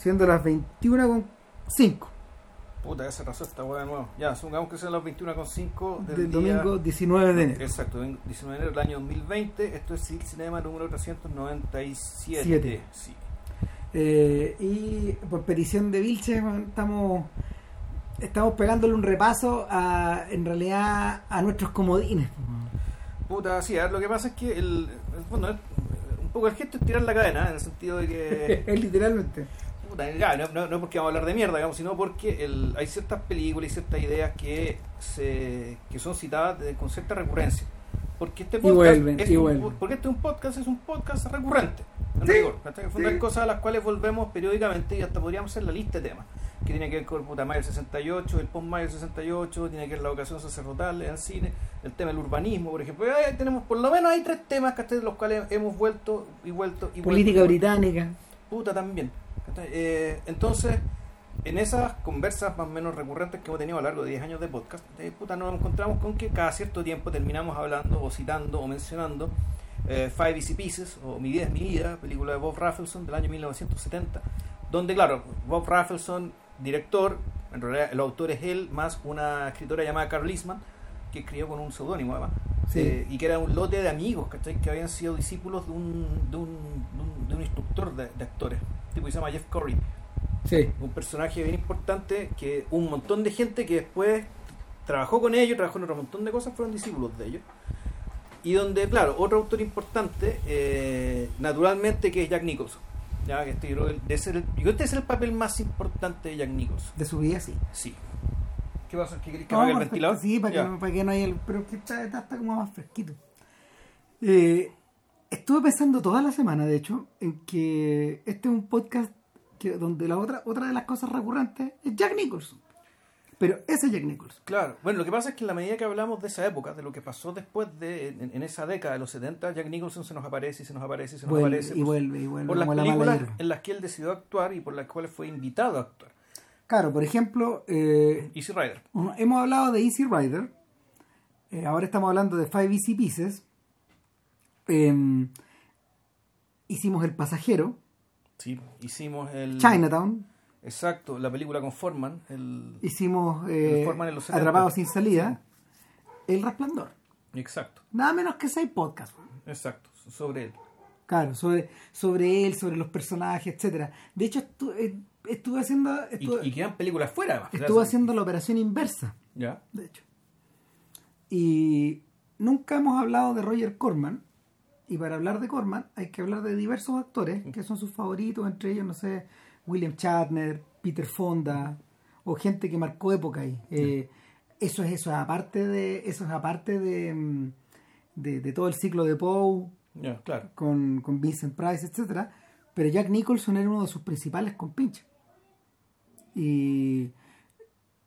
siendo las 21.5 Puta, ya se pasó esta hueá de nuevo. Ya, supongamos que son las 21.5 del, del día- domingo 19 de enero. Exacto, domingo 19 de enero del año 2020. Esto es Civil Cinema número 397. Siete. Sí. Eh, y por petición de Vilche estamos estamos pegándole un repaso a en realidad a nuestros comodines. Puta, sí, a ver, lo que pasa es que el, bueno, el- un poco el gesto es tirar la cadena, en el sentido de que Es literalmente. Puta, ya, no, no, no porque vamos a hablar de mierda, digamos, sino porque el, hay ciertas películas y ciertas ideas que se que son citadas de- con cierta recurrencia. Porque este podcast vuelven, es y un, porque este es un podcast es un podcast recurrente. En Sí, rigor, sí. hay cosas a las cuales volvemos periódicamente y hasta podríamos hacer la lista de temas. Que tiene que ver con puta Mayo 68, el post Mayo 68, tiene que ver la vocación sacerdotal en el cine, el tema del urbanismo, por ejemplo. Ahí tenemos, por lo menos hay tres temas ¿cachai? de los cuales hemos vuelto y vuelto y. Política vuelto británica. puta también. Eh, entonces, en esas conversas más o menos recurrentes que hemos tenido a lo largo de 10 años de podcast, eh, puta, nos encontramos con que cada cierto tiempo terminamos hablando o citando o mencionando eh, Five Easy Pieces o Mi vida es mi vida, película de Bob Rafelson del año 1970, donde, claro, Bob Rafelson, director, en realidad el autor es él, más una escritora llamada Carl Eastman, que escribió con un seudónimo además. Sí. Eh, y que era un lote de amigos ¿cachai? que habían sido discípulos de un, de un, de un, de un instructor de, de actores, tipo que se llama Jeff Corey, Sí. un personaje bien importante que un montón de gente que después trabajó con ellos, trabajó en otro montón de cosas, fueron discípulos de ellos. Y donde, claro, otro autor importante, eh, naturalmente, que es Jack Nicholson. Ya, que este, yo creo que que este es el papel más importante de Jack Nicholson. De su vida, sí. Sí. ¿Qué pasa? ¿Qué querés que No, apague el ventilador? Sí, para que, no, para que no haya el. Pero que está, está, está como más fresquito. Eh, estuve pensando toda la semana, de hecho, en que este es un podcast que, donde la otra, otra de las cosas recurrentes es Jack Nicholson. Pero ese es Jack Nicholson. Claro, bueno, lo que pasa es que en la medida que hablamos de esa época, de lo que pasó después de, en, en esa década de los 70, Jack Nicholson se nos aparece y se nos aparece y se nos Vuelve aparece y por- vuelve y vuelve por las la películas en las que él decidió actuar y por las cuales fue invitado a actuar. Claro, por ejemplo, eh, Easy Rider. hemos hablado de Easy Rider. eh, ahora estamos hablando de Five Easy Pieces. Eh, hicimos El Pasajero, Sí, hicimos el... Chinatown. Exacto, la película con Forman. El... Hicimos eh, El Foreman en los 70. Atrapados sin salida. El Resplandor. Exacto, Nada menos que seis podcasts. exacto, sobre él. Claro, sobre, sobre él, sobre los personajes, etcétera. De hecho, estu- eh, estuve haciendo Y, quedan películas fuera, además. estuve Gracias. haciendo la operación inversa, Ya, de hecho. Y nunca hemos hablado de Roger Corman. Y para hablar de Corman hay que hablar de diversos actores que son sus favoritos, entre ellos, no sé, William Shatner, Peter Fonda, o gente que marcó época ahí. Eh, eso es eso, es aparte de, eso es aparte de, mm, de, de todo el ciclo de Poe, claro. con, con Vincent Price, etcétera, pero Jack Nicholson era uno de sus principales compinches. Y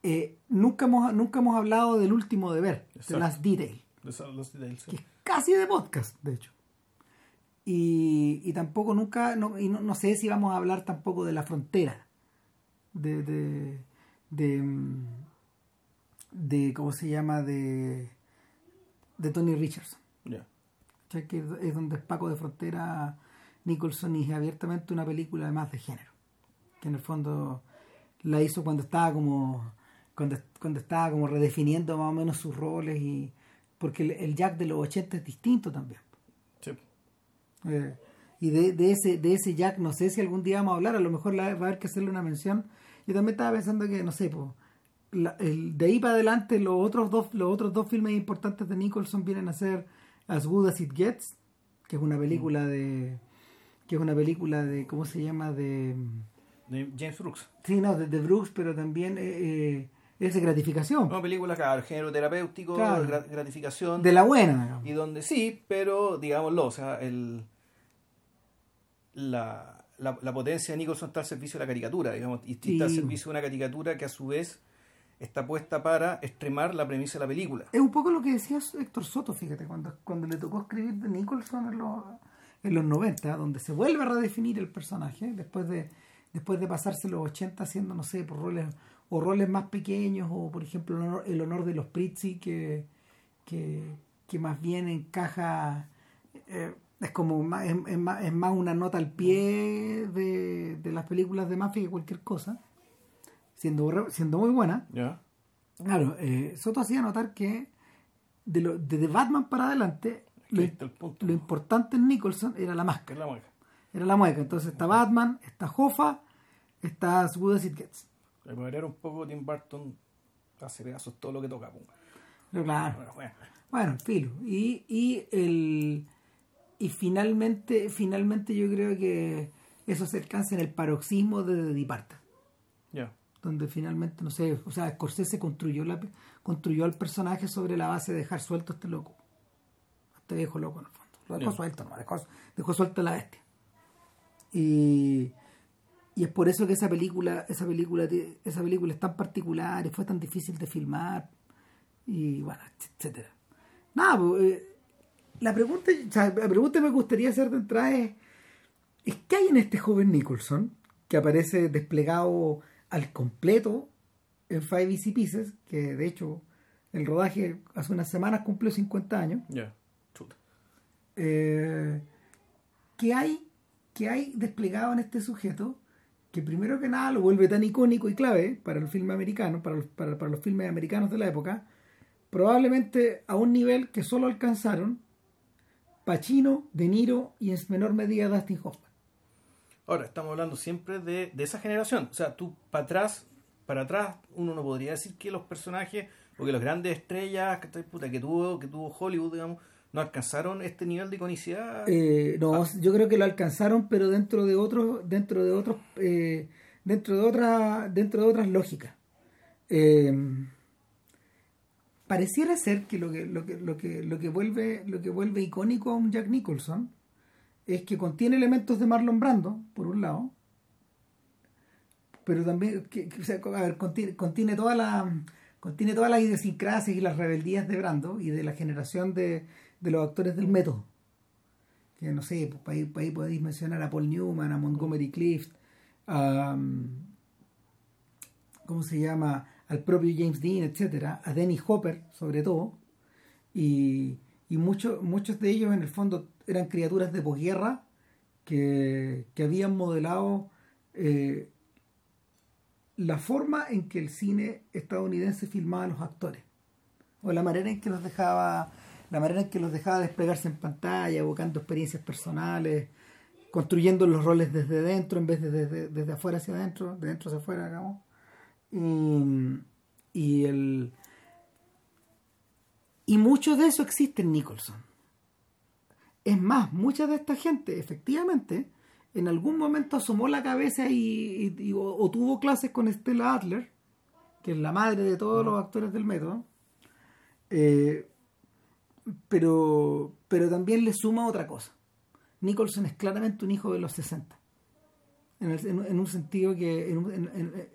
eh, nunca hemos nunca hemos hablado del último deber, de. Last Detail, Los, los details, que sí. es casi de podcast, de hecho. Y, y tampoco nunca, no, y no, no sé si vamos a hablar tampoco de la frontera, de, de, de, mm, de ¿cómo se llama? De, de Tony Richardson. Ya. ¿cachai? que es donde Paco de Frontera Nicholson y abiertamente una película además de género que en el fondo la hizo cuando estaba como cuando, cuando estaba como redefiniendo más o menos sus roles y porque el, el Jack de los 80 es distinto también. Eh, y de, de ese de ese Jack no sé si algún día vamos a hablar a lo mejor la- va a haber que hacerle una mención yo también estaba pensando que no sé po, la- el, de ahí para adelante los otros dos los otros dos filmes importantes de Nicholson vienen a ser As Good as It Gets que es una película de que es una película de cómo se llama de De James Brooks. sí no de, de Brooks pero también eh, eh, es de gratificación Una película, claro, género terapéutico, Claro. gratificación. de la buena digamos. Y donde sí, pero digámoslo, o sea, el, la, la, la potencia de Nicholson está al servicio de la caricatura, digamos, y Sí. está al servicio de una caricatura que a su vez está puesta para extremar la premisa de la película. Es un poco lo que decía Héctor Soto, fíjate, cuando, cuando le tocó escribir de Nicholson en los, en los 90, donde se vuelve a redefinir el personaje, después de después de pasarse los 80 haciendo, no sé, por roles o roles más pequeños, o por ejemplo el honor, el honor de los Prizzi, que, que, que más bien encaja, eh, Es como más, es, es más, es más una nota al pie de, de las películas de mafia que cualquier cosa, siendo, siendo muy buena. Ya. Claro, eh, Soto hacía notar que de lo, desde Batman para adelante lo, lo importante en Nicholson era la máscara, la mueca. era la mueca. Entonces está Batman, está Hoffa, está As Good As It Gets. Variar un poco, Tim Burton hace pedazos todo lo que toca. pum. Pero claro, Bueno, bueno. Bueno, filo. Y, y el y finalmente, finalmente yo creo que eso se alcanza en el paroxismo de Departed, Ya. donde finalmente, no sé, o sea, Scorsese construyó la construyó al personaje sobre la base de dejar suelto a este loco. A este viejo loco en el fondo. Lo dejó suelto, no, dejó, dejó suelto a la bestia. Y, y es por eso que esa película, esa película, esa película es tan particular y fue tan difícil de filmar y bueno, etcétera. Nada, pues, eh, la pregunta, o sea, la pregunta que me gustaría hacer de entrada es, es ¿qué hay en este joven Nicholson que aparece desplegado al completo en Five Easy Pieces, que de hecho el rodaje hace unas semanas cumplió 50 años? Chuta. Eh, ¿qué hay, qué hay desplegado en este sujeto que primero que nada lo vuelve tan icónico y clave para el filme americano, para los, para, para los filmes americanos de la época, probablemente a un nivel que solo alcanzaron Pacino, De Niro y en menor medida Dustin Hoffman. Ahora, estamos hablando siempre de, de esa generación. O sea, tú para atrás, para atrás, uno no podría decir que los personajes o que las grandes estrellas que, puta, que tuvo que tuvo Hollywood, digamos, no alcanzaron este nivel de iconicidad. Eh, no, yo creo que lo alcanzaron, pero dentro de otros, dentro de otros, eh, dentro de otra, dentro de otras lógicas. Eh, pareciera ser que lo que, lo que, lo que, lo que vuelve, lo que vuelve icónico a un Jack Nicholson es que contiene elementos de Marlon Brando, por un lado, pero también, que, a ver, contiene, contiene toda la contiene todas las idiosincrasias y las rebeldías de Brando y de la generación de, de los actores del método que no sé, pues, ahí, ahí podéis mencionar a Paul Newman, a Montgomery Clift, a, um, ¿cómo se llama? Al propio James Dean, etcétera, a Dennis Hopper, sobre todo, y, y muchos muchos de ellos en el fondo eran criaturas de posguerra que, que habían modelado eh, la forma en que el cine estadounidense filmaba a los actores, o la manera en que los dejaba la manera en que los dejaba desplegarse en pantalla, evocando experiencias personales, construyendo los roles desde dentro en vez de desde, desde afuera hacia adentro, de dentro hacia afuera, digamos. Y, y el y mucho de eso existe en Nicholson. Es más, mucha de esta gente, efectivamente, en algún momento asomó la cabeza y, y- y- o, o tuvo clases con Stella Adler, que es la madre de todos los actores del método. Eh, pero, pero también le suma otra cosa. Nicholson es claramente un hijo de los 60. En, un sentido que.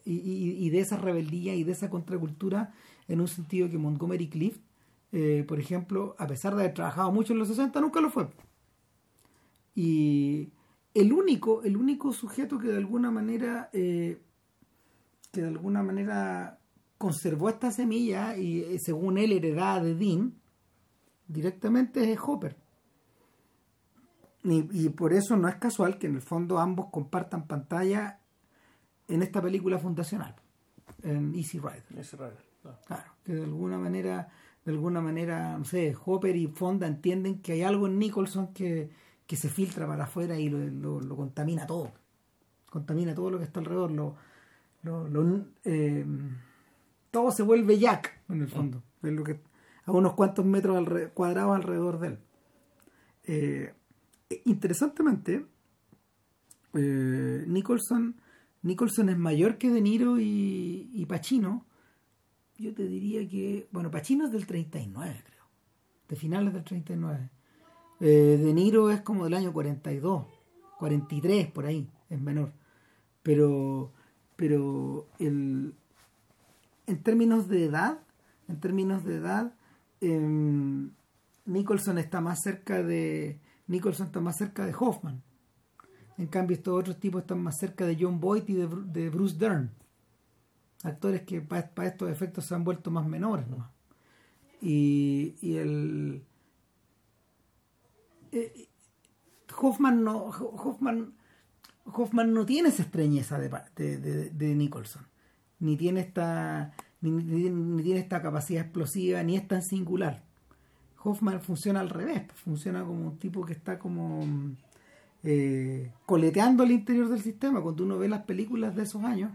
y de esa rebeldía y de esa contracultura, en un sentido que Montgomery Clift, eh, por ejemplo, a pesar de haber trabajado mucho en los 60, nunca lo fue. Y el único, el único sujeto que de alguna manera. eh, que de alguna manera conservó esta semilla y eh, según él heredada de Dean directamente es Hopper. Y, y por eso no es casual que en el fondo ambos compartan pantalla en esta película fundacional, en Easy Rider. Raro. No. Claro, que de alguna manera, de alguna manera, no sé, Hopper y Fonda entienden que hay algo en Nicholson que, que se filtra para afuera y lo, lo- lo contamina todo. Contamina todo lo que está alrededor. Lo, lo- eh, todo se vuelve Jack, en el fondo. Lo que, a unos cuantos metros alre- cuadrados alrededor de él. Eh, interesantemente, eh, Nicholson, Nicholson es mayor que De Niro y, y Pacino. Yo te diría que, bueno, Pacino es del 39, creo, de finales del 39. Eh, de Niro es como del año 42, 43, por ahí, es menor. Pero, pero el, en términos de edad, en términos de edad, em, Nicholson está más cerca de Nicholson está más cerca de Hoffman. En cambio, estos otros tipos están más cerca de John Boyd y de, Bru- de Bruce Dern. Actores que para estos efectos se han vuelto más menores. ¿no? Y, y el. eh, Hoffman no Hoffman Hoffman no tiene esa extrañeza de, de, de, Nicholson ni tiene esta ni tiene esta capacidad explosiva ni es tan singular Hoffman funciona al revés funciona como un tipo que está como mm, eh, coleteando al interior del sistema cuando uno ve las películas de esos años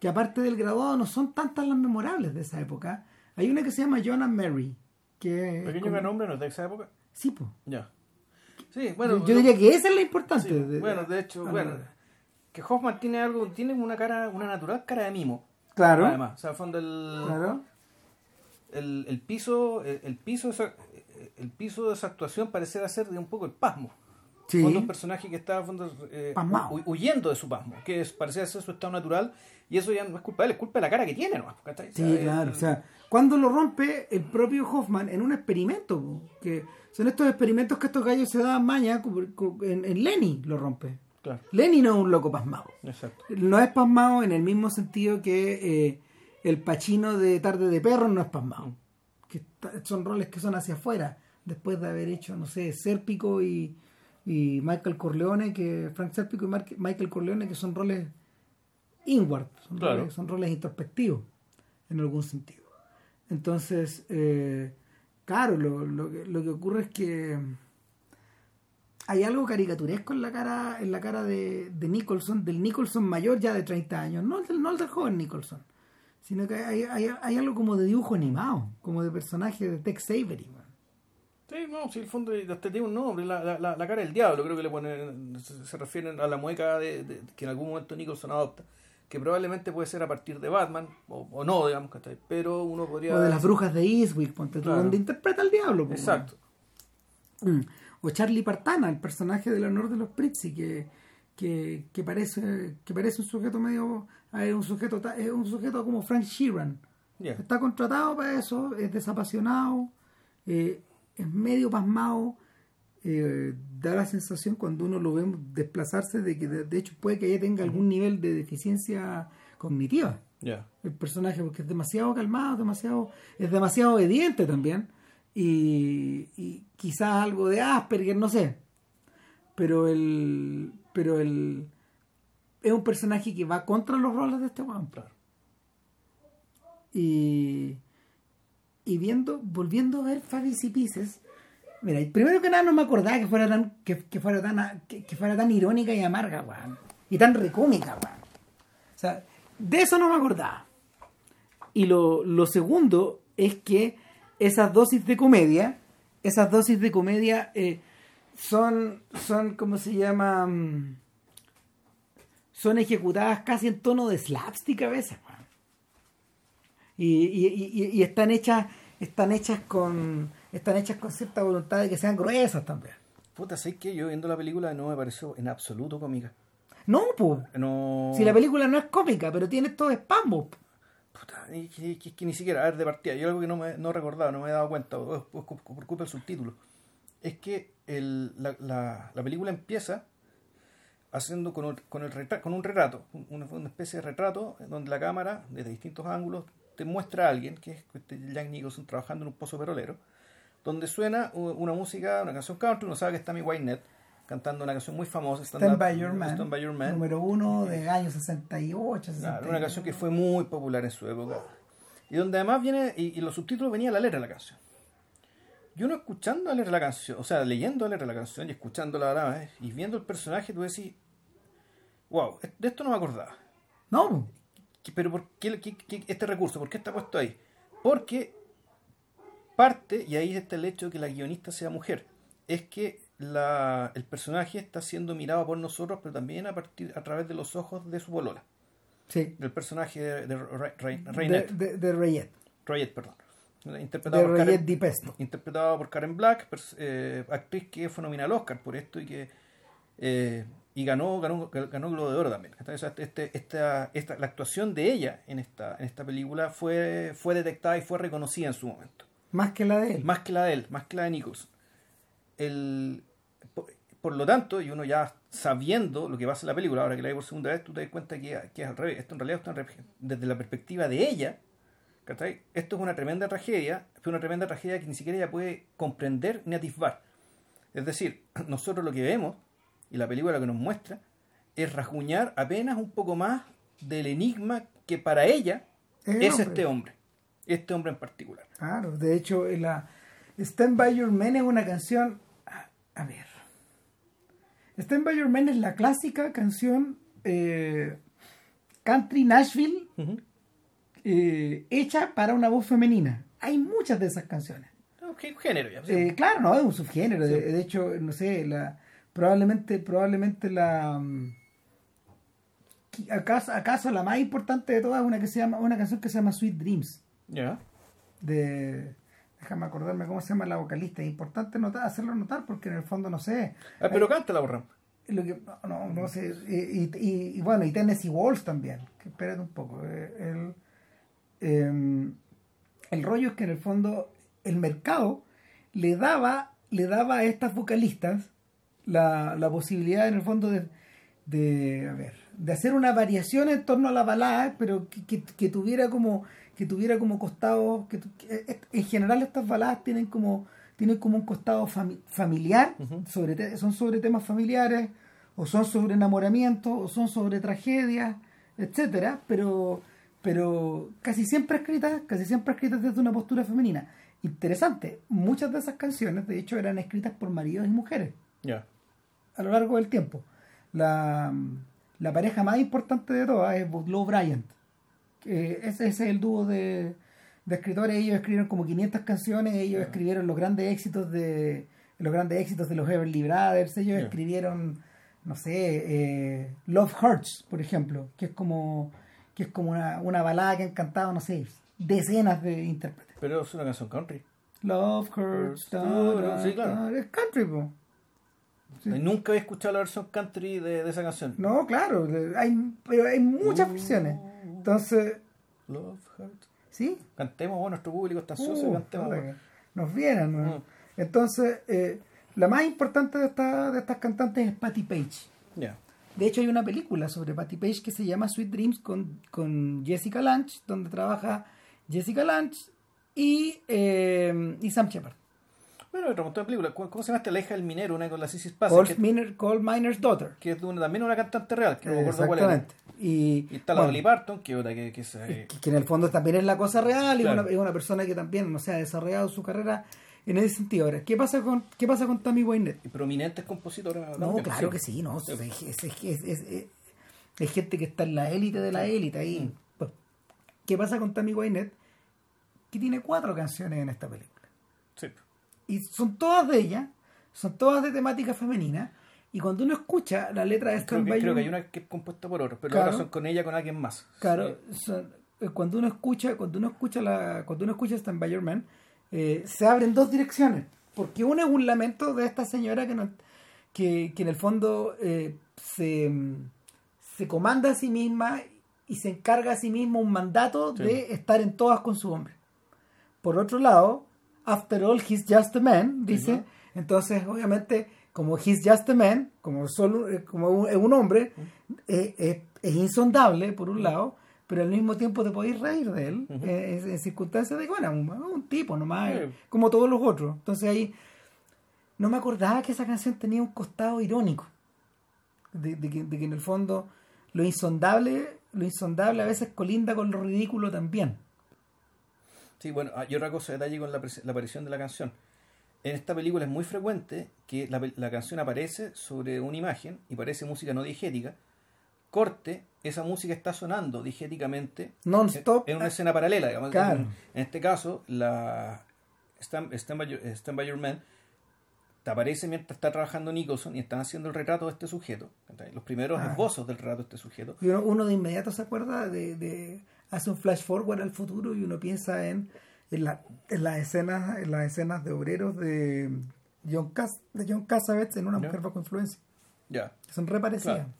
que aparte del graduado no son tantas las memorables de esa época hay una que se llama John and Mary que es Pequeño como- gran hombre no es de esa época. sí pues Ya. Sí, bueno. yo, diría que esa es la importante sí, de- bueno, de hecho, bueno. no. Que Hoffman tiene algo, tiene una cara, una natural cara de mimo. claro Además, o sea, al fondo el, claro el, el piso, el, el piso, el piso de esa actuación pareciera ser de un poco el pasmo. sí Fondo un personaje que está eh, huyendo de su pasmo, que es, parecía ser su estado natural, y eso ya no es culpa de él, es culpa de la cara que tiene, ¿no? ¿Cachai? O Sí, sea, el- claro. O sea, cuando lo rompe el propio Hoffman en un experimento, que son estos experimentos que estos gallos se daban maña, en, en Lenny lo rompe. Claro, Lenny no es un loco pasmado. exacto. No es pasmado en el mismo sentido que eh, el Pachino de Tarde de Perro no es pasmado. Que son roles que son hacia afuera, después de haber hecho, no sé, Sérpico y, y Michael Corleone, que Frank Sérpico y Michael Corleone, que son roles inward, son, Claro. roles, son roles introspectivos, en algún sentido. Entonces, eh, claro, lo, lo que, lo que ocurre es que hay algo caricaturesco en la cara en la cara de, de Nicholson, del Nicholson mayor ya de 30 años, no el no el del joven Nicholson, sino que hay, hay, hay algo como de dibujo animado, como de personaje de Tex Avery. man. Sí, no, si el fondo hasta tiene un nombre, la, la, la- cara del diablo, creo que le ponen, se, se refieren a la mueca de, de- que en algún momento Nicholson adopta, que probablemente puede ser a partir de Batman, o, o no, digamos, ¿cachai? pero uno podría... O de las brujas de Eastwick, ponte tú, Claro. donde interpreta al diablo. Exacto. Mm. O Charlie Partana, el personaje del honor de los Pritzi, que, que, que parece que parece un sujeto medio a ver, un sujeto es un sujeto como Frank Sheeran. Está contratado para eso, es desapasionado, eh, es medio pasmado, eh, da la sensación cuando uno lo ve desplazarse de que de, de hecho puede que ella tenga algún nivel de deficiencia cognitiva Ya. el personaje porque es demasiado calmado, demasiado, es demasiado obediente también y, y quizás algo de Asperger, no sé. Pero el pero el es un personaje que va contra los roles de este weón. Claro. Y y viendo volviendo a ver Fabi y Pieces, mira, primero que nada no me acordaba que fuera tan que, que fuera tan que, que fuera tan irónica y amarga, weón. Y tan recómica, weón. O sea, de eso no me acordaba. Y lo, lo segundo es que esas dosis de comedia, esas dosis de comedia eh, son, son, ¿cómo se llama? Mm, Son ejecutadas casi en tono de slapstick a veces. Y, y, y- y están hechas, están hechas con, están hechas con cierta voluntad de que sean gruesas también. Puta, ¿sabes qué? Yo viendo la película no me pareció en absoluto cómica. No, pues. No... Si la película no es cómica, pero tiene estos espasmos. Puta, y que, que- que ni siquiera, a ver, de partida, yo algo que no me no recordaba, no me he dado cuenta, es por culpa del subtítulo, es que el, la, la, la película empieza haciendo con, un- con, el retra- con un retrato, un- una, una especie de retrato donde la cámara, desde distintos ángulos, te muestra a alguien, que es este Jack Nicholson trabajando en un pozo petrolero, donde suena una música, una canción country, uno sabe que está mi Wynette cantando una canción muy famosa, Stand by Your Man. Stand by Your Man. Número uno de año 68, 69. Claro, una canción que fue muy popular en su época. Y donde además viene, y, y los subtítulos venía la letra de la canción. Y uno escuchando de la canción, o sea, leyendo de la canción y escuchándola a la vez, y viendo el personaje, tú decís, wow, de esto no me acordaba. No, ¿Qué- Pero ¿por qué, qué- qué- este recurso? ¿Por qué está puesto ahí? Porque parte, y ahí está el hecho de que la guionista sea mujer, es que la, el personaje está siendo mirado por nosotros, pero también a partir a través de los ojos de su polola, sí. del personaje de, de De, de, de Rayet. Rayette, perdón. Interpretado De por, Karen, Di Pesto. interpretado por Karen Black, eh, actriz que fue nominada al Oscar por esto y que eh, y ganó ganó ganó Globo de Oro también. Entonces, este, esta, esta, la actuación de ella en esta en esta película fue fue detectada y fue reconocida en su momento. Más que la de él. Más que la de él, más que la de Nicholson. El, por, por lo tanto, y uno ya sabiendo lo que pasa en la película, ahora que la ve por segunda vez, tú te das cuenta que, que es al revés. Esto en realidad está desde la perspectiva de ella. ¿Cachai? Esto es una tremenda tragedia, fue una tremenda tragedia que ni siquiera ella puede comprender ni atisbar. Es decir, nosotros lo que vemos y la película que nos muestra es rasguñar apenas un poco más del enigma que para ella Es el es hombre. este hombre. Este hombre en particular. Claro, de hecho, la Stand By Your Man es una canción. A, a ver. Stand By Your Man es la clásica canción eh, country Nashville. Eh, hecha para una voz femenina. Hay muchas de esas canciones. ¿Qué género ya? Eh, claro, no, es un subgénero. De, de hecho, no sé, la, probablemente, probablemente la. mm, ¿Acaso, acaso la más importante de todas es una que se llama, una canción que se llama Sweet Dreams. Ya. de déjame acordarme cómo se llama la vocalista es importante notar, hacerlo notar porque en el fondo no sé Ah, pero canta la borra. lo que no, no, no sé y, y- y bueno y Tennessee Walls también que espérate un poco eh, el eh, el rollo es que en el fondo el mercado le daba le daba a estas vocalistas la, la posibilidad en el fondo de, de a ver de hacer una variación en torno a la balada pero que, que- que tuviera como que tuviera como costado que, que- eh, en general estas baladas tienen como tienen como un costado fami- familiar sobre te- son sobre temas familiares o son sobre enamoramiento o son sobre tragedias etcétera pero pero casi siempre escritas casi siempre escritas desde una postura femenina interesante muchas de esas canciones de hecho eran escritas por maridos y mujeres Ya. a lo largo del tiempo. La, la pareja más importante de todas es Boudleaux Bryant. que ese, ese es el dúo de, de escritores. Ellos escribieron como 500 canciones. Ellos escribieron los grandes éxitos de los grandes éxitos de los Everly Brothers. Ellos escribieron, no sé, eh, Love Hurts, por ejemplo, que es como que es como una, una balada que han cantado, no sé, decenas de intérpretes. Pero es una canción country. Love Hurts, Hurts, sí, claro. es country, po. Sí. Nunca he escuchado la versión country de, de esa canción. No, claro, hay, pero hay muchas versiones. Entonces, Love Hurt. ¿sí? Cantemos, bueno, nuestro público está ansioso, Uh, cantemos. bueno. nos vieran. ¿no? Mm. Entonces, eh, la más importante de, esta, de estas cantantes es Patti Page. Ya. De hecho, hay una película sobre Patti Page que se llama Sweet Dreams con, con Jessica Lange, donde trabaja Jessica Lange y, eh, y Sam Shepard. Bueno, otra montón de películas. ¿Cómo se llama esta? La hija del minero, una con la Sissy Spacek, Coal, que, Miner, Coal Miner's Daughter. que es una, también una cantante real, que no me acuerdo cuál era. Exactamente. Y, Y está la bueno, Dolly Parton, que otra que, que en el fondo también es la cosa real y Claro. una, es una persona que también no se ha desarrollado su carrera en ese sentido. Ahora, ¿qué pasa con qué pasa con Tammy Wynette? prominentes compositores. No, claro que sí, no, es, gente que está en la élite de la élite ahí. Pues, ¿Qué pasa con Tammy Wynette? Que tiene cuatro canciones en esta película. Sí. Y son todas de ella, son todas de temática femenina. Y cuando uno escucha la letra de Creo Stand que, By creo que hay una que es compuesta por otros, pero Claro. ahora son con ella con alguien más. Claro, Sí. son- eh, cuando uno escucha, cuando uno escucha la, cuando uno escucha Stand By Your Man, eh, se abren dos direcciones. Porque uno es un lamento de esta señora que no, que, que en el fondo eh, se, se comanda a sí misma y se encarga a sí misma un mandato Sí. de estar en todas con su hombre. Por otro lado, After all, he's just a man, dice. Entonces, obviamente, como he's just a man, como solo eh, como un, es un hombre, eh, es insondable, por un lado, pero al mismo tiempo te podéis reír de él eh, en, circunstancias de que, bueno, un, un tipo nomás, Sí. como todos los otros. Entonces ahí no me acordaba que esa canción tenía un costado irónico, de, de que, de que en el fondo lo insondable, lo insondable a veces colinda con lo ridículo también. Sí, bueno, ah, y otra cosa, detalle con la, la aparición de la canción. En esta película es muy frecuente que la, la canción aparece sobre una imagen y parece música no digética. Corte, esa música está sonando digéticamente Non-stop. en una escena paralela. Digamos. Claro. En este caso, la Stand, Stand by, Your, Stand By Your Man te aparece mientras está trabajando Nicholson y están haciendo el retrato de este sujeto. Los primeros Ah. esbozos del retrato de este sujeto. Y uno, uno de inmediato se acuerda de, de- hace un flash forward al futuro y uno piensa en, en, la- en las escenas en las escenas de obreros de John Cas de John Cassavetes en una Ya. mujer bajo influencia Ya. son re parecidas. Claro.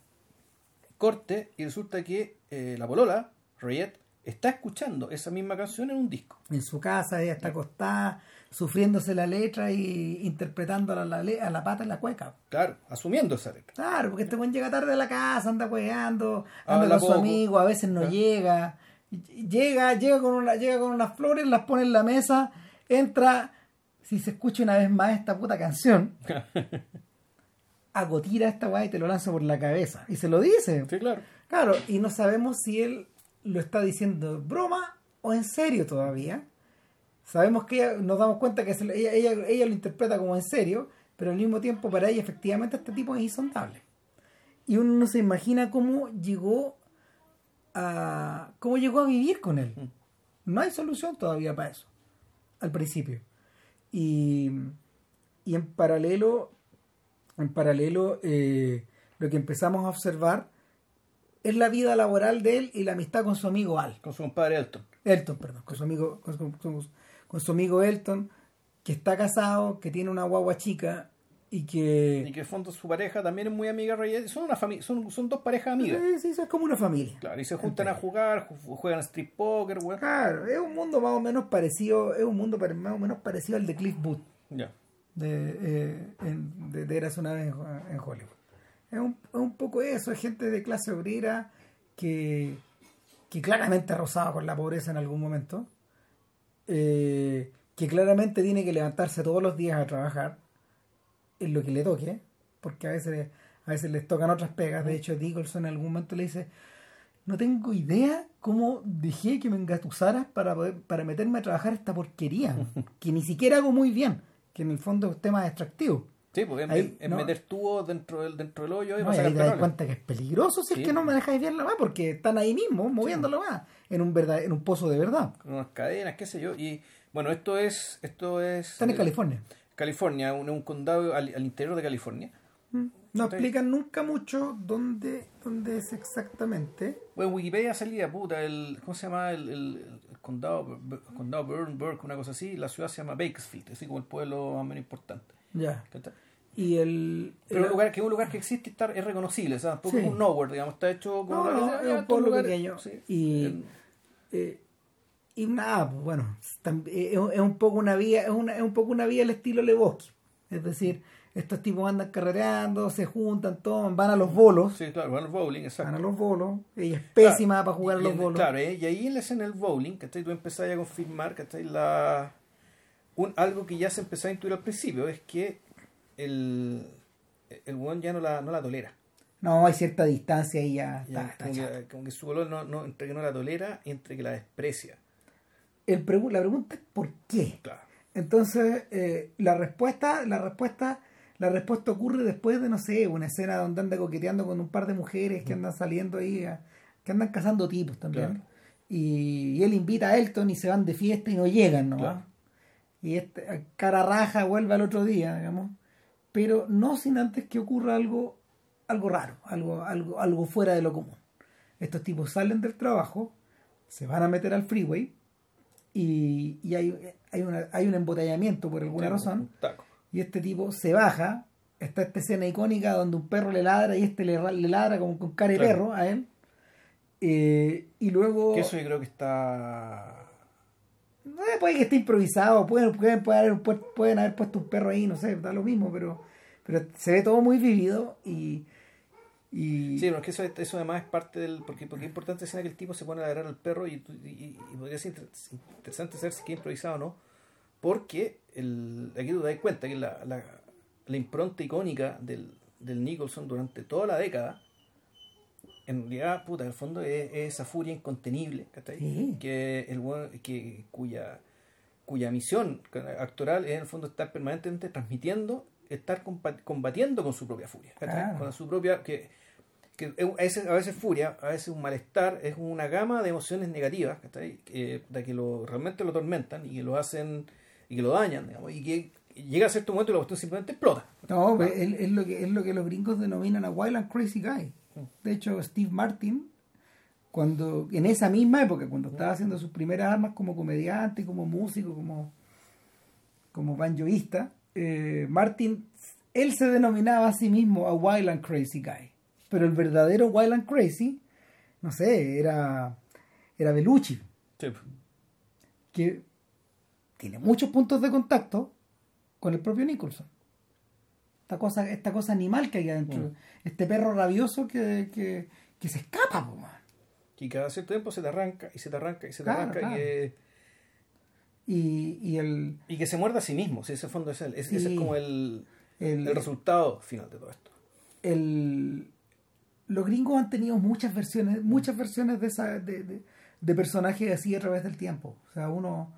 Corte y resulta que eh, la polola, Royette, está escuchando esa misma canción en un disco. en su casa ella está acostada sufriéndose la letra y interpretándola a la, a la pata en la cueca Claro, asumiendo esa letra. claro porque este buen llega tarde a la casa anda hueando Habla anda con su amigo a veces no Claro. llega llega llega con una llega con unas flores las pone en la mesa entra si se escucha una vez más esta puta canción tira esta weá y te lo lanzo por la cabeza. Y se lo dice. Sí, claro. Claro, y no sabemos si él lo está diciendo broma o en serio todavía. Sabemos que ella, nos damos cuenta que se ella, ella, ella lo interpreta como en serio, pero al mismo tiempo para ella efectivamente este tipo es insondable. Y uno no se imagina cómo llegó a cómo llegó a vivir con él. No hay solución todavía para eso, al principio. Y, y en paralelo, en paralelo, eh, lo que empezamos a observar es la vida laboral de él y la amistad con su amigo Al. Con su compadre Elton. Elton, perdón, con su amigo, con su, con- con su amigo Elton, que está casado, que tiene una guagua chica y que Y que en fondo su pareja también es muy amiga Roger. Son una familia, son, son dos parejas amigas. Sí, sí, eso es como una familia. Claro, y se juntan a jugar, ju- juegan street poker, weón. Claro, es un mundo más o menos parecido, es un mundo más o menos parecido al de Cliff Booth, Ya. De, eh, en- de, Eras una vez en, Hollywood. Es un, es un poco eso, es gente de clase obrera que, que claramente ha rozado con la pobreza en algún momento, eh, que claramente tiene que levantarse todos los días a trabajar en lo que le toque, porque a veces, a veces les tocan otras pegas. De hecho, Nicholson en algún momento le dice, no tengo idea cómo dejé que me engatusaras para, para meterme a trabajar esta porquería, que ni siquiera hago muy bien, que en el fondo es un tema extractivo. Sí, porque es, Ahí, es no. meter tubos dentro del, dentro del hoyo y No, y pasar ahí te das cuenta que es peligroso si Sí. es que no me dejáis ver la más, porque están ahí mismo moviéndolo más, en un, verdad, en un pozo de verdad. Con unas cadenas, qué sé yo. Y bueno, esto es. Esto es Están en eh, California. California, un, un condado al, al interior de California. Mm. No explican nunca mucho dónde, dónde es exactamente. Bueno, en Wikipedia salía, puta, el. ¿Cómo se llama? El- el condado, condado Burnburg, una cosa así. La ciudad se llama Bakersfield, así como el pueblo más o menos importante. Ya. Y el. Pero el- un lugar, que es un lugar que existe y está, es reconocible, o sea, tampoco Sí. es un nowhere, digamos, está hecho como No, no, ya, es un pueblo lugares, pequeño. sí. Y- El- eh, y nada, pues, bueno, eh, es, es un poco una vía, es, una, es un poco una vía al estilo Lebowski. Es decir, estos tipos andan carreteando, se juntan, toman, van a los bolos, sí, claro, van al bowling, van exacto. a los bolos, ella es pésima para jugar a los bolos. Claro, eh, y ahí en la escena del bowling, ¿cachai? Tú empezás a confirmar, ¿cachai? La, un, algo que ya se empezó a intuir al principio, es que el, el weón ya no la, no la tolera. No, hay cierta distancia y ya Ya, está, como, que, como que su olor no, no, entre que no la tolera y entre que la desprecia. El pregu- la pregunta es ¿por qué? Claro. Entonces, eh, la respuesta, la respuesta, la respuesta ocurre después de, no sé, una escena donde anda coqueteando con un par de mujeres que andan saliendo ahí, a- que andan cazando tipos también. Claro. Y, y él invita a Elton y se van de fiesta y no llegan, ¿no? Claro. Y este, cara raja vuelve al otro día, digamos. Pero no sin antes que ocurra algo, algo raro, algo, algo, algo fuera de lo común. Estos tipos salen del trabajo, se van a meter al freeway y, y hay, hay, una, hay un embotellamiento por alguna razón. un taco. Y este tipo se baja. Está esta escena icónica donde un perro le ladra y este le, le ladra como con cara de Claro. perro a él. Eh, y luego. Que eso yo creo que está... No sé, puede que esté improvisado, pueden, pueden, pueden, haber, pu- pueden haber puesto un perro ahí, no sé, da lo mismo, pero, pero se ve todo muy vivido y. y Sí, pero es que eso, eso además es parte del... Porque, porque es importante escena que el tipo se pone a ladrar al perro y, y, y podría ser inter- interesante saber si es improvisado o no. Porque el, aquí tú te das cuenta que la, la, la impronta icónica del, del Nicholson durante toda la década, en realidad, puta, en el fondo es, es esa furia incontenible. Que el que, cuya, cuya misión actoral es en el fondo estar permanentemente transmitiendo, estar combatiendo con su propia furia, ¿cachai? Claro. Con su propia... que que a veces, a veces furia, a veces un malestar, es una gama de emociones negativas ¿cachai? que, de que lo, realmente lo atormentan y que lo hacen y que lo dañan, digamos, y que llega a cierto momento y la cuestión simplemente explota. No, es, es lo que, es lo que los gringos denominan a Wild and Crazy Guy. De hecho, Steve Martin, cuando en esa misma época, cuando estaba haciendo sus primeras armas como comediante, como músico, como, como banjoísta, eh, Martin, él se denominaba a sí mismo a Wild and Crazy Guy. Pero el verdadero Wild and Crazy, no sé, era, era Bellucci, que tiene muchos puntos de contacto con el propio Nicholson. Esta cosa, esta cosa animal que hay adentro. Mm. Este perro rabioso que, que, que se escapa, po, man. Y cada cierto tiempo se te arranca y se te arranca y se te Claro, arranca claro. Y, Y, y el, y que se muerde a sí mismo, si ese fondo es él. Es- Ese es como el, el, el resultado final de todo esto. el, los gringos han tenido muchas versiones, muchas versiones de esa, de, de, de personajes así a través del tiempo. O sea, uno,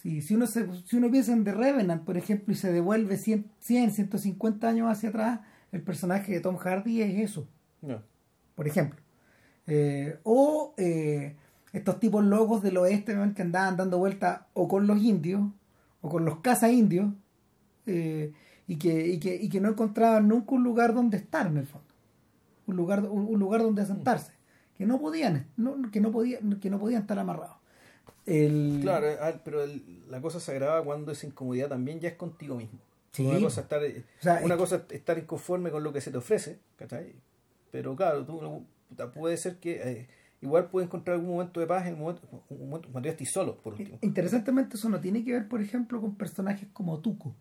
si, si, uno se, si uno piensa en The Revenant, por ejemplo, y se devuelve 100, 100 150 años hacia atrás, el personaje de Tom Hardy es eso. No. Por ejemplo. Eh, o eh, estos tipos locos del oeste ¿no? que andaban dando vuelta o con los indios o con los caza indios eh, y, que, y, que, y que no encontraban nunca un lugar donde estar en el fondo un lugar un, un lugar donde asentarse que no podían no, que no podían que no podían estar amarrados el... Claro, ah, pero el- la cosa se agrava cuando esa incomodidad también ya es contigo mismo. Sí. Una cosa es estar, O sea, una es cosa es estar inconforme con lo que se te ofrece, ¿cachai? Pero claro, tú puede ser que eh, igual puedes encontrar algún momento de paz en el momento, un momento cuando ya estés solo, por último. Interesantemente eso no tiene que ver, por ejemplo, con personajes como Tuco,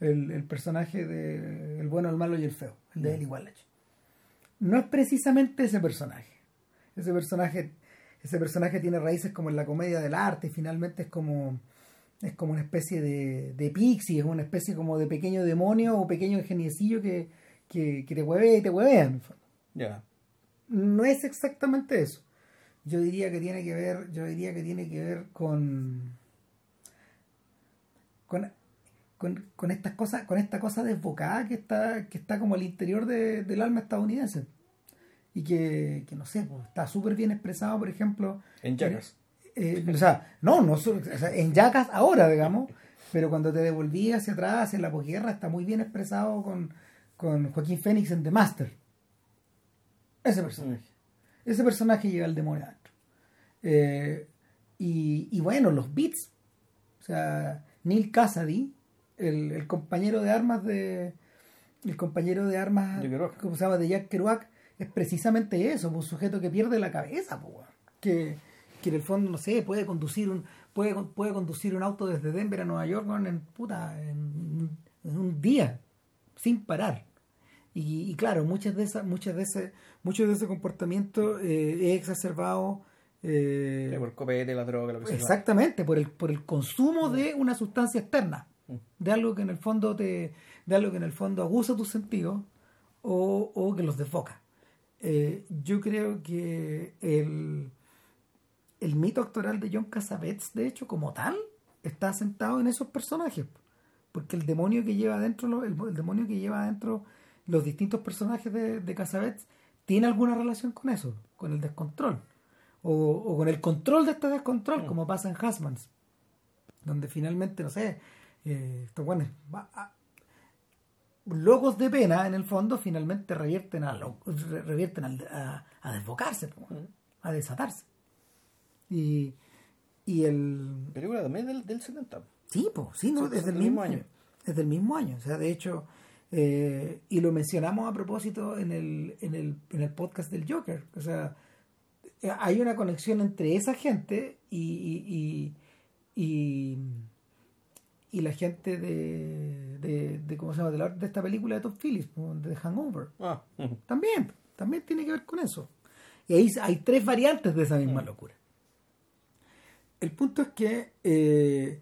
el, el personaje de El bueno, el malo y el feo, el de Mm. Eli Wallach. No es precisamente ese personaje. Ese personaje, ese personaje tiene raíces como en la comedia del arte, y finalmente es como es como una especie de, de pixie, es una especie como de pequeño demonio o pequeño geniecillo que, que, que te huevea y te huevea. en fondo no es exactamente eso. Yo diría que tiene que ver, yo diría que tiene que ver con con, con, con estas cosas, con esta cosa desbocada que está, que está como al interior de- del alma estadounidense. Y que, que no sé, pues, está súper bien expresado, por ejemplo, En Jackass. eh, o sea, no, no o sea, en Jackass ahora, digamos, pero cuando te devolví hacia atrás, en la posguerra, está muy bien expresado con, con Joaquín Phoenix en The Master. Ese personaje. Ese personaje lleva el demonio adentro. Eh, y, y bueno, los beats. O sea, Neil Cassidy, el, el compañero de armas de. El compañero de armas. ¿Cómo se llama? De Jack Kerouac. Es precisamente eso, un sujeto que pierde la cabeza, po, weón. que, que en el fondo, no sé, puede conducir un puede, puede conducir un auto desde Denver a Nueva York en, puta, en, en un día, sin parar. Y, y claro, muchas de esas, muchas de ese, muchos de ese comportamiento eh, es exacerbado eh, por el copete, la droga, lo que sea. exactamente por el, por el consumo de una sustancia externa, de algo que en el fondo te, de algo que en el fondo abusa tus sentidos o, o que los desfoca. Eh, yo creo que el, el mito actoral de John Cassavetes, de hecho, como tal, está asentado en esos personajes. Porque el demonio que lleva adentro, el, el demonio que lleva adentro los distintos personajes de, de Cassavetes tiene alguna relación con eso, con el descontrol. O, o con el control de este descontrol, como pasa en Hasmans. Donde finalmente, no sé, eh, estos a- locos de pena, en el fondo, finalmente revierten a, lo- revierten al- a, a desbocarse, a desatarse. Y, y el, Película también del, del 70. Sí, pues, sí, no, desde el mismo año. Desde el mismo año. O sea, de hecho, eh, y lo mencionamos a propósito en el, en el, en el podcast del Joker. O sea, eh, hay una conexión entre esa gente y, y, y, y, y la gente de, de, de, ¿cómo se llama? De, la- de esta película de Tom Phillips, de Hangover. Ah. También, también tiene que ver con eso. Y ahí hay tres variantes de esa misma locura. El punto es que eh,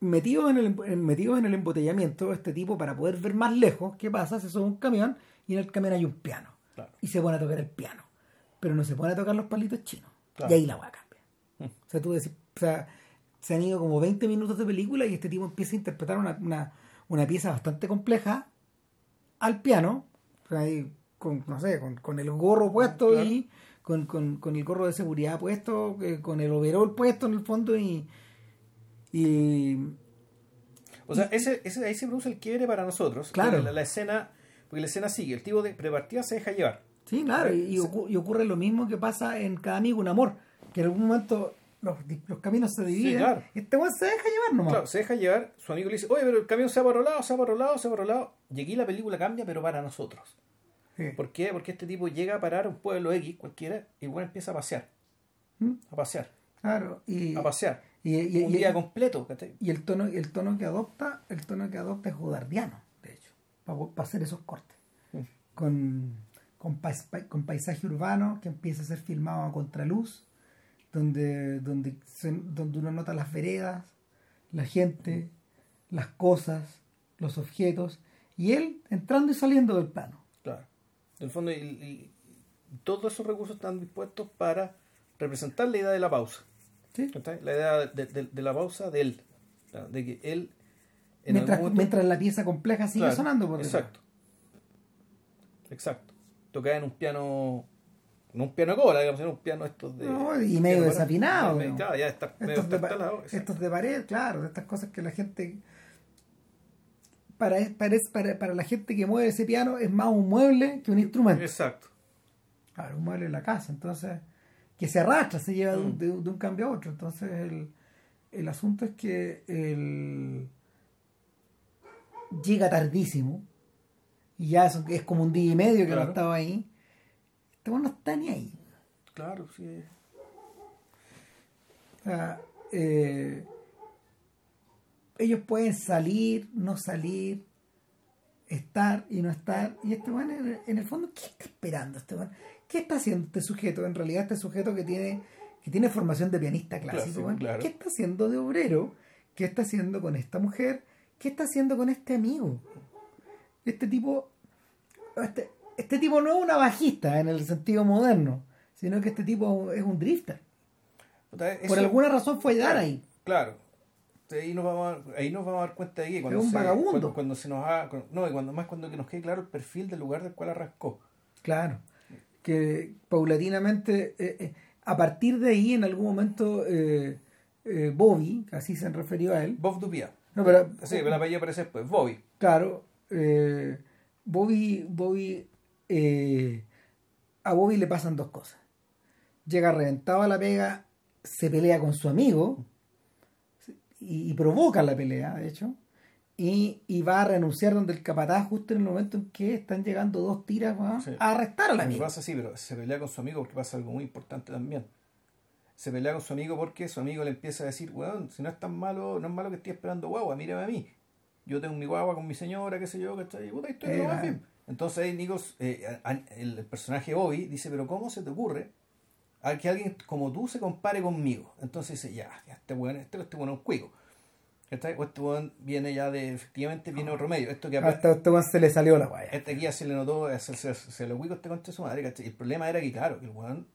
metidos en, el, metidos en el embotellamiento, este tipo, para poder ver más lejos, ¿qué pasa? Se sube un camión y en el camión hay un piano. Claro. Y se pone a tocar el piano. Pero no se pone a tocar los palitos chinos. Claro. Y ahí la va a cambiar. O sea, tú decís, o sea, se han ido como 20 minutos de película y este tipo empieza a interpretar una, una, una pieza bastante compleja al piano, ahí con, no sé, con, con el gorro puesto Claro. y con, con, con el gorro de seguridad puesto, eh, con el overall puesto en el fondo y, y O sea, ese, ese, ahí se produce el quiebre para nosotros. Claro. La, la escena, porque la escena sigue, el tipo de prepartida se deja llevar. sí, claro, y, y y ocurre lo mismo que pasa en Cada Amigo un Amor, que en algún momento los, los caminos se dividen, claro. y este weón se deja llevar nomás. Claro, se deja llevar, su amigo le dice, oye, pero el camión se va para otro lado, se va para otro lado, se va para otro lado. Y aquí la película cambia, pero para nosotros. Sí. ¿Por qué? Porque este tipo llega a parar a un pueblo X, cualquiera, y bueno, empieza a pasear. ¿Mm? A pasear. Claro, y, A pasear. y, y- un día completo. y el tono el tono que adopta el tono que adopta es godardiano de hecho para hacer esos cortes Mm. con con, pais- pa- con paisaje urbano que empieza a ser filmado a contraluz donde donde se- donde uno nota las veredas la gente las cosas los objetos y él entrando y saliendo del plano Claro. En el fondo, y, y todos esos recursos están dispuestos para representar la idea de la pausa. ¿Sí? La idea de, de- de la pausa de él. De que él. en Mientras, algún momento- mientras la pieza compleja sigue Claro, sonando por detrás. Exacto. Exacto. Tocada en un piano. No un piano de cola, digamos, en un piano estos de. No, y medio desafinado, ¿no? Claro, ya está medio estos de, estos pared, claro, de estas cosas que la gente para, para, para, para la gente que mueve ese piano es más un mueble que un instrumento. Exacto. Claro, un mueble en la casa, entonces que se arrastra, se lleva de, un, Mm. de, de un cambio a otro. Entonces el, el asunto es que el llega tardísimo y ya es, es como un día y medio que no Claro. estaba ahí. Este no está ni ahí. Claro, sí. Sea, eh, ellos pueden salir, no salir, estar y no estar. Y este en, el fondo, ¿qué está esperando este? ¿Qué está haciendo este sujeto? En realidad, este sujeto que tiene, que tiene formación de pianista clásico, claro. ¿qué está haciendo de obrero? ¿Qué está haciendo con esta mujer? ¿Qué está haciendo con este amigo? Este tipo. Este, este tipo no es una bajista en el sentido moderno, sino que este tipo es un drifter. Por alguna razón fue a dar ahí. Claro. Ahí nos vamos a, dar- ahí nos vamos a dar cuenta de que cuando, Es un se, vagabundo. cuando, cuando se nos ha, no, y cuando más cuando que nos quede claro el perfil del lugar del cual arrancó. Claro. Que paulatinamente, eh, eh, a partir de ahí, en algún momento, eh, Bobby, así se han referido a él. Bob Dupia. No, pero, Sí, pero la apellido aparece después, Bobby. claro, Bobby, Bobby, eh, a Bobby le pasan dos cosas. Llega reventado a la pega, se pelea con su amigo y, y provoca la pelea, de hecho, y, y va a renunciar donde el capataz justo en el momento en que están llegando dos tiras a arrestar al que amigo. pasa sí, pero se pelea con su amigo porque pasa algo muy importante también. Se pelea con su amigo porque su amigo le empieza a decir, weón, si no es tan malo, no es malo que estoy esperando guagua, mírame a mí. Yo tengo mi guagua con mi señora, qué sé yo, ¿cachai? Puta, estoy en lo Eh, más bien. Entonces ahí Nico, eh, el, personaje Bobby dice, pero ¿cómo se te ocurre a que alguien como tú se compare conmigo? Entonces dice, ya, ya este weón, este, este weón es un cuico. Este weón viene ya de, efectivamente, viene otro medio. Esto que Hasta este weón se le salió la guaya. este aquí ya se le notó, se, se, se lo cuico este contra su madre, ¿cachai? El problema era que, claro, que el weón,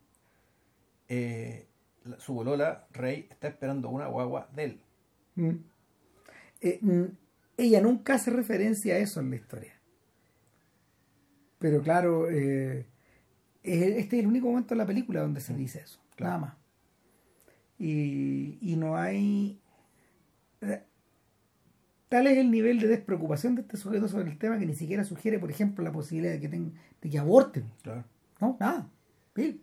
eh, su bolola, Rey, está esperando una guagua de él. Mm. Eh, mm, ella nunca hace referencia a eso en la historia. Pero claro, eh, este es el único momento de la película donde se dice eso. Claro. Nada más. Y, y no hay... eh, Tal es el nivel de despreocupación de este sujeto sobre el tema que ni siquiera sugiere, por ejemplo, la posibilidad de que, ten- de que aborten. Claro. No, nada. Bill,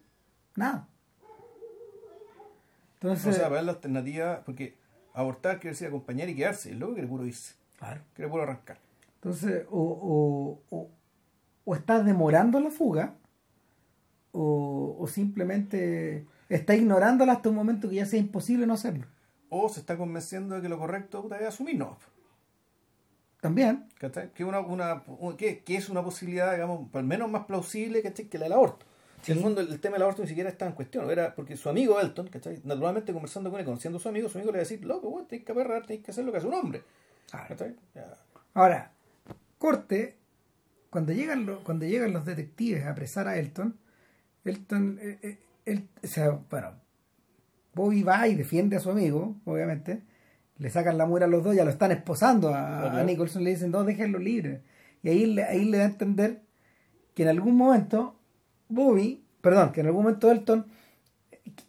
nada. O Entonces, sea, para la alternativa, porque abortar quiere decir acompañar y quedarse, el loco quiere puro irse, claro. quiere puro arrancar. Entonces, o, o, o, o estás demorando la fuga, o, o simplemente está ignorándola hasta un momento que ya sea imposible no hacerlo. O se está convenciendo de que lo correcto es asumirnos. También, ¿cachai? Que, una, una, un- que, que es una posibilidad, digamos, al menos más plausible ¿cachai? que la del aborto. Si en el fondo el tema del aborto ni siquiera estaba en cuestión, era porque su amigo Elton, ¿cachai? naturalmente conversando con él, conociendo a su amigo, su amigo le va a decir, loco, tenés que aperrar, tenés que hacer lo que hace un hombre. ahora, corte, cuando llegan, los, cuando llegan los detectives a apresar a Elton, Elton, eh, eh, él- o sea, bueno, Bobby va y defiende a su amigo, obviamente, le sacan la muera a los dos, ya lo están esposando a, a Nicholson, le dicen, no, déjenlo libre. Y ahí, le- ahí le da a entender que en algún momento Bobby, perdón, que en algún momento Elton,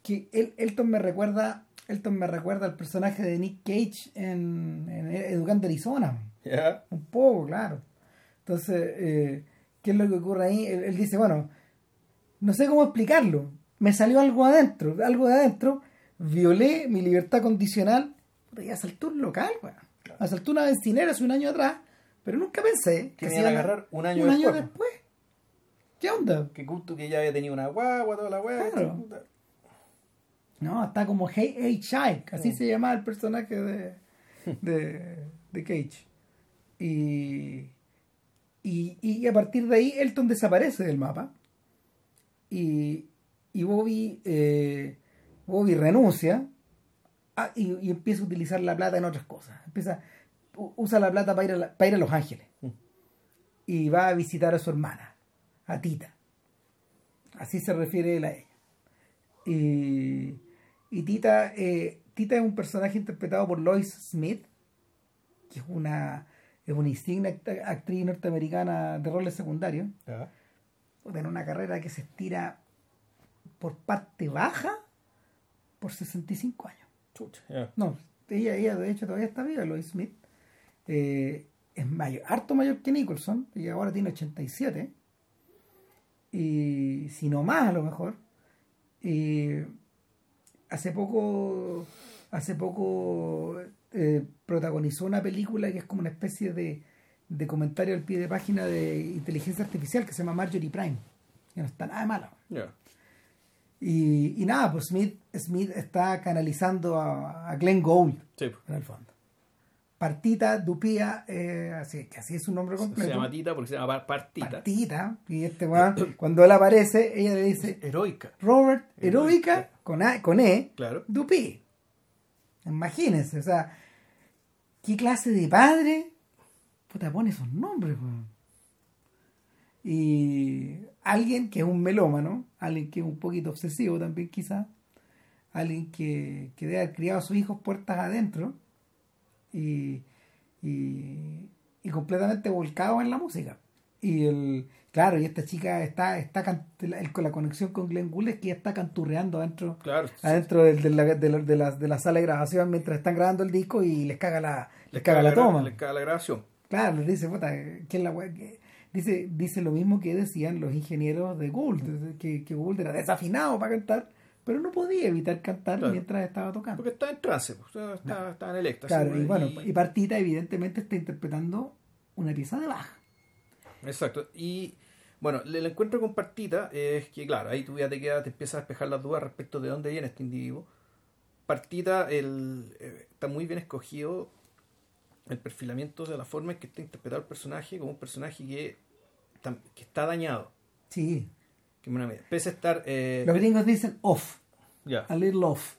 que el- Elton me recuerda, Elton me recuerda al personaje de Nick Cage en, en Educando Arizona, un poco, claro. Entonces, eh, ¿qué es lo que ocurre ahí? Él, él dice, bueno, no sé cómo explicarlo, me salió algo adentro, algo de adentro, violé mi libertad condicional y asaltó un local, weón. Asaltó una bencinera hace un año atrás, pero nunca pensé Que me se iban a agarrar un año después. ¿Qué onda? Que justo que ya había tenido una guagua, toda la weá. Claro. No, está como Hey, hey Child, así se llamaba el personaje de, de, de Cage. Y, y, y a partir de ahí Elton desaparece del mapa. Y, y Bobby, eh, Bobby renuncia ah, y, y empieza a utilizar la plata en otras cosas. Empieza, usa la plata para ir a, la- para ir a Los Ángeles. Mm. Y va a visitar a su hermana. a Tita. Así se refiere él a ella. Y, y Tita, eh, Tita es un personaje interpretado por Lois Smith, que es una, es una insignia act- actriz norteamericana de roles secundarios. Ya. Tiene una carrera que se estira por parte baja por 65 años. No, ella, ella de hecho todavía está viva, Lois Smith. Eh, es mayor, harto mayor que Nicholson, y ahora tiene 87. Y si no más a lo mejor. Y hace poco, hace poco eh, protagonizó una película que es como una especie de, de comentario al pie de página de inteligencia artificial que se llama Marjorie Prime. Que no está nada malo. Ya. Y, y nada, pues Smith, Smith está canalizando a, a Glenn Gould Sí, en el fondo. Partita Dupía, eh, así, que así es su nombre Se completo. llama Tita porque se llama Par- Partita. Partita. Y este weón, cuando él aparece, ella le dice, Heroica. Robert, Heroica. heroica, con, A- con E, Claro. Dupí. Imagínense, o sea, ¿qué clase de padre puta pone esos nombres? weón? Y alguien que es un melómano, alguien que es un poquito obsesivo también quizás, alguien que, que debe haber criado a sus hijos puertas adentro y, y, y completamente volcado en la música. Y el, claro, y esta chica está, está con la conexión con Glenn Gould es que ella está canturreando adentro Claro. adentro de, la, de, la, de, la, de la sala de grabación mientras están grabando el disco y les caga la, les caga la toma. Les caga la grabación. Claro, les dice, puta, ¿qué es la wea que-?" Dice, dice lo mismo que decían los ingenieros de Gould, que, que Gould era desafinado para cantar, pero no podía evitar cantar Claro. mientras estaba tocando. Porque está en trance, pues, o sea, está, está en el éxtasis. Claro, pues, y bueno, y Partita evidentemente está interpretando una pieza de baja. Exacto. Y bueno, el encuentro con Partita es que, claro, ahí tú ya te quedas, te empiezas a despejar las dudas respecto de dónde viene este individuo. Partita el, eh, está muy bien escogido el perfilamiento de la forma en que está interpretado el personaje como un personaje que, que está dañado. Sí, Que, bueno, pese a estar. eh, los gringos dicen off, ya, a little off.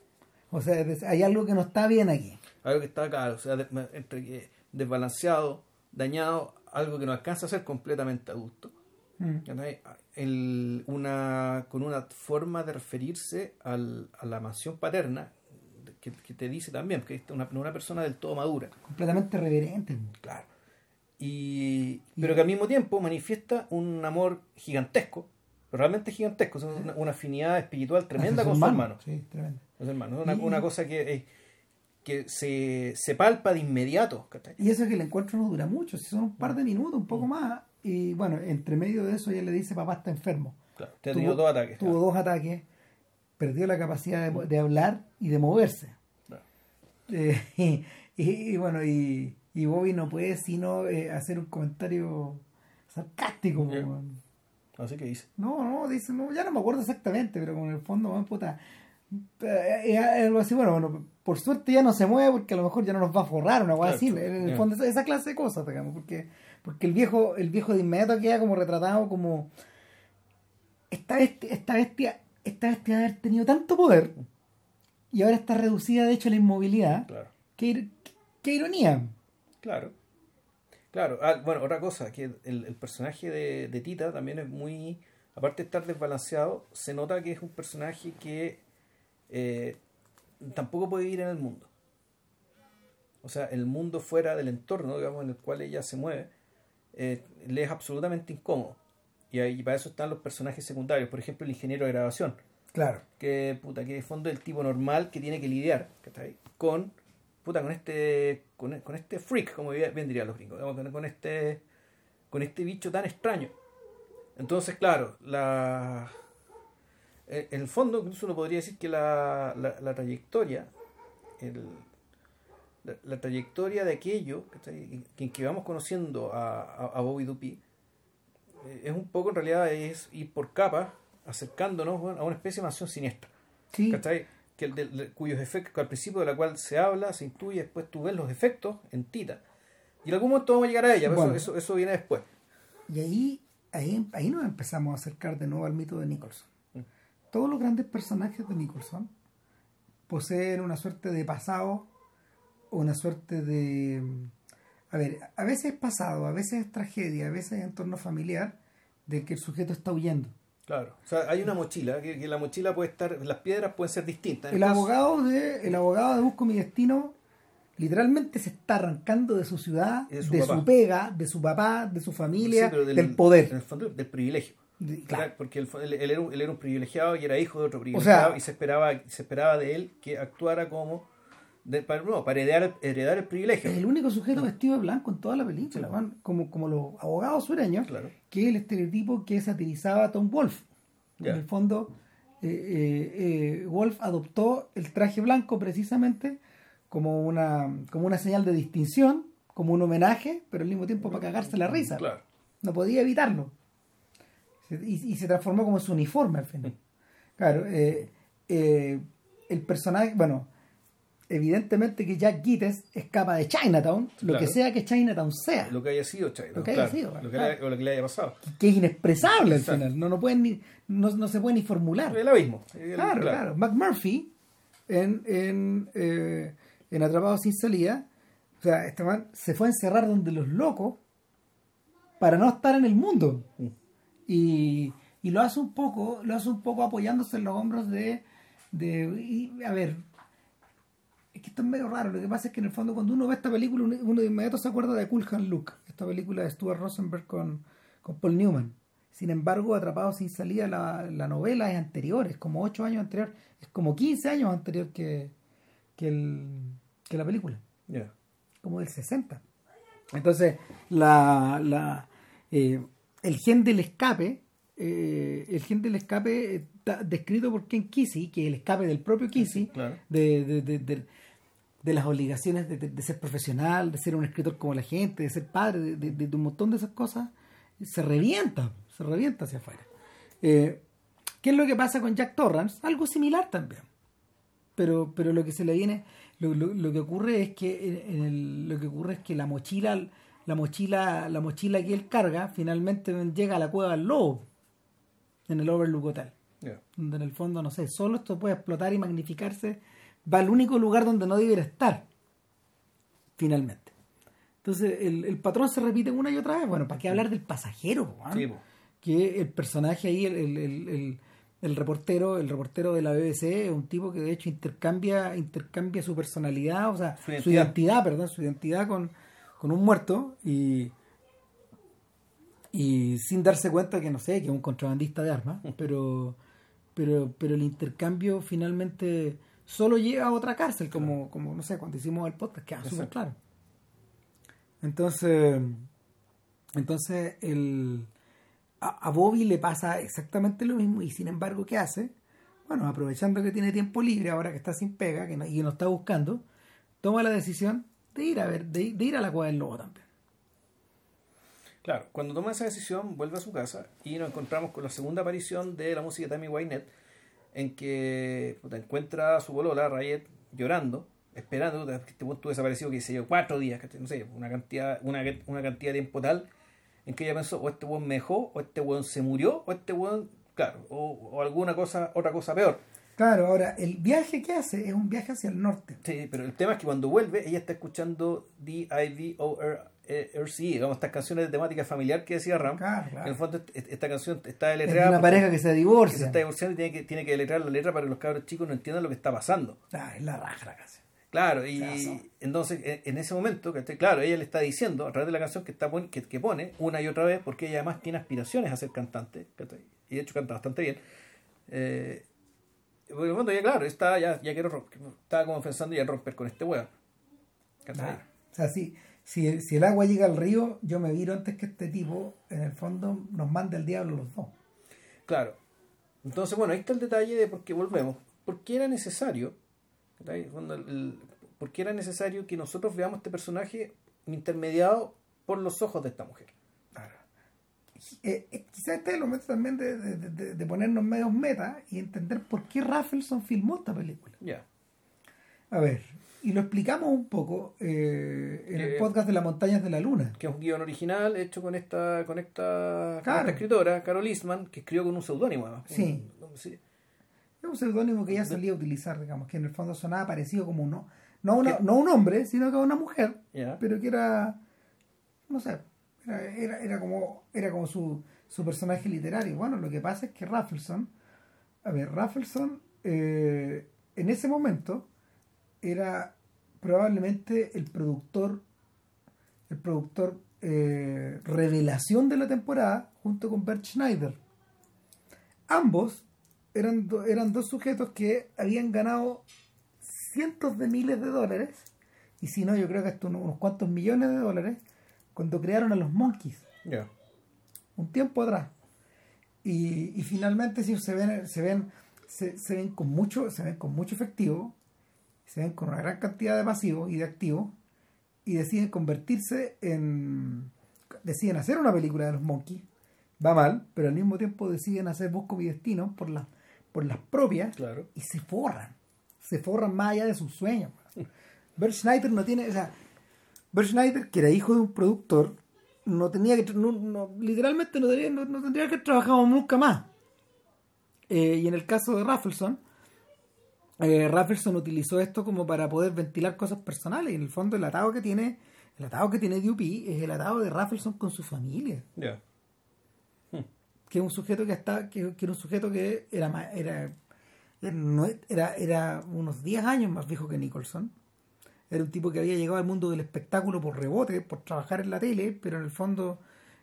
O sea, hay algo que no está bien aquí. algo que está acá, o sea, entre que desbalanceado, dañado, algo que no alcanza a ser completamente adulto. Mm. una, con una forma de referirse al- a la mansión paterna que, que te dice también que es una, una persona del todo madura. Completamente reverente. Claro. Y, pero que al mismo tiempo manifiesta un amor gigantesco, realmente gigantesco, una, una afinidad espiritual tremenda con su hermano. Sí, tremendo. Con su hermano. Una, Y- una cosa que, eh, que se, se palpa de inmediato. ¿cachai? Y eso es que el encuentro no dura mucho, si son un par de minutos, un poco más. Y bueno, entre medio de eso ella le dice, papá está enfermo. Claro, te tenido dos ataques. Tuvo dos ataques, perdió la capacidad de, de hablar y de moverse. Claro. Eh, y, y- bueno, y, y Bobby no puede sino eh, hacer un comentario sarcástico. Ya. como- Así que dice. No, no, dice, no, ya no me acuerdo exactamente, pero como en el fondo, bueno, puta. eh, eh, algo así, bueno, bueno, por suerte ya no se mueve porque a lo mejor ya no nos va a forrar una cosa Claro, así. En el fondo, esa, esa clase de cosas, digamos, porque, porque el viejo, el viejo de inmediato queda como retratado como esta bestia, esta bestia, esta bestia de haber tenido tanto poder y ahora está reducida de hecho a la inmovilidad. Claro. Qué, ir- qué ironía. Claro. Claro. Ah, bueno, otra cosa, que el, el personaje de, de Tita también es muy. Aparte de estar desbalanceado, se nota que es un personaje que eh, tampoco puede vivir en el mundo. O sea, el mundo fuera del entorno, digamos, en el cual ella se mueve, eh, le es absolutamente incómodo. Y ahí para eso están los personajes secundarios, por ejemplo, el ingeniero de grabación. Claro. que puta que de fondo es el tipo normal que tiene que lidiar ¿cachai? con puta con este con, con este freak como dirían los gringos con, con este con este bicho tan extraño entonces claro la eh, en el fondo incluso uno podría decir que la, la, la trayectoria el, la, la trayectoria de aquello que, que vamos conociendo a, a, a Bobby Dupi eh, es un poco en realidad es ir por capas acercándonos bueno, a una especie de mansión siniestra Sí. ¿cachai? Que el de- de- cuyos efectos al principio de la cual se habla se intuye después tú ves los efectos en Tita y en algún momento vamos a llegar a ella pero eso, eso, eso viene después Y ahí, ahí, ahí nos empezamos a acercar de nuevo al mito de Nicholson. Mm. Todos los grandes personajes de Nicholson poseen una suerte de pasado una suerte de... A ver, a veces es pasado, a veces es tragedia, a veces es entorno familiar, de que el sujeto está huyendo. Claro, o sea, hay una mochila, que, que la mochila puede estar, las piedras pueden ser distintas. El caso- abogado de el abogado de Busco mi destino literalmente se está arrancando de su ciudad, de de su, papá. pega, de su papá, de su familia, del, poder. En el fondo, del privilegio. De- claro. Porque él, él- él era un, él era un privilegiado y era hijo de otro privilegiado sea- y se esperaba, se esperaba de él que actuara como de- para, no, para heredar, heredar el privilegio. Es el único sujeto vestido de blanco en toda la película, man, como, como los abogados sureños, Claro. que es el estereotipo que satirizaba a Tom Wolfe. Ya. En el fondo, eh, eh, eh, Wolfe adoptó el traje blanco precisamente como una, como una señal de distinción, como un homenaje, pero al mismo tiempo para cagarse la risa. Claro. No podía evitarlo. Y, y se transformó como su uniforme al final. Claro, eh, el personaje, bueno, evidentemente que Jack Gittes escapa de Chinatown, lo Claro. que sea que Chinatown sea, Lo que haya sido, China, Lo que haya sido, lo que, claro. le- o lo que le haya pasado. que es inexpresable al final, no, no, pueden ni, no, no se puede ni formular. El abismo. El- Claro, claro. McMurphy en, en, eh, en Atrapado sin salida, o sea, este man se fue a encerrar donde los locos para no estar en el mundo. Mm. Y, y lo hace un poco, lo hace un poco apoyándose en los hombros de, de y, a ver, es que esto es medio raro. Lo que pasa es que en el fondo cuando uno ve esta película, uno, de inmediato se acuerda de Cool Hand Luke, esta película de Stuart Rosenberg con, con Paul Newman. Sin embargo, Atrapado sin salida, la, la novela es anterior, es como 8 años anterior, es como 15 años anterior que, que, el, que la película, como del 60. Entonces, la, la, eh, el gen del escape, eh, el gen del escape está descrito por Ken Kesey, que es el escape del propio Kesey, Claro. de, de, de, de- las obligaciones de, de- de ser profesional, de ser un escritor como la gente, de ser padre, de, de- un montón de esas cosas, se revienta, se revienta hacia afuera. Eh, ¿Qué es lo que pasa con Jack Torrance? Algo similar también. Pero, pero lo que se le viene, lo, lo- lo que ocurre es que en- el- lo que ocurre es que la mochila, la mochila, la mochila que él carga, finalmente llega a la cueva del lobo, en el Overlook Hotel donde en el fondo, no sé, solo esto puede explotar y magnificarse, va al único lugar donde no debiera estar, finalmente. Entonces, el, el patrón se repite una y otra vez. Bueno, ¿para qué hablar del pasajero? ah? Sí. Que el personaje ahí, el, el, el, reportero, el reportero de la BBC, es un tipo que de hecho intercambia, intercambia su personalidad, o sea, Su su identidad. identidad, perdón, su identidad con, con un muerto y y sin darse cuenta que no sé que es un contrabandista de armas pero pero pero el intercambio finalmente solo lleva a otra cárcel como como no sé cuando hicimos el podcast queda súper claro. Entonces entonces el a, a Bobby le pasa exactamente lo mismo y sin embargo qué hace bueno aprovechando que tiene tiempo libre ahora que está sin pega que no, y que no está buscando toma la decisión de ir a ver de, de ir a la cueva del lobo también. Claro, cuando toma esa decisión, vuelve a su casa y nos encontramos con la segunda aparición de la música de Tammy Wynette, en que puta, encuentra a su bolola, Rayet, llorando, esperando, que este estuvo desaparecido, que se yo, cuatro días, no sé, una cantidad, una, una cantidad de tiempo tal, en que ella pensó, o este weón me dejó, o este weón se murió, o este weón, claro, o, o alguna cosa, otra cosa peor. Claro, ahora, el viaje que hace es un viaje hacia el norte. Sí, pero el tema es que cuando vuelve, ella está escuchando D-I-V-O-R-C, digamos, estas canciones de temática familiar que decía Ram. Claro, claro. En el fondo, est- esta canción está Es de deletreada. una porque- pareja que se que se divorcia. está divorciando y tiene que, tiene que deletrear la letra para que los cabros chicos no entiendan lo que está pasando. Ah, es la raja la canción. Claro, y entonces en, en ese momento, que claro, ella le está diciendo a través de la canción que, está que, que pone una y otra vez, porque ella además tiene aspiraciones a ser cantante, y de hecho canta bastante bien. Eh, porque en el fondo, ya claro, está, ya, ya quiero romper, estaba como pensando ya en romper con este weón. ¿cachai? Claro. O sea, si, si, si el agua llega al río, yo me viro antes que este tipo, en el fondo, nos mande el diablo los dos. Claro. Entonces, bueno, ahí está el detalle de por qué volvemos. ¿Por qué era necesario? ¿Por qué era necesario que nosotros veamos este personaje intermediado por los ojos de esta mujer? Claro. Eh, eh, quizás este es el momento también de, de- de- de ponernos medios meta y entender por qué Raffleson filmó esta película. Ya. A ver, y lo explicamos un poco eh, en el Eh, podcast de las montañas de la luna. Que es un guion original hecho con esta, con esta, con Claro. esta escritora, Carol Eastman, que escribió con un seudónimo además. Sí. Sí. Es un seudónimo que ella solía utilizar, digamos, que en el fondo sonaba parecido como uno, no, una, no un hombre, sino que una mujer, pero que era, no sé, era, era, era como, era como su, su personaje literario. Bueno, lo que pasa es que Raffleson, a ver, Raffleson eh, en ese momento era probablemente el productor, el productor eh, revelación de la temporada junto con Bert Schneider. Ambos eran, eran dos sujetos que habían ganado cientos de miles de dólares, y si no, yo creo que hasta unos, cuantos millones de dólares, cuando crearon a los Monkeys. Un tiempo atrás. Y, finalmente si se ven, se ven, se, ven con mucho, se ven con mucho efectivo, se ven con una gran cantidad de pasivos y de activos, y deciden convertirse en. deciden hacer una película de los Monkeys. Va mal, pero al mismo tiempo deciden hacer Busco mi destino por las por las propias y se forran. Se forran más allá de sus sueños. Bert Schneider no tiene. O sea, Bert Schneider, que era hijo de un productor, no tenía que. No, literalmente no, tendría, no, tendría que haber trabajado nunca más. Eh, y en el caso de Raffleson, eh, Raffleson utilizó esto como para poder ventilar cosas personales. Y en el fondo, el atado que tiene. El atado que tiene DUP es el atado de Raffleson con su familia. Ya que es un sujeto que está que, era un sujeto que era era era, era unos 10 años más viejo que Nicholson era un tipo que había llegado al mundo del espectáculo por rebote por trabajar en la tele pero en el fondo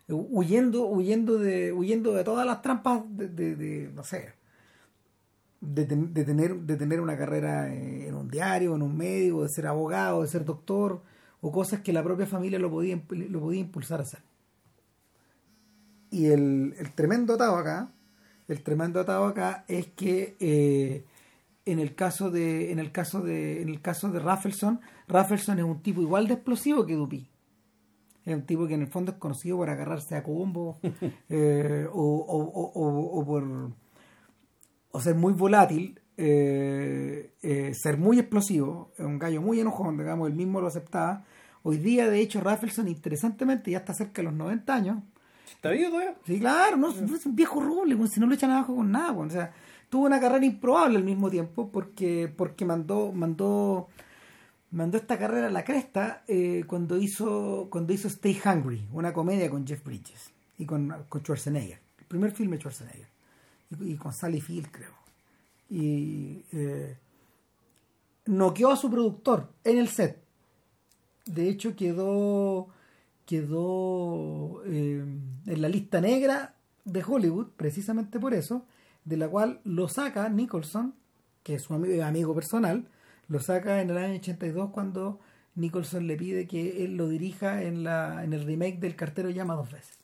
eh, huyendo huyendo de huyendo de todas las trampas de, no sé de, tener de tener una carrera en un diario en un medio de ser abogado de ser doctor o cosas que la propia familia lo podía lo podía impulsar a hacer y el, tremendo atado acá, el tremendo atado acá es que eh, en el caso de, en el caso de, en el caso de Raffleson, Raffleson es un tipo igual de explosivo que Dupi. Es un tipo que en el fondo es conocido por agarrarse a combo eh, o, o, o, por o ser muy volátil, eh, ser muy explosivo, un gallo muy enojón, digamos, él mismo lo aceptaba. Hoy día, de hecho, Raffleson, interesantemente, ya está cerca de los 90 años, ¿Está vivo todavía? Sí, claro, no, es un viejo roble, si no lo echan abajo con nada, o sea, tuvo una carrera improbable al mismo tiempo porque, porque mandó, mandó, mandó esta carrera a la cresta eh, cuando hizo, cuando hizo Stay Hungry, una comedia con Jeff Bridges y con, con Schwarzenegger, el primer filme de Schwarzenegger, y, con Sally Field, creo. Y eh, noqueó a su productor en el set. De hecho, quedó quedó eh, en la lista negra de Hollywood, precisamente por eso, de la cual lo saca Nicholson, que es su amigo, personal, lo saca en el año 82 cuando Nicholson le pide que él lo dirija en, la, en el remake del Cartero Llama dos veces.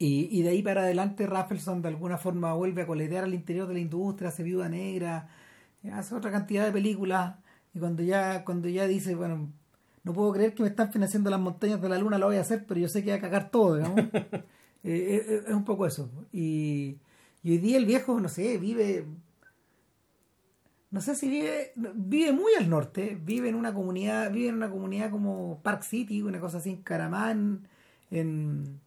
Y, de ahí para adelante Raffleson de alguna forma vuelve a coletear al interior de la industria, hace Viuda Negra, hace otra cantidad de películas y cuando ya, cuando ya dice, bueno, no puedo creer que me están financiando las montañas de la luna, lo voy a hacer, pero yo sé que voy a cagar todo, digamos. Eh, eh, eh, es un poco eso. Y, hoy día el viejo, no sé, vive, no sé si vive, vive muy al norte, vive en una comunidad, vive en una comunidad como Park City, una cosa así en Caramán, en,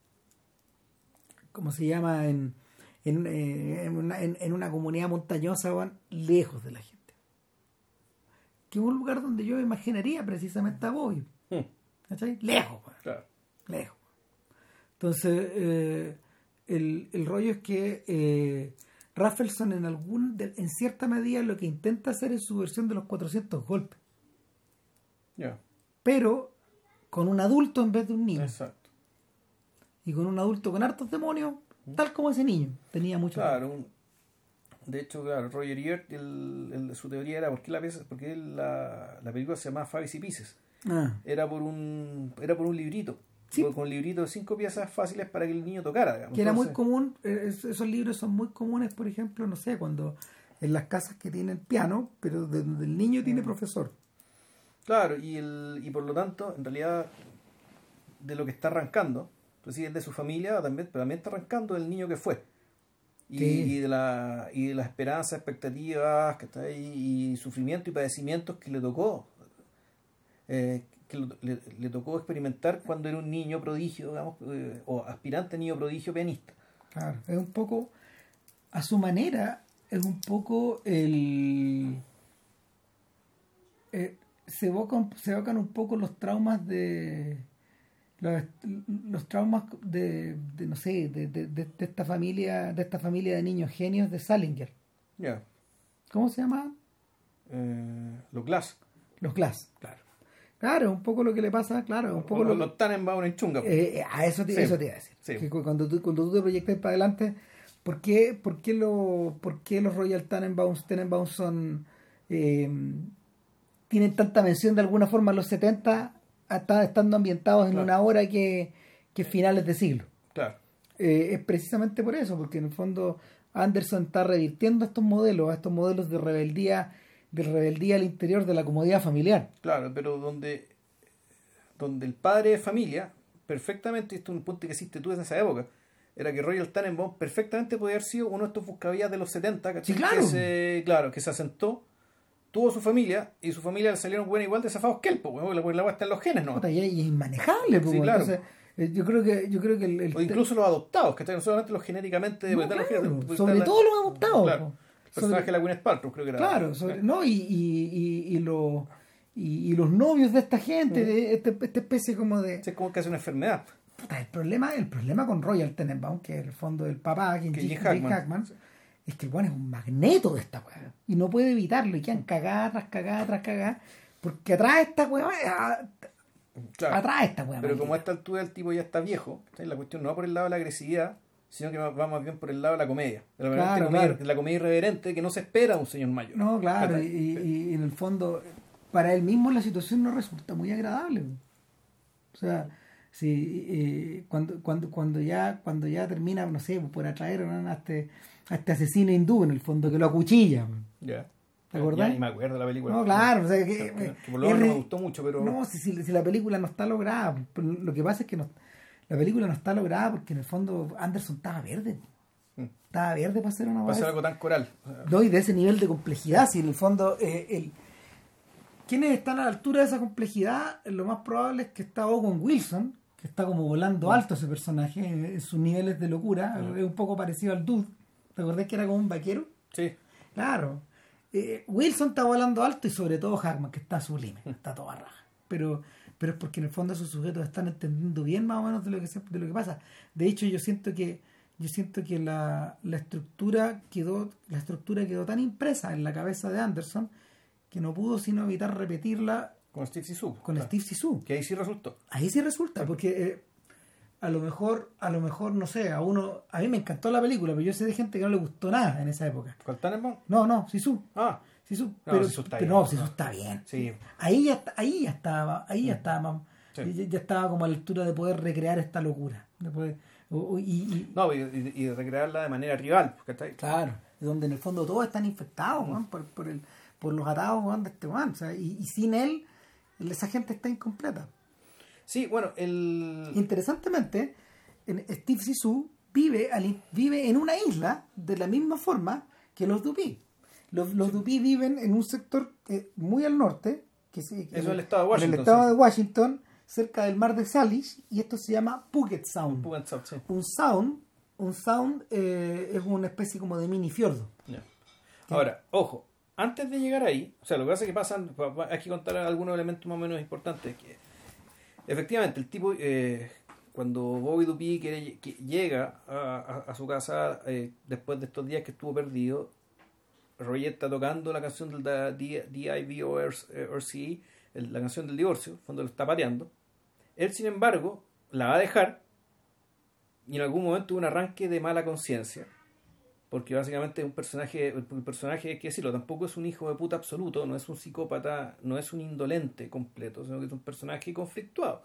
¿cómo se llama? En, en, en, una, comunidad montañosa, van lejos de la gente que es un lugar donde yo imaginaría precisamente a Bobby. Hmm. ¿Cachai? Lejos, claro. lejos. Entonces, eh, el, el, rollo es que eh, Raffleson en algún en cierta medida lo que intenta hacer es su versión de los 400 golpes. Pero con un adulto en vez de un niño. Exacto. Y con un adulto con hartos demonios, tal como ese niño. Tenía mucho. Claro, de hecho, claro, Roger Ebert, el, su teoría era porque la pieza, porque la, la película se llamaba Five y Pieces. Ah. Era por un era por un librito. Con un librito de cinco piezas fáciles para que el niño tocara. Que era muy común, eh, esos libros son muy comunes, por ejemplo, no sé, cuando en las casas que tienen piano, pero donde el niño tiene mm. profesor. Claro, y, el, y por lo tanto, en realidad, de lo que está arrancando, pues es de su familia, también, pero también está arrancando el niño que fue y, de la, y de las esperanzas, expectativas que está ahí, y sufrimiento y padecimientos que le tocó eh, que le, tocó experimentar cuando era un niño prodigio, digamos, eh, o aspirante niño prodigio pianista. Claro, es un poco, a su manera, es un poco el... Eh, se, evocan, se evocan un poco los traumas de los, los traumas de, de, no sé, de, de, de, esta familia, de esta familia de niños genios de Salinger. Ya. ¿Cómo se llama? Eh, los Glass. Los Glass. Claro. Claro, un poco lo que le pasa, claro, un poco los, lo, los Tannenbaum en chunga. Eh, eh, a eso te, Sí. eso te iba a decir. Sí. Que cu- cuando, tú, cuando tú te proyectas para adelante, ¿por qué, por qué, lo, por qué los Royal Tenenbaums, Tenenbaums son, eh, tienen tanta mención de alguna forma en los 70, hasta estando ambientados en Claro. una hora que, que finales de siglo? Claro. Eh, es precisamente por eso, porque en el fondo Anderson está revirtiendo estos modelos, a estos modelos de rebeldía, de rebeldía al interior de la comodidad familiar. Claro, pero donde, donde el padre de familia, perfectamente, esto es un punto que hiciste tú desde esa época, era que Royal Tannenbaum perfectamente podía haber sido uno de estos buscavías de los 70, ¿cachai? Sí, claro. Que se, claro, que se asentó, tuvo su familia, y su familia le salieron buenas igual desafados que él, pues, porque la weá está en los genes, ¿no? Y es inmanejable, pues, Sí, claro. entonces eh, yo creo que yo creo que el, el- O incluso los adoptados, que no solamente los genéticamente... No, los claro, porque sobre la- todo los adoptados, Claro. El personaje Sobre- de la Gwyneth Paltrow, creo que era. claro sobre- no y, y, y, y los y, y los novios de esta gente de este- esta especie como de Es como que hace una enfermedad. Puta, el problema el problema con Royal Tenenbaum que es el fondo del papá Jim Hackman, Hackman. Es que el weón es un magneto de esta weá y no puede evitarlo y quedan cagada tras cagada tras cagada porque atrás esta weá Claro. atrás esta weá Pero maldita. como a esta altura el tipo ya está viejo, ¿cachai? la cuestión no va por el lado de la agresividad, sino que va más bien por el lado de la comedia. De la, Claro, comedia, claro. la comedia irreverente que no se espera de un señor mayor. No, claro, y, ¿Cachai? y- y en el fondo, para él mismo la situación no resulta muy agradable. O sea, si, eh, cuando, cuando, cuando, ya, cuando ya termina, no sé, por atraer ¿no? a, este, a este asesino hindú, en el fondo, que lo acuchilla. Ya. ¿Te acordás? Ya ni me acuerdo de la película. No, claro, o sea, que, Que, eh, que por lo menos no me gustó mucho, pero. No, si, si- si la película no está lograda, lo que pasa es que no, la película no está lograda porque en el fondo Anderson estaba verde. Mm. Estaba verde para hacer una va a ser weá algo tan coral. No, y de ese nivel de complejidad, si en el fondo, eh, el, quienes están a la altura de esa complejidad, lo más probable es que está Owen Wilson, que está como volando alto ese personaje, en, en sus niveles de locura, es un poco parecido al Dude, ¿te acordás que era como un vaquero? Sí. Claro. Eh, Wilson está volando alto y sobre todo Hackman, que está sublime, está toda raja. Pero, pero es porque en el fondo esos sujetos están entendiendo bien más o menos de lo que, de lo que pasa. De hecho, yo siento que yo siento que la, la estructura quedó la estructura quedó tan impresa en la cabeza de Anderson que no pudo sino evitar repetirla Con Steve Zissou. con claro. Steve Zissou. Que ahí sí resultó. Ahí sí resulta, porque eh, a lo mejor, a lo mejor, no sé, a uno, a mí me encantó la película, pero yo sé de gente que no le gustó nada en esa época. ¿Con Tannenbaum? No, no, Sisu. Ah, Sisu, pero, Zissou está pero bien. no, Sisu está bien. sí. Ahí ya, ahí ya estaba, ahí ya estaba, más- Sí. ya, ya estaba como a la altura de poder recrear esta locura. De poder- o- o- y, y- No, y, y- recrearla de manera rival. ¿cachai? claro, donde en el fondo todos están infectados por, por, el, por los atados weón, de este weón. O sea, y sin él, esa gente está incompleta. Sí, bueno, el. Interesantemente, en- Steve Zissou vive, vive en una isla de la misma forma que los Dupí. Los, los Dupí viven en un sector eh, muy al norte, que se- que Eso es en el estado de en Washington, el estado de Washington, cerca del mar de Salish, y esto se llama Puget Sound. Pugan South, sí. Un sound, un sound eh, es una especie como de mini fiordo. Ya. Ahora, ojo, antes de llegar ahí, o sea, lo que pasa es que pasan, pa- pa- hay que contar algunos elementos más o menos importantes. Que, efectivamente, el tipo, eh, cuando Bobby Dupi quiere, llega a, a- su casa eh, después de estos días que estuvo perdido, Roger está tocando la canción del D.I.V.O.R.C., la canción del divorcio, fondo lo está pateando. Él, sin embargo, la va a dejar y en algún momento un arranque de mala conciencia porque básicamente es un personaje, el personaje hay que decirlo, tampoco es un hijo de puta absoluto, no es un psicópata, no es un indolente completo, sino que es un personaje conflictuado.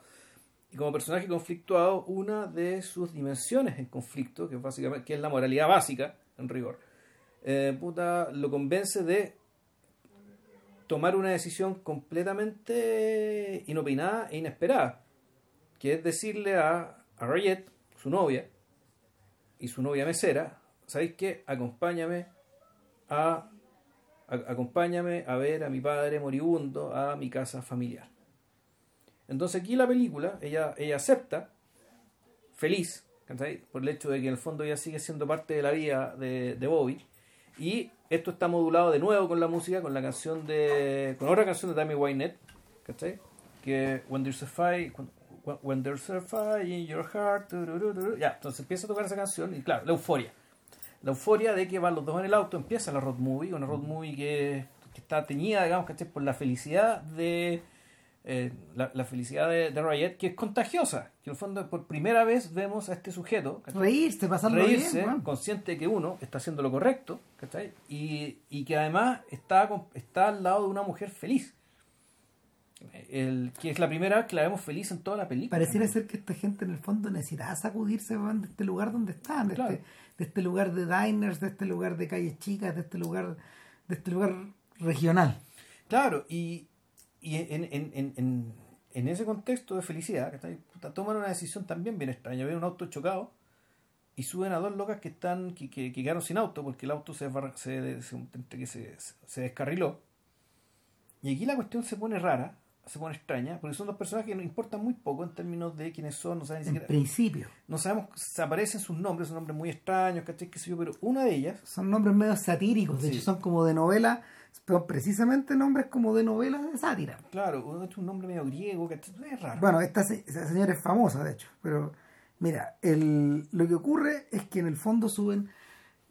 Y como personaje conflictuado, una de sus dimensiones en conflicto, que es básicamente que es la moralidad básica, en rigor, eh, puta, lo convence de tomar una decisión completamente inopinada e inesperada, que es decirle a, a Rayet, su novia, y su novia mesera, ¿sabéis qué? Acompáñame a, a- acompáñame a ver a mi padre moribundo a mi casa familiar. Entonces aquí la película, ella, ella acepta, feliz, ¿cachai? por el hecho de que en el fondo ella sigue siendo parte de la vida de, de Bobby, y esto está modulado de nuevo con la música, con la canción de, con otra canción de Tammy Wynette, ¿cachai? Que When There's a Fire, When- When there's a fire in your heart. Ya, entonces empieza a tocar esa canción y claro, la euforia. La euforia de que van los dos en el auto, empieza la road movie, una road movie que, que está teñida, digamos, ¿cachai? por la felicidad de eh, la, la felicidad de, de Riot, que es contagiosa. Que en el fondo, por primera vez vemos a este sujeto ¿cachai? Reírse, pasarlo reírse, bien. consciente de que uno está haciendo lo correcto, ¿cachai? Y, y que además está, está al lado de una mujer feliz. El, que es la primera vez que la vemos feliz en toda la película. Pareciera ser que esta gente en el fondo necesitaba sacudirse de este lugar donde están, de, Claro. este, de este lugar de diners, de este lugar de calles chicas, de este lugar, de este lugar regional. Claro, y, y en, en, en, en, en ese contexto de felicidad. Puta, toman una decisión también bien extraña. Ven un auto chocado y suben a dos locas que están que, que, que quedaron sin auto porque el auto se, se, que se, se descarriló. Y aquí la cuestión se pone rara, se pone extraña, porque son dos personajes que nos importan muy poco en términos de quiénes son, no saben ni En siquiera. principio. No sabemos, se aparecen sus nombres, son nombres muy extraños, ¿cachai? ¿Qué sé yo? Pero una de ellas, Son nombres medio satíricos, de Sí. hecho son como de novela, pero precisamente nombres como de novelas de sátira. claro, uno es un nombre medio griego, ¿cachai? Es raro. Bueno, esta, esa señora es famosa, de hecho, pero mira, el, lo que ocurre es que en el fondo suben,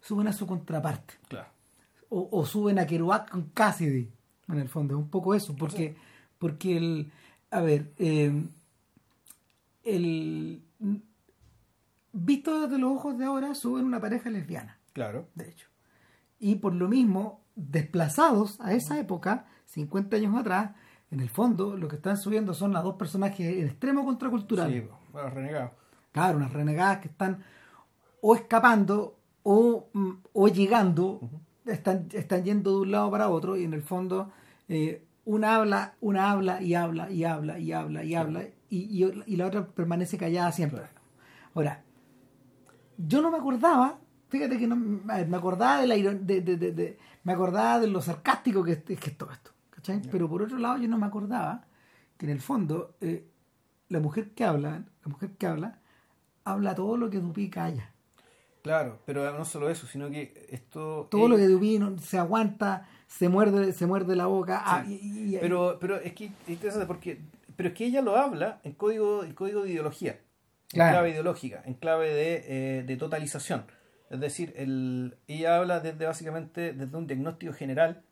suben a su contraparte. Claro. o, o suben a Kerouac con Cassidy, en el fondo, es un poco eso, porque, porque el, a ver, eh, el, visto desde los ojos de ahora, suben una pareja lesbiana, Claro. de hecho, y por lo mismo, desplazados a esa época, 50 años atrás, en el fondo, lo que están subiendo son las dos personajes en extremo contracultural. Sí, bueno, renegado. Claro, unas renegadas que están o escapando o, mm, o llegando, están, están yendo de un lado para otro y en el fondo eh, una habla, una habla y habla y habla y habla y habla y, y- y la otra permanece callada siempre. Claro. Ahora, yo no me acordaba, fíjate que no me acordaba de la iron- de, de- de- de- me acordaba de lo sarcástico que, es- que es todo esto, ¿cachai? Pero por otro lado yo no me acordaba que en el fondo eh, la mujer que habla, la mujer que habla, habla todo lo que Dupi calla. Claro, pero no solo eso, sino que esto... Todo lo que Dupi no- se aguanta, se muerde, se muerde la boca. ah, Sí. y- y- y- Pero, pero es que es interesante porque... Pero es que ella lo habla en código, en código de ideología. En Claro. clave ideológica, en clave de, eh, de totalización. Es decir, el, ella habla desde básicamente desde un diagnóstico general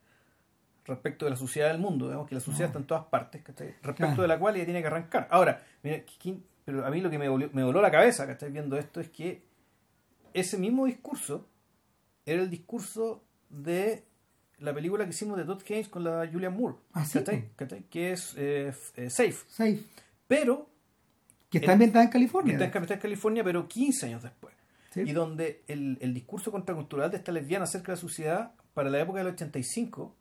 respecto de la sociedad del mundo. Digamos que la sociedad está en todas partes, ¿cachai? Respecto Claro. de la cual ella tiene que arrancar. Ahora, mira, ¿quién- pero a mí lo que me voló, me voló la cabeza, ¿cachai? Viendo esto es que ese mismo discurso era el discurso de la película que hicimos de Todd Haynes con la Julian Moore, Ah, sí, ¿cachai? Que es eh, eh, Safe. Safe, Pero que está ambientada en que California. está en, está en California, pero 15 años después. Sí. Y donde el, el discurso contracultural de esta lesbiana acerca de la sociedad, para la época del 85,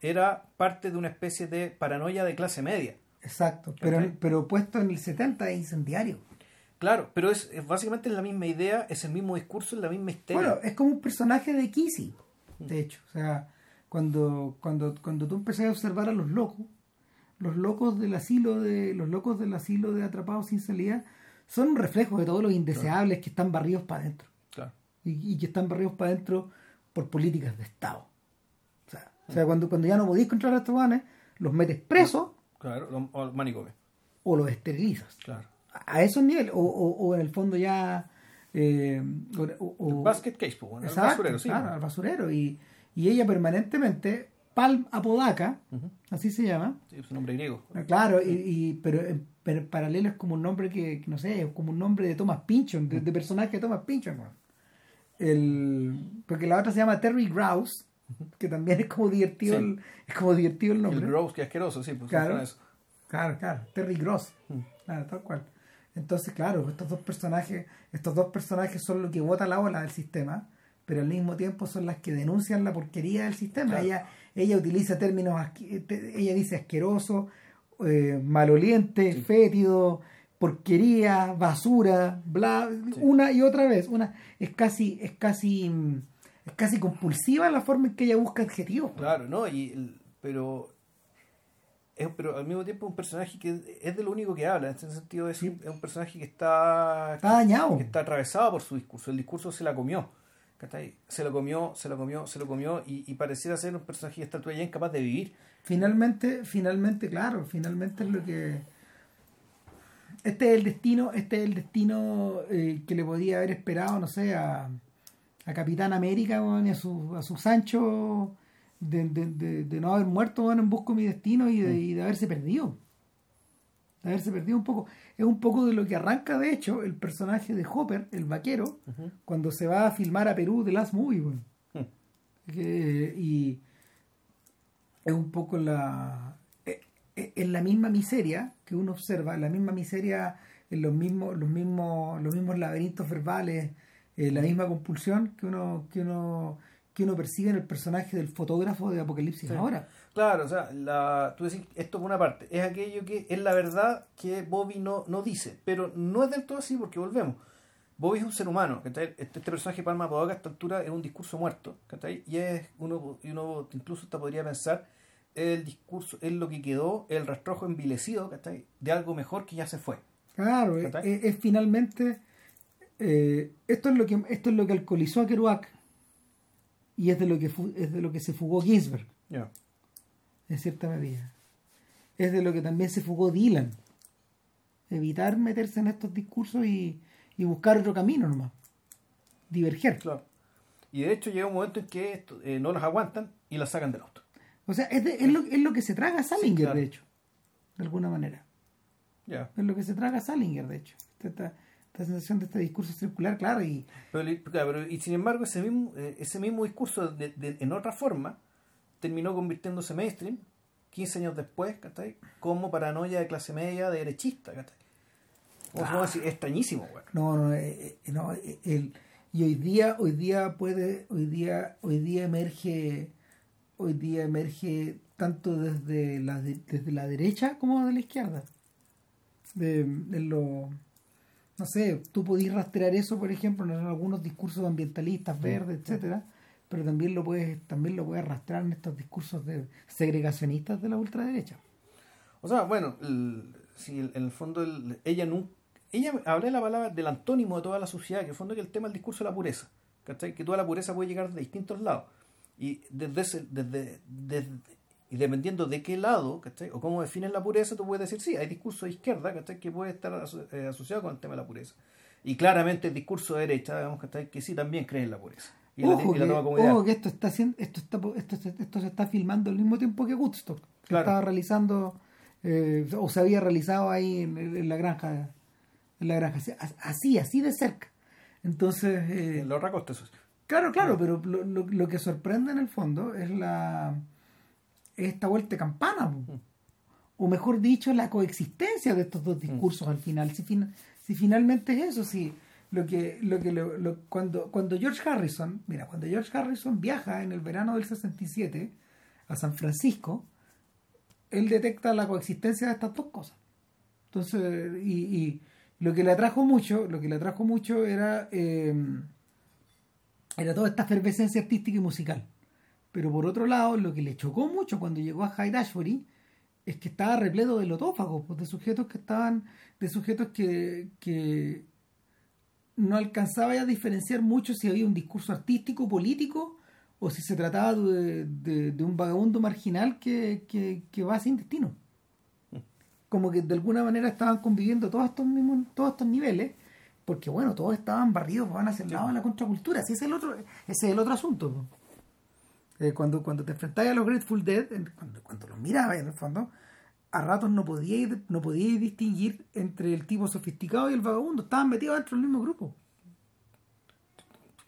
era parte de una especie de paranoia de clase media. Exacto, pero, ¿Cachai? pero puesto en el 70 es incendiario. Claro, pero es, es básicamente la misma idea, es el mismo discurso, es la misma histeria. Bueno, es como un personaje de Kissy, de hecho. O sea, cuando, cuando, cuando tú empezás a observar a los locos, los locos del asilo de, los locos del asilo de atrapados sin salida, son un reflejo de todos los indeseables que están barridos para adentro. Claro. Y, y que están barridos para adentro por políticas de Estado. O sea, o sea, cuando, cuando ya no podéis controlar a estos vanes, los metes presos Claro, o el manicomio. o los esterilizas. Claro. A esos niveles. O, o, o en el fondo ya. eh, o- o- El basket case, pues, bueno, el Exacto, basurero, sí. claro, pues. al basurero. Y, y ella permanentemente, Palm Apodaca, así se llama. Sí, es un nombre griego. Ah, Claro, y, y- pero, en- paralelo es como un nombre que, que no sé, es como un nombre de Thomas Pynchon, de, de personaje de Thomas Pynchon. weón. El, porque la otra se llama Terry Grouse, que también es como divertido, Sí. el, es como divertido el nombre. El gross, que asqueroso, sí, pues Claro. eso. Claro, claro, Terry Gross. Mm. Claro, tal cual. Entonces, claro, estos dos personajes, estos dos personajes son lo que bota la ola del sistema, pero al mismo tiempo son las que denuncian la porquería del sistema. Claro. Ella, ella utiliza términos, ella dice asqueroso, eh, maloliente, Sí. fétido, porquería, basura, bla, una y otra vez. Una, es casi, es casi, es casi compulsiva la forma en que ella busca adjetivos. Claro, ¿no? Y el- pero es, pero al mismo tiempo un personaje que es de lo único que habla, en ese sentido es, un, es un personaje que está, Está dañado. que está atravesado por su discurso, el discurso se la comió. Se lo comió, se lo comió, se lo comió y, y pareciera ser un personaje que está todavía incapaz de vivir. Finalmente, finalmente, claro, finalmente es lo que este es el destino, este es el destino eh, que le podía haber esperado, no sé, a, a Capitán América weón, y a su, a su Sancho de, de, de, de no haber muerto weón, en busco de mi destino y de, y de haberse perdido. De haberse perdido un poco. Es un poco de lo que arranca, de hecho, el personaje de Hopper, el vaquero, cuando se va a filmar a Perú The Last Movie, weón. Hmm. Y es un poco la eh, eh, en la misma miseria que uno observa, en la misma miseria, en los mismos, los mismos, los mismos laberintos verbales, eh, la misma compulsión que uno, que uno, que uno percibe en el personaje del fotógrafo de Apocalipsis Sí. ahora. Claro, o sea, la, tú decís, esto por una parte, es aquello que es la verdad que Bobby no, no dice, pero no es del todo así porque volvemos. Bobby es un ser humano. Este, este personaje Palma Podaca a esta altura es un discurso muerto, ¿cachai? Y es uno, y uno incluso hasta podría pensar el discurso, es lo que quedó, el rastrojo envilecido, ¿cachai? De algo mejor que ya se fue. Claro, es finalmente eh, esto es lo que esto es lo que alcoholizó a Kerouac y es de lo que es de lo que se fugó Ginsberg. Ya. en cierta medida. Es de lo que también se fugó Dylan. Evitar meterse en estos discursos y, y buscar otro camino nomás. Diverger. Claro. Y de hecho llega un momento en que esto, eh, no los aguantan y las sacan del auto. O sea, es, de- es lo, es lo que se traga Salinger, claro. de hecho. De alguna manera. Ya. Es lo que se traga Salinger, de hecho. Esta, esta sensación de este discurso circular, claro, y Pero, pero- y sin embargo, ese mismo, eh, ese mismo discurso de- de- en otra forma terminó convirtiéndose mainstream 15 años después, ¿cachai? Como paranoia de clase media, de derechista, ¿cachai? O sea, es extrañísimo, güey. No, no, eh, eh, no, el, y hoy día, hoy día puede, hoy día, hoy día emerge, hoy día emerge tanto desde la de- desde la derecha como de la izquierda. De, de lo, no sé, tú podías rastrear eso, por ejemplo, en algunos discursos ambientalistas, verdes, etcétera, pero también lo puedes, también lo puedes rastrear en estos discursos de segregacionistas de la ultraderecha. O sea, bueno, el- si el- en el fondo el- ella nunca. Ella hablé la palabra del antónimo de toda la sociedad, que en el fondo es el tema del discurso de la pureza. ¿cachai? Que toda la pureza puede llegar de distintos lados. Y desde ese, desde, desde- y dependiendo de qué lado, ¿cachai? o cómo defines la pureza, tú puedes decir, sí, hay discurso de izquierda, ¿cachai? que puede estar aso- eh, asociado con el tema de la pureza. Y claramente el discurso de derecha, digamos, ¿cachai? que sí también cree en la pureza. Y la, y la que, toma ojo que esto está haciendo, esto está esto, se- esto se está filmando al mismo tiempo que Woodstock. Claro. estaba realizando eh, o se había realizado ahí en, en la granja en la granja así, así de cerca. Entonces, eh, En la otra costa, eso sí. claro, claro, pero lo, lo- lo que sorprende en el fondo es la esta vuelta de campana. Mm. O mejor dicho, la coexistencia de estos dos discursos al final. Si, fin- si finalmente es eso, si lo que, lo que lo- lo- cuando, cuando George Harrison, mira, cuando George Harrison viaja en el verano del 67 a San Francisco, él detecta la coexistencia de estas dos cosas. Entonces, y, y lo que le atrajo mucho, lo que le atrajo mucho era, eh, era toda esta efervescencia artística y musical. Pero por otro lado, lo que le chocó mucho cuando llegó a Hyde Ashbury es que estaba repleto de lotófagos, pues, de sujetos que estaban, de sujetos que, que no alcanzaba ya a diferenciar mucho si había un discurso artístico, político, o si se trataba de, de- de un vagabundo marginal que, que, que va sin destino. Como que de alguna manera estaban conviviendo todos estos mismos, todos estos niveles, porque bueno, todos estaban barridos, van hacia el lado de la contracultura. Ese es el otro, ese es el otro asunto. Eh, cuando, cuando te enfrentabas a los Grateful Dead, cuando, cuando los mirabas en el fondo, a ratos no podíais no podíais distinguir entre el tipo sofisticado y el vagabundo. Estaban metidos dentro del mismo grupo.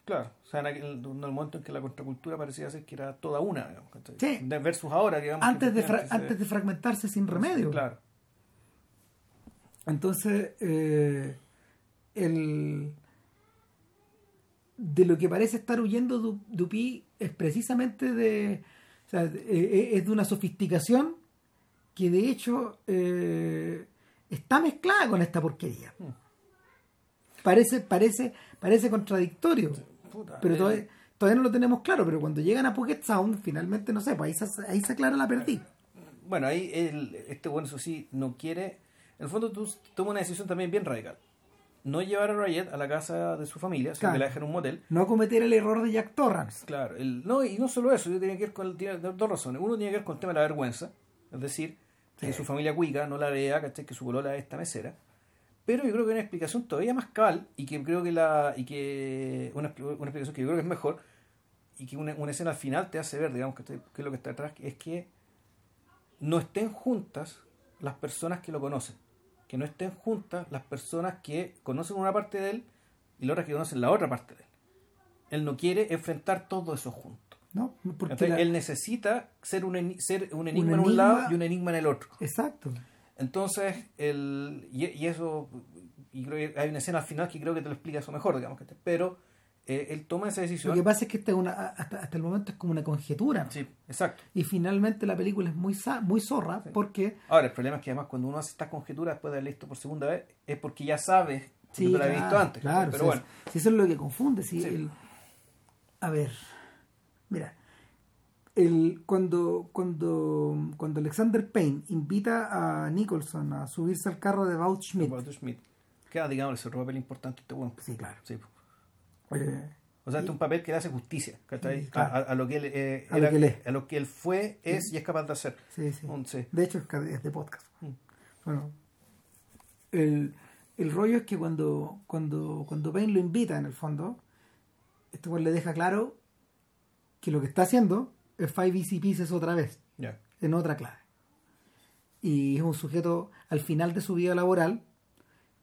Claro, o sea, en aquel, en el momento en que la contracultura parecía ser que era toda una, digamos. Sí. Versus ahora, digamos. Antes de, fra- antes de fragmentarse sin remedio. Claro. Entonces, eh, el, de lo que parece estar huyendo Du- Dupuy es precisamente de, o sea, eh, eh, es de una sofisticación que de hecho eh, está mezclada con esta porquería. Parece, parece, parece contradictorio, Puta, pero eh, todavía, todavía no lo tenemos claro. Pero cuando llegan a Pocket Sound, finalmente no sé, pues ahí se, ahí se aclara la perdí. Bueno, ahí el, este bueno, eso sí, no quiere. En el fondo, tú tomas una decisión también bien radical. No llevar a Riot a la casa de su familia, sino Claro. que la dejar en un motel. No cometer el error de Jack Torrance. Claro, el, no, y no solo eso, yo tenía que ver con tiene dos razones. Uno tiene que ver con el tema de la vergüenza, es decir, que su familia cuica no la vea, ¿cachai? que su colola es esta mesera. Pero yo creo que hay una explicación todavía más cabal y que creo que la y que una, una explicación que yo creo que es mejor y que una, una escena al final te hace ver, digamos, que, que es lo que está atrás, es que no estén juntas las personas que lo conocen. Que no estén juntas las personas que conocen una parte de él y las otras que conocen la otra parte de él. Él no quiere enfrentar todo eso junto. No, porque Entonces, la- Él necesita ser un, eni- ser un enigma Un en un lado y un enigma en el otro. Exacto. Entonces, el, y, y eso, y creo que hay una escena al final que creo que te lo explica eso mejor, digamos que te- pero eh, él toma esa Lo decisión. que pasa es que esta es una, hasta, hasta el momento es como una conjetura. ¿no? Sí, exacto. Y finalmente la película es muy, muy zorra porque Ahora, el problema es que además cuando uno hace estas conjeturas después de haber visto por segunda vez, es porque ya sabes que Sí, tú la claro, visto antes. Claro, pero bueno, sí, eso es lo que confunde. sí, Sí. el- a ver, mira, el, cuando, cuando, cuando Alexander Payne invita a Nicholson a subirse al carro de Vought Schmidt, Schmidt, queda, digamos, ese papel importante este bueno. sí, claro, Sí. Eh, O sea, este es un papel que le hace justicia. Sí, claro. a, lo que él, eh, A lo era- que él es. a lo que él fue, es y es capaz de hacer. sí, sí. Sí. De hecho, es de podcast. Mm. Bueno, el, el rollo es que cuando, cuando, cuando Payne lo invita, en el fondo, este güey le deja claro que lo que está haciendo es Five Easy Pieces otra vez. Ya. en otra clave. Y es un sujeto al final de su vida laboral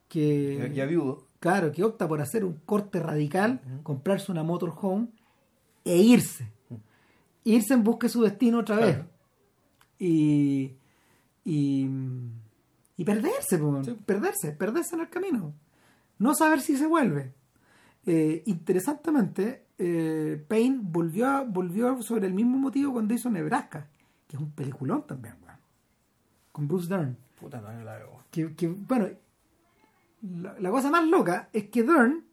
que, ya viudo. Claro, que opta por hacer un corte radical, comprarse una motorhome e irse. Irse en busca de su destino otra vez. Claro. Y, y, y perderse, po, Sí. perderse, perderse en el camino. No saber si se vuelve. Eh, interesantemente, eh, Payne volvió, a- volvió sobre el mismo motivo cuando hizo Nebraska, que es un peliculón también, weón. con Bruce Dern. Puta, no la veo. Que, que, bueno, la, la cosa más loca es que Dern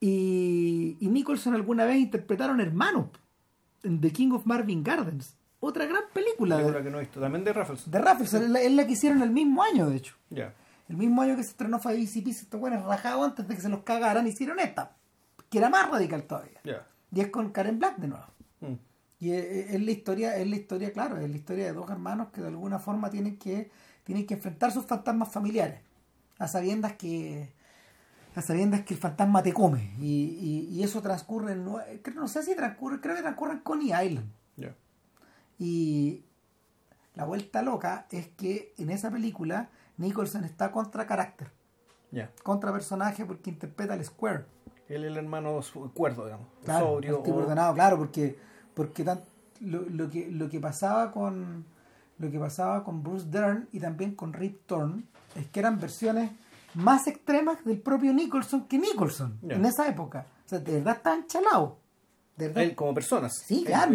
y, y Nicholson alguna vez interpretaron hermanos en The King of Marvin Gardens, otra gran película Película de, que no he visto. También de Raffles. de Raffleson, es la, es la que hicieron el mismo año, de hecho. Ya. El mismo año que se estrenó Five Easy Pieces, estos buenos rajados antes de que se los cagaran, hicieron esta, que era más radical todavía. Ya. Y es con Karen Black de nuevo. Mm. Y es, es la historia, es la historia, claro, es la historia de dos hermanos que de alguna forma tienen que, tienen que enfrentar sus fantasmas familiares, a sabiendas que a sabiendas que el fantasma te come. Y, y, y eso transcurre en, creo, no sé si transcurre, creo que transcurre en Coney Island. Ya. Y la vuelta loca es que en esa película Nicholson está contra carácter, Ya. contra personaje porque interpreta al Square. Él es el hermano cuerdo, digamos. Claro, sobrio. el tipo o- ordenado, claro, porque, porque tan- lo, lo que, lo que pasaba con lo que pasaba con Bruce Dern y también con Rip Torn es que eran versiones más extremas del propio Nicholson que Nicholson en esa época. O sea, de verdad estaban chalados. De verdad. Él como personas. Sí, claro.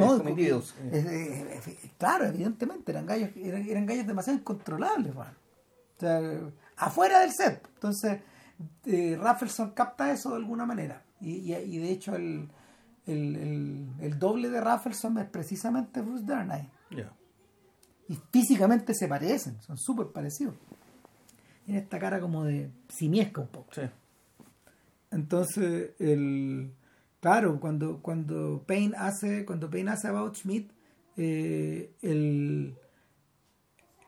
Eh, eh, eh, claro, evidentemente, eran gallos, eran, eran gallos demasiado incontrolables, weón. O sea, afuera del set. Entonces, eh, Raffleson capta eso de alguna manera. Y, y- y de hecho, el, el, el- el doble de Raffleson es precisamente Bruce Dern ahí. Y físicamente se parecen, son súper parecidos. Tiene esta cara como de simiesca un poco. Sí. Entonces, el claro, cuando, cuando Payne hace, cuando Payne hace About Schmidt, eh, el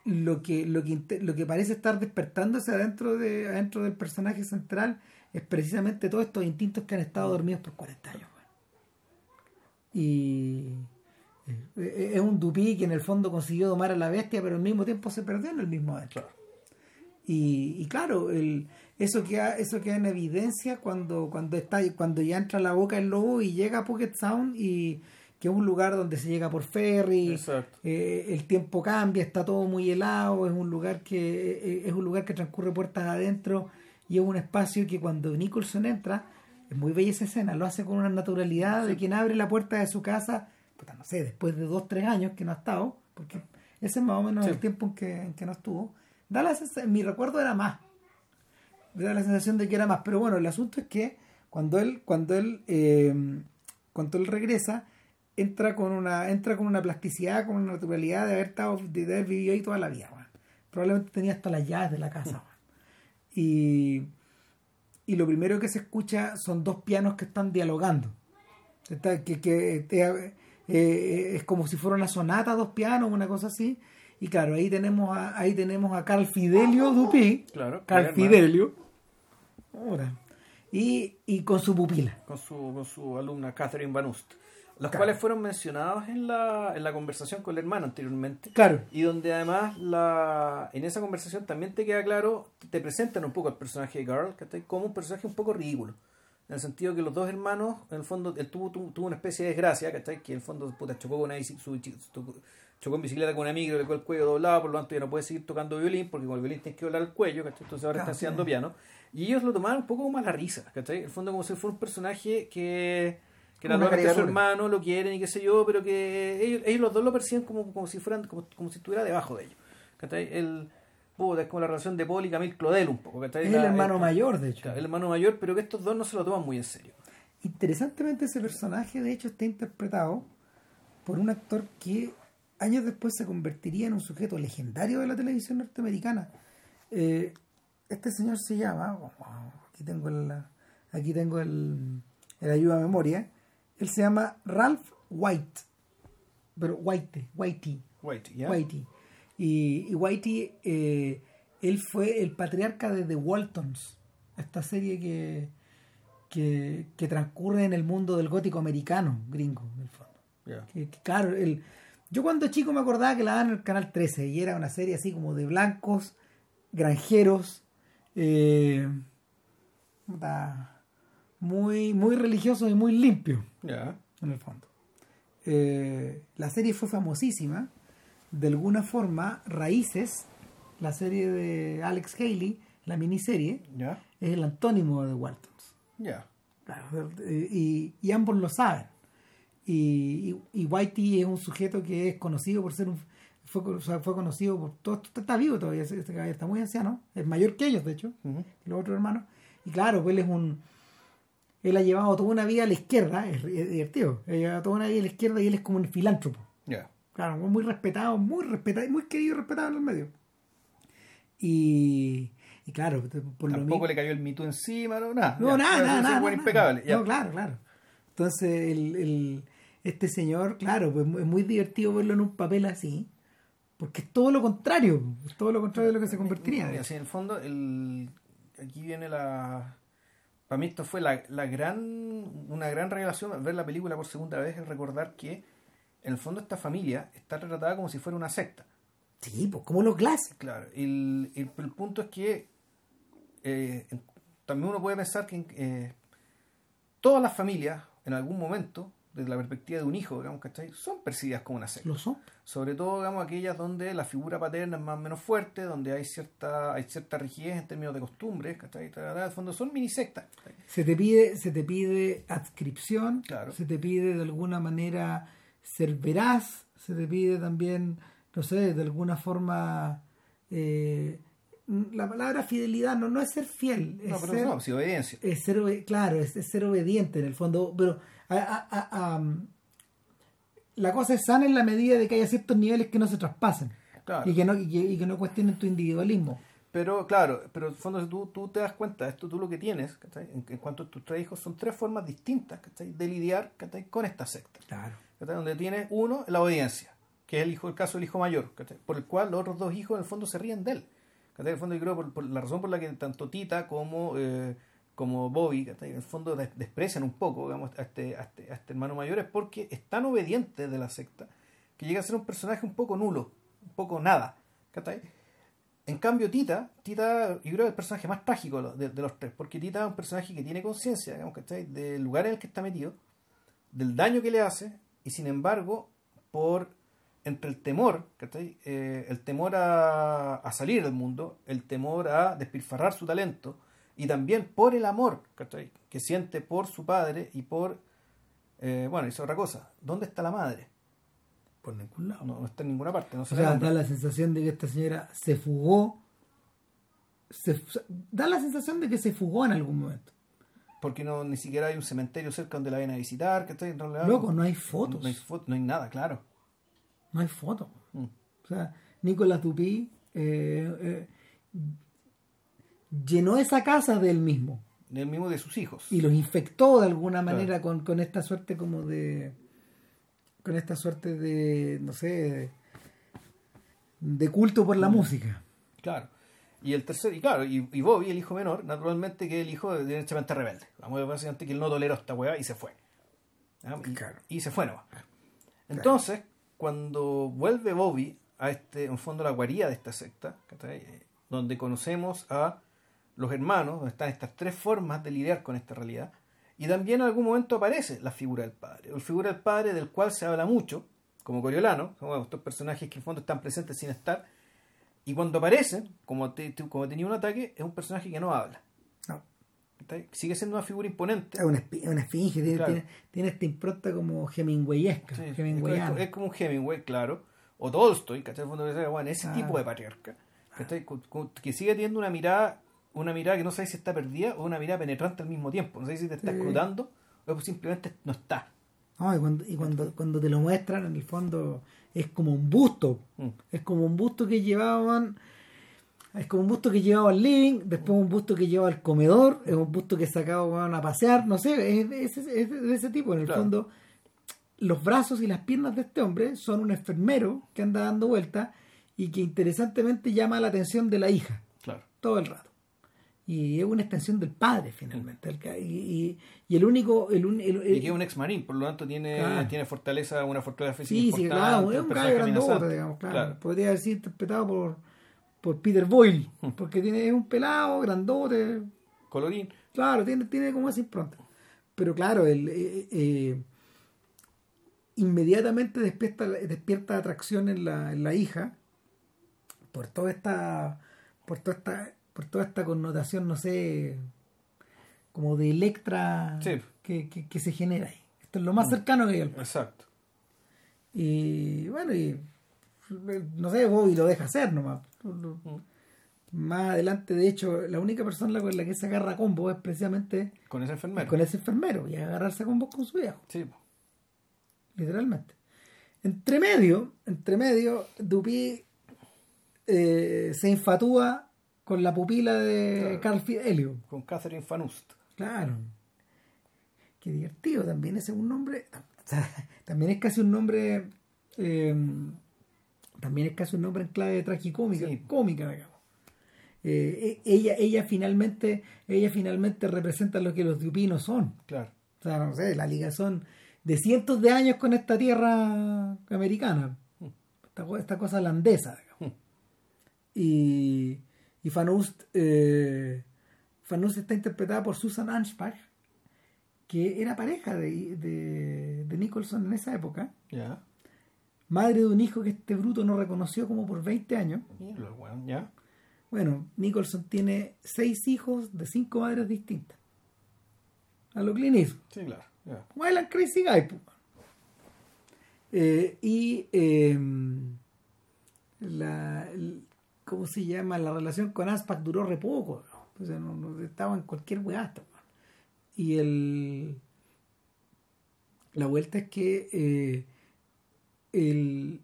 lo que, lo que lo que parece estar despertándose adentro de, adentro del personaje central es precisamente todos estos instintos que han estado dormidos por 40 años. Y es un dupí que en el fondo consiguió domar a la bestia, pero al mismo tiempo se perdió en el mismo. Claro. Y, y claro, el, eso queda, eso queda en evidencia cuando, cuando está cuando ya entra la boca el lobo y llega a Puget Sound y que es un lugar donde se llega por ferry, eh, el tiempo cambia, está todo muy helado, es un lugar que eh, es un lugar que transcurre puertas adentro y es un espacio que cuando Nicholson entra, es muy bella esa escena, lo hace con una naturalidad de quien abre la puerta de su casa, puta, no sé, después de dos, tres años que no ha estado, porque ese es más o menos Sí. el tiempo en que, en que no estuvo, da la mi recuerdo era más, me da la sensación de que era más, pero bueno, el asunto es que cuando él, cuando él, eh, cuando él regresa, entra con una, entra con una plasticidad, con una naturalidad de haber estado, de haber vivido ahí toda la vida. Probablemente tenía hasta las llaves de la casa. Y, y lo primero que se escucha son dos pianos que están dialogando. Está- que, que eh, eh, es como si fuera una sonata, dos pianos, una cosa así. Y claro, ahí tenemos a, ahí tenemos a Carl Fidelio Dupí. Claro. Carl Fidelio. Ahora. Y, y con su pupila. Con su, con su alumna Catherine Van Ust. Los Claro. cuales fueron mencionados en la, en la conversación con el hermano anteriormente. Claro. Y donde además la, en esa conversación también te queda claro, te presentan un poco al personaje de Carl ¿cachai? como un personaje un poco ridículo. En el sentido que los dos hermanos, en el fondo, él tuvo, tuvo, tuvo una especie de desgracia, ¿cachai? Que en el fondo puta, chocó con una su- chocó en bicicleta con un amigo, le dejó el cuello doblado, por lo tanto ya no puede seguir tocando violín, porque con el violín tienes que doblar el cuello, ¿cachai? Entonces ahora está haciendo sí. piano. Y ellos lo tomaron un poco como a la risa, ¿cachai? En el fondo como si fuera un personaje que, que una naturalmente su hermano lo quieren y qué sé yo, pero que ellos, ellos los dos lo perciben como, como si fueran, como, como si estuviera debajo de ellos. ¿cachai? El, puta, es como la relación de Paul y Camille Claudel un poco. Es el hermano mayor, de hecho. Claro, el hermano mayor, pero que estos dos no se lo toman muy en serio. Interesantemente ese personaje de hecho está interpretado por un actor que años después se convertiría en un sujeto legendario de la televisión norteamericana. Eh, este señor se llama, oh, aquí tengo el, aquí tengo el, el ayuda a memoria, él se llama Ralph White, pero White, Whitey, Wait, ¿ya? Whitey. Y, y Whitey, eh, él fue el patriarca de The Waltons, esta serie que, que, que transcurre en el mundo del gótico americano, gringo, en el fondo. Ya. Que, que, claro, el, yo cuando chico me acordaba que la daban en el canal 13 y era una serie así como de blancos, granjeros, eh, muy, muy religiosos y muy limpios Ya. en el fondo. Eh, la serie fue famosísima, de alguna forma, Raíces, la serie de Alex Haley, la miniserie, es el antónimo de Waltons. Ya. Eh, y, y ambos lo saben. Y, y, y Whitey es un sujeto que es conocido por ser un. Fue, o sea, fue conocido por. Todo, está vivo todavía, este está muy anciano, es mayor que ellos, de hecho, Ujú. los otros hermanos. Y claro, pues él es un. Él ha llevado toda una vida a la izquierda, es, es divertido. Ha llevado toda una vida a la izquierda y él es como un filántropo. Claro, muy respetado, muy respetado, muy querido y respetado en el medio. Y, y claro, por lo Tampoco mismo. le cayó el mito encima, no, nada. No, Ya. nada, nada, nada, nada. impecable. No, claro, claro. Entonces, el, el- este señor, claro, pues es muy divertido verlo en un papel así, porque es todo lo contrario, es todo lo contrario de lo que se convertiría. Y así en el fondo, el, aquí viene la... Para mí esto fue la, la gran, una gran revelación ver la película por segunda vez, el recordar que en el fondo esta familia está retratada como si fuera una secta. Sí, pues como los Glass. Claro, el, el, el punto es que eh, también uno puede pensar que eh, todas las familias, en algún momento, desde la perspectiva de un hijo, digamos, ¿cachai? son percibidas como una secta. Lo son. Sobre todo, digamos, aquellas donde la figura paterna es más o menos fuerte, donde hay cierta, hay cierta rigidez en términos de costumbres, ¿cachai? El fondo son mini sectas. ¿cachai? Se te pide, se te pide adscripción, Claro. se te pide de alguna manera ser veraz, se te pide también, no sé, de alguna forma eh, la palabra fidelidad no, no es ser fiel, es No, pero ser, no, si obediencia. es ser claro, es, es ser obediente en el fondo, pero a- a- a- a, la cosa es sana en la medida de que haya ciertos niveles que no se traspasen Claro. y, que no, y, que, y que no cuestionen tu individualismo. Pero claro, pero en el fondo tú, tú te das cuenta, esto tú lo que tienes, en cuanto a tus tres hijos, son tres formas distintas ¿cachai? de lidiar ¿cachai? con esta secta. Claro. Donde tienes uno, la obediencia, que es el hijo, el caso del hijo mayor, por el cual los otros dos hijos en el fondo se ríen de él. En el fondo yo creo por, por la razón por la que tanto Tita como, eh, como Bobby, en el fondo des- desprecian un poco digamos, a, este, a, este, a este hermano mayor, es porque es tan obediente de la secta que llega a ser un personaje un poco nulo, un poco nada. En cambio, Tita, Tita, yo creo que es el personaje más trágico de- de los tres, porque Tita es un personaje que tiene conciencia, digamos, ¿cachai? Del lugar en el que está metido, del daño que le hace, y sin embargo, por entre el temor. Eh, el temor a, a salir del mundo, el temor a despilfarrar su talento, y también por el amor. Que siente por su padre y por, eh, bueno, es otra cosa, ¿dónde está la madre? Por ningún lado. No, no está en ninguna parte, no se O sea, da la sensación de que esta señora se fugó. Se, da la sensación de que se fugó en algún momento. Porque no ni siquiera hay un cementerio cerca donde la vayan a visitar, ¿cachai? En realidad, Loco, no hay fotos. No hay, fo- no hay nada, claro. No hay fotos. Mm. O sea, Nicolás Dupí eh, eh, llenó esa casa de él mismo El mismo de sus hijos. y los infectó de alguna manera con, con esta suerte como de. con esta suerte de. no sé. de culto por la música. Claro. Y el tercer, y claro, y, y Bobby, el hijo menor, naturalmente que el hijo de derechamente rebelde. Vamos a básicamente que él no toleró esta weá y se fue. ¿Ah? Y, Claro. y se fue nomás. Entonces, cuando vuelve Bobby a este, en fondo, la guarida de esta secta. Eh, donde conocemos a los hermanos, donde están estas tres formas de lidiar con esta realidad, y también en algún momento aparece la figura del padre, o la figura del padre del cual se habla mucho, como Coriolano, son estos personajes que en fondo están presentes sin estar, y cuando aparecen, como, te- te- como tenía un ataque, es un personaje que no habla. No. Sigue siendo una figura imponente. es una, una esfinge, tiene, Claro. tiene, tiene esta impronta como Hemingwayesca, Sí, es, como un Hemingway, claro, o Tolstoy, ¿cachai? En el fondo, sea, bueno, ese Ah. tipo de patriarca, que sigue teniendo una mirada, una mirada que no sabes si está perdida o una mirada penetrante al mismo tiempo. No sé si te está Sí. escrutando o simplemente no está. No, y cuando, y cuando, cuando te lo muestran, en el fondo es como un busto. Mm. Es como un busto que llevaban. Es como un busto que llevaba al living, después un busto que llevaba al comedor, es un busto que sacaba weón, a pasear, no sé, es, de ese- es de ese tipo. En el Claro. fondo, los brazos y las piernas de este hombre son un enfermero que anda dando vueltas y que interesantemente llama la atención de la hija Claro. todo el rato. Y es una extensión del padre, finalmente. El y, el único. El, un- el- el- Y que es un ex marín, por lo tanto tiene, Claro. tiene fortaleza, una fortaleza física Sí, sí, claro, es un gallo grandote, digamos, claro. Claro. Podría haber sido interpretado por, por Peter Boyle, Hmm. porque tiene, es un pelado, grandote, Colorín. claro, tiene, tiene como esa impronta. Pero claro, el, eh, eh, inmediatamente despierta, despierta atracción en la, en la hija por toda esta, por toda esta, por toda esta connotación, no sé, como de Electra Sí. que, que, que se genera ahí. Esto es lo más cercano que hay al Exacto. y bueno, y no sé, Bobby lo deja hacer nomás. Lo- Más adelante, de hecho, la única persona con la que se agarra combo es precisamente Con ese enfermero. con ese enfermero y agarrarse a combos con su viejo, Sí. literalmente. Entre medio, entre medio, Dupi eh, se infatúa con la pupila de Claro. Carl Fidelio. Con Catherine Fanust. Claro. Qué divertido también ese es un nombre. también es casi un nombre. eh, también es casi un nombre en clave de tragicómica, Sí. cómica, digamos. Eh, e- ella, ella finalmente, ella finalmente representa lo que los dupinos son. Claro. O sea, no sé, la ligazón de cientos de años con esta tierra americana. Esta, co- esta cosa holandesa, digamos. Y, y Fanust, eh, Fanust está interpretada por Susan Anspach, que era pareja de, de, de Nicholson en esa época. Ya. Madre de un hijo que este bruto no reconoció como por 20 años. Ya. Bueno, Nicholson tiene seis hijos de cinco madres distintas. A lo Clint Eastwood. Sí, claro. Ya. Wild Crazy Guy. po. Eh, y eh, la, el- ¿cómo se llama? La relación con Aspac duró re poco. ¿no? No, estaba en cualquier weá. Y el la vuelta es que eh, el,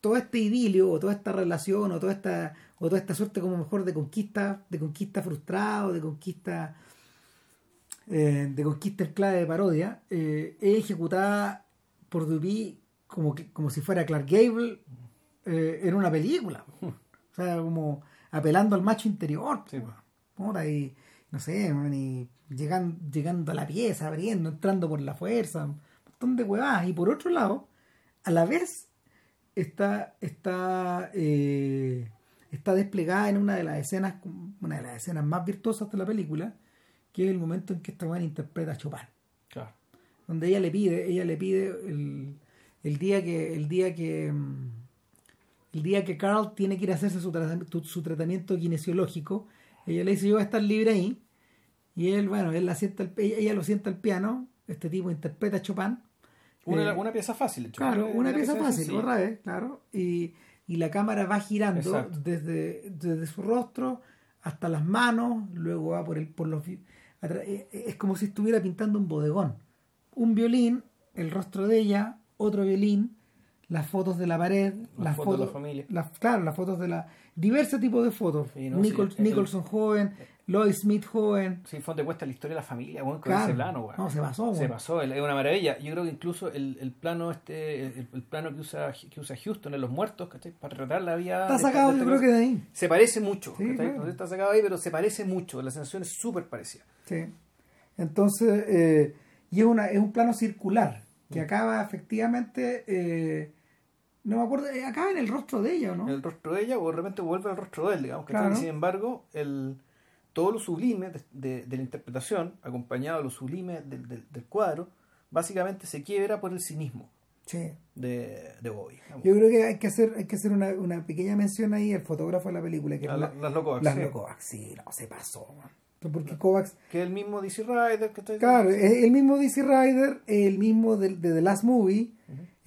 todo este idilio o toda esta relación o toda esta o toda esta suerte como mejor de conquista de conquista frustrada o de conquista eh, de conquista en clave de parodia eh, es ejecutada por Duby como que como si fuera Clark Gable en una película sea como apelando al macho interior Sí. puta, y no sé man, y llegan, llegando a la pieza abriendo entrando por la fuerza un montón de huevadas y por otro lado a la vez está está eh, está desplegada en una de las escenas una de las escenas más virtuosas de la película que es el momento en que esta buena interpreta a Chopin Claro. donde ella le pide ella le pide el, el día que el día que mm, el día que Carl tiene que ir a hacerse su tratamiento, su tratamiento kinesiológico ella le dice yo voy a estar libre ahí y él bueno él la sienta al- ella, ella lo sienta al piano este tipo interpreta a Chopin Una, Eh, una pieza fácil, hecho. Claro, una pieza fácil, otra vez, claro. Y, y la cámara va girando desde, desde su rostro hasta las manos, luego va por el por los eh, eh, es como si estuviera pintando un bodegón. Un violín, el rostro de ella, otro violín, las fotos de la pared, Las las fotos de la familia. las- claro, las fotos de la diversos tipos de fotos. Sí, no, Nicol- sí, el- Nicholson joven, Lloyd Smith joven. Sí, fue donde cuesta la historia de la familia, bueno, con Claro. ese plano. No, se pasó, Se weón. pasó, es una maravilla. Yo creo que incluso el, el plano este, el, el plano que usa que usa Houston en Los Muertos, ¿cachai? Para retratar la vida. Está de esta- sacado de yo creo que de ahí. Se parece mucho, Sí, ¿cachai? claro. No está sacado ahí, pero se parece mucho. La sensación es súper parecida. Sí. Entonces, eh, y es, una, es un plano circular Mm. que acaba efectivamente, eh, no me acuerdo, eh, acaba en el rostro de ella, ¿o ¿no? El rostro de ella, o de repente vuelve al rostro de él, digamos. ¿cachai? Claro. Y sin embargo, el, todo lo sublime de, de- de la interpretación, acompañado de lo sublime del, del- del cuadro, básicamente se quiebra por el cinismo Sí. de, de Bobby. digamos. Yo creo que hay que hacer, hay que hacer una, una pequeña mención ahí al fotógrafo de la película, que La- la- las Lokovacs, Las sí. No, se pasó, man. Porque Kovacs, Que el mismo DC Rider, que está claro, el mismo DC Rider, el mismo de, de The Last Movie,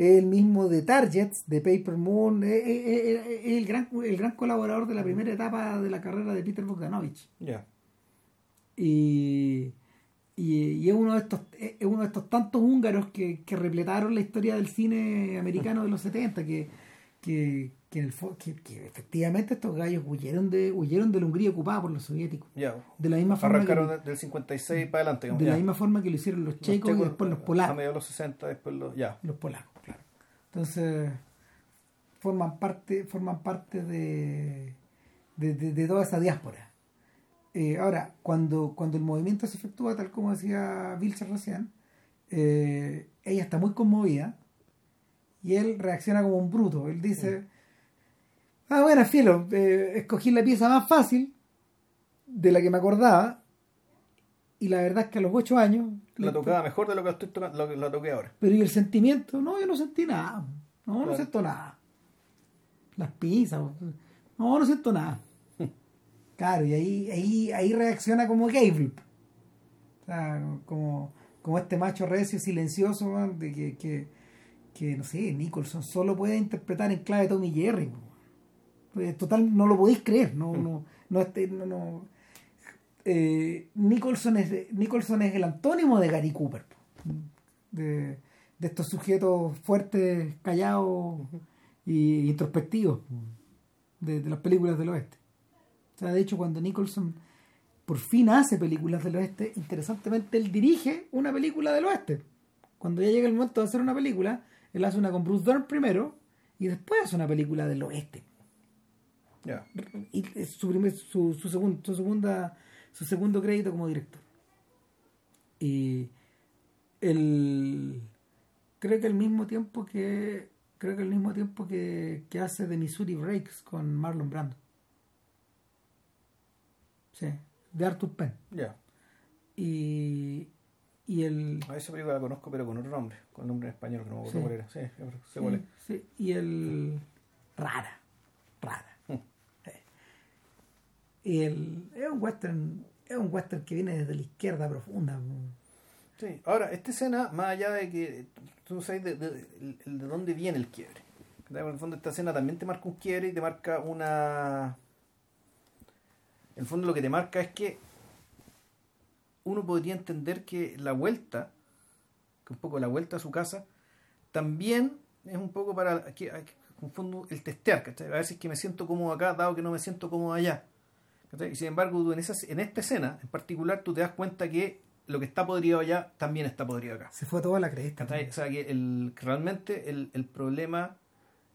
el mismo de Targets, de Paper Moon, es, es- es- es el, gran, el gran colaborador de la primera etapa de la carrera de Peter Bogdanovich. Ya. y, y, y es uno de estos es uno de estos tantos húngaros que, que repletaron la historia del cine americano de los 70 que, que, que, en el fo- que, que efectivamente estos gallos huyeron de huyeron de la Hungría ocupada por los soviéticos Ya. de la misma forma que, Arrancaron lo- de- del 56 para adelante. digamos, de la misma forma que lo hicieron los Los checos y después los A polacos mediados de los 60, después los. Ya. los polacos entonces forman parte forman parte de de, de- de toda esa diáspora. Eh, ahora cuando cuando el movimiento se efectúa tal como decía Vilcher recién eh, ella está muy conmovida y él reacciona como un bruto. Él dice ah bueno filo eh, escogí la pieza más fácil de la que me acordaba y la verdad es que a los ocho años La tocaba mejor de lo que estoy tocando, lo que la toqué ahora. pero ¿y el sentimiento? No, yo no sentí nada. No, no siento nada. Las pizzas. No, no siento nada. Claro, y ahí, ahí, ahí reacciona como Gable. O sea, como, como este macho recio, silencioso, man, de que, que, que, no sé, Nicholson solo puede interpretar en clave Tommy Jerry. Pues, total, no lo podéis creer. No, no, no, este- no, no. Eh, Nicholson, es, Nicholson es el antónimo de Gary Cooper. De, de estos sujetos fuertes, callados y introspectivos de, de las películas del oeste. O sea, de hecho, cuando Nicholson por fin hace películas del oeste, interesantemente él dirige una película del oeste. Cuando ya llega el momento de hacer una película, él hace una con Bruce Dern primero y después hace una película del oeste. Ya. Y su, primer- su, su, segun- su segunda su segundo crédito como director. Y el creo que al mismo tiempo que creo que al mismo tiempo que, que hace de Missouri Breaks con Marlon Brando. Sí, de Arthur Penn. Ya. Y, y el A esa película la conozco, pero con otro nombre. Con nombre en español, que no me acuerdo Sí. cuál era. Sí. Sí, sí, y el rara, rara. Y el es un western, es un western que viene desde la izquierda profunda. Sí. Ahora, esta escena, más allá de que tú sabes de, de, de- de dónde viene el quiebre. En el fondo, esta escena también te marca un quiebre y te marca una. En el fondo, lo que te marca es que uno podría entender que la vuelta, que un poco la vuelta a su casa, también es un poco para que, el fondo, el testear, ¿cachai? A ver si es que me siento cómodo acá, dado que no me siento cómodo allá. Y sin embargo, tú en, esa, en esta escena en particular, tú te das cuenta que lo que está podrido allá también está podrido acá. Se fue toda la cresta. ¿cachai? O sea, que, el, realmente el, el problema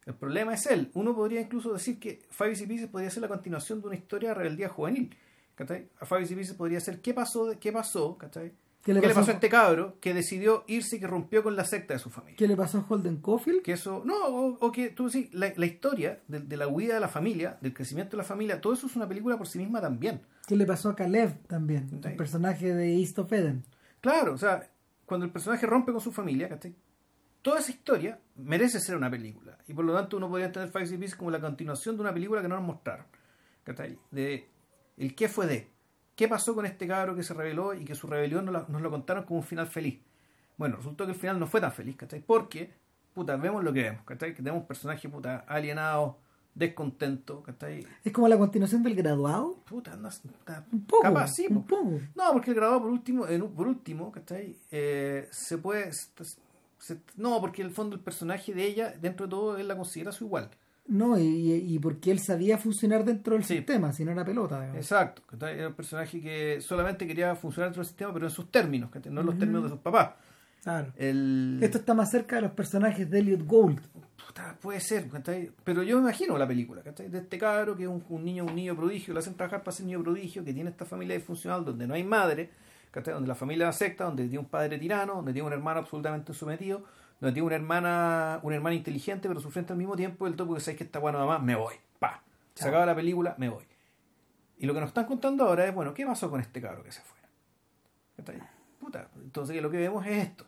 el problema es él. Uno podría incluso decir que Five Easy Pieces podría ser la continuación de una historia de rebeldía juvenil. ¿cachai? A Five Easy Pieces podría ser qué pasó, qué pasó, ¿cachai? ¿Qué ¿Qué le le, pasó? a este cabro que decidió irse y que rompió con la secta de su familia? ¿Qué le pasó a Holden Caulfield? Que eso, no, o, o que tú decís, la, la historia de, de la huida de la familia, del crecimiento de la familia, todo eso es una película por sí misma también. ¿Qué le pasó a Caleb también? Sí. El personaje de East of Eden. Claro, o sea, cuando el personaje rompe con su familia, ¿cachai? Toda esa historia merece ser una película. Y por lo tanto uno podría entender Five Pieces como la continuación de una película que no nos mostraron. ¿Cachai? De el qué fue de. ¿Qué pasó con este cabro que se rebeló y que su rebelión nos, la- nos lo contaron como un final feliz? Bueno, resultó que el final no fue tan feliz, ¿cachai? Porque, puta, vemos lo que vemos, ¿cachai? Que tenemos un personaje, puta, alienado, descontento, ¿cachai? Es como la continuación del graduado. Puta, no, Un poco. capaz, sí, un po. poco. No, porque el grabado por último, en- por último, ¿cachai? Eh, se puede. se- se- no, porque en el fondo el personaje de ella, dentro de todo, él la considera su igual. No, y, y porque él sabía funcionar dentro del Sí. sistema, si no era pelota. digamos. Exacto. Era un personaje que solamente quería funcionar dentro del sistema, pero en sus términos, no en los términos de sus papás. Claro. El... Esto está más cerca de los personajes de Elliot Gould. Puta, puede ser, pero yo me imagino la película, de este cabro que es un, un niño un niño prodigio, lo hacen trabajar para ser niño prodigio, que tiene esta familia disfuncional donde no hay madre, donde la familia es secta, donde tiene un padre tirano, donde tiene un hermano absolutamente sometido, donde tiene una hermana una hermana inteligente pero sufriente al mismo tiempo, el topo que sabes que está bueno mamá, me voy, pa, se Chao. acaba la película, me voy. Y lo que nos están contando ahora es, bueno, ¿qué pasó con este cabro que se fue? Puta, entonces lo que vemos es esto.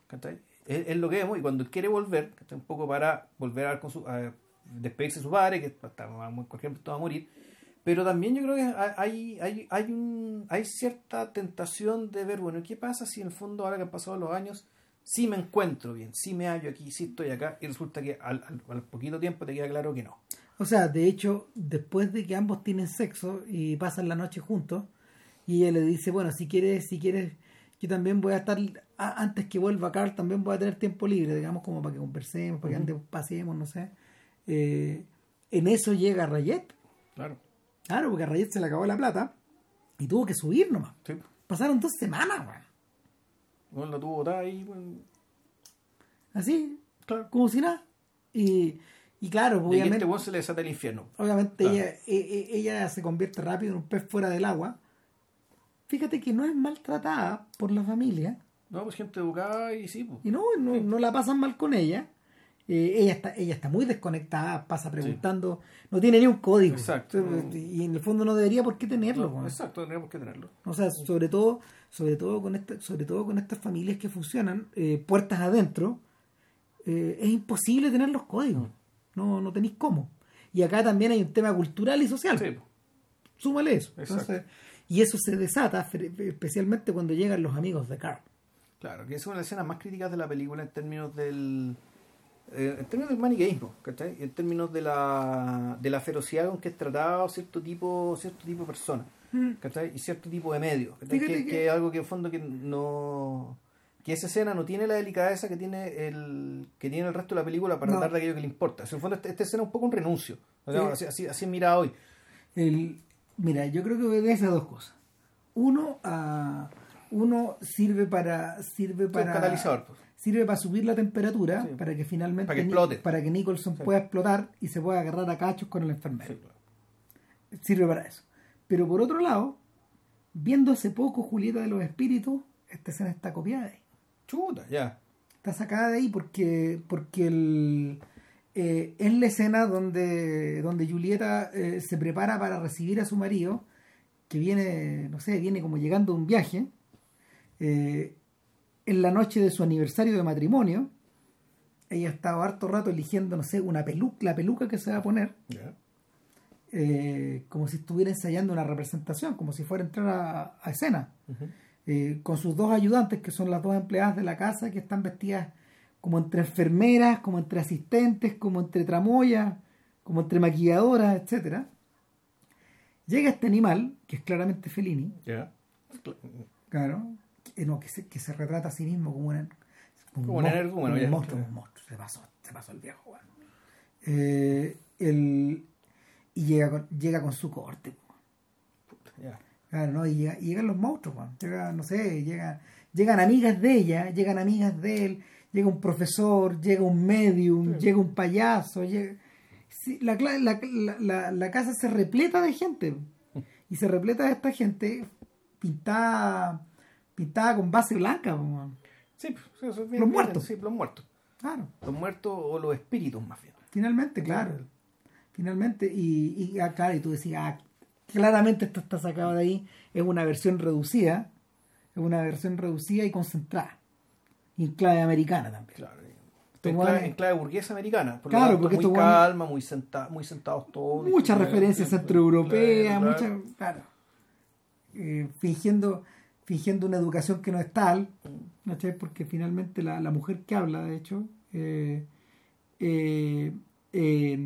Es, es lo que vemos y cuando él quiere volver, ¿cachai? un poco para volver a, con su, a despedirse de su padre, que está, en cualquier momento va a morir, pero también yo creo que hay, hay, hay, un, hay cierta tentación de ver, bueno, ¿qué pasa si en el fondo ahora que han pasado los años, sí me encuentro bien, sí me hallo aquí, sí estoy acá, y resulta que al, al, al poquito tiempo te queda claro que no. O sea, de hecho, después de que ambos tienen sexo y pasan la noche juntos, y ella le dice, bueno, si quieres, si quieres, yo también voy a estar, a- antes que vuelva Carl, también voy a tener tiempo libre, digamos, como para que conversemos, para que Ujú. andemos, paseemos, no sé. Eh, en eso llega Rayet, Claro. claro, porque a Rayet se le acabó la plata y tuvo que subir nomás. Sí. Pasaron dos semanas, weón. Bueno, lo tuvo botada ahí, bueno, Así, claro. como si nada. Y, y claro, Y obviamente... este weón se le desata el infierno. Obviamente Claro. ella, e- e- ella se convierte rápido en un pez fuera del agua. Fíjate que no es maltratada por la familia No, pues gente educada y sí, pues. y no, no, no la pasan mal con ella. Eh, ella está ella está muy desconectada, pasa preguntando, no tiene ni un código. Exacto. Y en el fondo no debería por qué tenerlo. No, exacto, tenemos que tenerlo. O sea, sobre todo, sobre todo con esta, sobre todo con estas familias que funcionan eh, puertas adentro, eh, es imposible tener los códigos. No, no tenéis cómo. Y acá también hay un tema cultural y social. Sí, pues. súmale eso. Entonces, y eso se desata especialmente cuando llegan los amigos de Carl. Claro, que es una de las escenas más críticas de la película en términos del. Eh, en términos del maniqueísmo, ¿cachai? En términos de la, de la ferocidad con que es tratado cierto tipo, cierto tipo de persona, ¿cachai? Y cierto tipo de medios, Que, que- que es algo que en fondo que no. que esa escena no tiene la delicadeza que tiene el que tiene el resto de la película para No. tratar de aquello que le importa. O sea, en el fondo, esta, esta escena es un poco un renuncio. Así, así, así es mirada hoy. El, mira, yo creo que obedece a dos cosas. Uno, a, uno sirve para sirve un para catalizador, pues. Sirve para subir la temperatura Sí. para que finalmente Para que explote. para que Nicholson Sí. pueda explotar y se pueda agarrar a cachos con el enfermero. Sí, claro. Sirve para eso. Pero por otro lado, viendo hace poco Julieta de los Espíritus, esta escena está copiada de ahí. Chuta, ya. está sacada de ahí porque porque el, eh, es la escena donde donde Julieta eh, se prepara para recibir a su marido que viene no sé viene como llegando de un viaje eh, en la noche de su aniversario de matrimonio ella estaba harto rato eligiendo no sé una peluca la peluca que se va a poner eh, como si estuviera ensayando una representación como si fuera a entrar a, a escena eh, con sus dos ayudantes, que son las dos empleadas de la casa, que están vestidas como entre enfermeras, como entre asistentes, como entre tramoyas, como entre maquilladoras, etcétera. Llega este animal, que es claramente Fellini, Ya. claro, que, no, que, se, que se retrata a sí mismo como un, Como un energúmeno, un monstruo, un monstruo. Se pasó, se pasó el viejo. Eh, el- y llega con, llega con su corte. Claro, ¿no? Y, llega- y llegan los monstruos. Llega, no sé, llega, llegan amigas de ella, llegan amigas de él, llega un profesor, llega un medium, Sí. llega un payaso, llega... Sí, la, cla- la, la, la- la casa se repleta de gente. Y se repleta de esta gente pintada, pintada con base blanca. Sí, pues, sí, eso es bien- Los bien- muertos. Sí, los muertos. Claro, Los muertos o los espíritus más bien. finalmente, claro. Finalmente, y, y acá, y tú decías, ah, claramente esto está sacado de ahí, es una versión reducida, es una versión reducida y concentrada. Y en clave americana también. Claro. En clave, guanes- en clave burguesa americana. Por Claro, lo porque muy calma, muy, senta, muy sentados todos. muchas Claro, referencias claro, centroeuropeas, claro, muchas, claro, Eh, fingiendo, fingiendo una educación que no es tal, ¿cachai? porque finalmente la, la mujer que habla, de hecho, eh, eh, eh,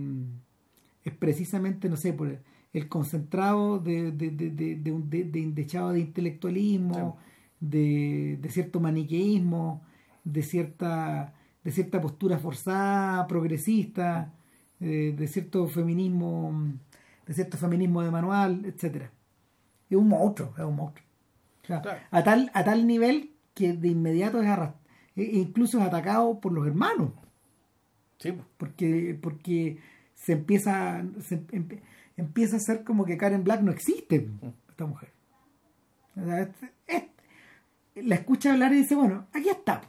es precisamente, no sé, por el, el concentrado de, de, de, de, de un de, de indechado de intelectualismo, de, de cierto maniqueísmo, de cierta, de cierta postura forzada, progresista, eh, de cierto feminismo, de cierto feminismo de manual, etcétera. Es un monstruo, es un monstruo. O sea, Claro. a, tal, a tal nivel que de inmediato es arras- e- incluso es atacado por los hermanos, Sí, porque, porque se empieza, se empe- empieza a ser como que Karen Black no existe, esta mujer. O sea, es- es- la escucha hablar y dice, bueno, aquí está.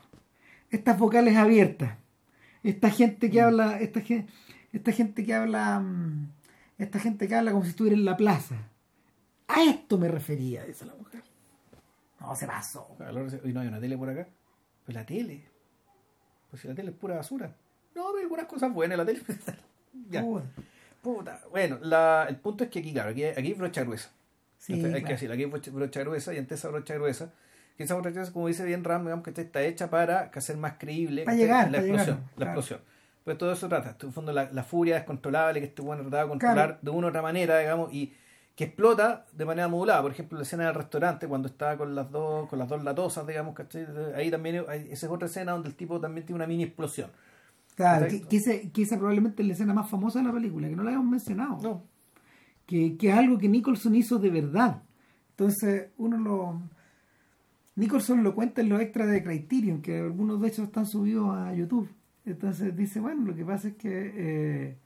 Estas vocales abiertas. Esta gente que habla, esta gente, esta gente que habla, mm, esta gente que habla como si estuviera en la plaza. A esto me refería, dice la mujer. No, se pasó. Hoy no hay una tele por acá. Pues la tele. Pues si la tele es pura basura. No, pero hay algunas cosas buenas en la tele. ya. Puta. Puta. Bueno, la, el punto es que aquí, claro, aquí, hay- aquí hay brocha gruesa. Sí, Entonces, hay claro. que decirlo, aquí hay brocha, gruesa y ante esa brocha gruesa, que esa brocha gruesa, como dice bien Ram, digamos que está hecha para que hacer más creíble Para llegar, la para explosión. llegar, la explosión. Pues todo eso trata. En el fondo, la, la furia descontrolable que este bueno trataba de controlar Claro. de una u otra manera, digamos, y que explota de manera modulada. Por ejemplo, la escena del restaurante, cuando está con las dos, con las dos latosas, digamos, ¿cachai? Ahí también, hay- esa es otra escena donde el tipo también tiene una mini explosión. Claro, que, Correcto. que ese- que esa probablemente es la escena más famosa de la película, que no la habíamos mencionado. No, que, que es algo que Nicholson hizo de verdad. Entonces, uno lo. Nicholson lo cuenta en los extras de Criterion, que algunos de hecho están subidos a YouTube. Entonces dice, bueno, lo que pasa es que eh,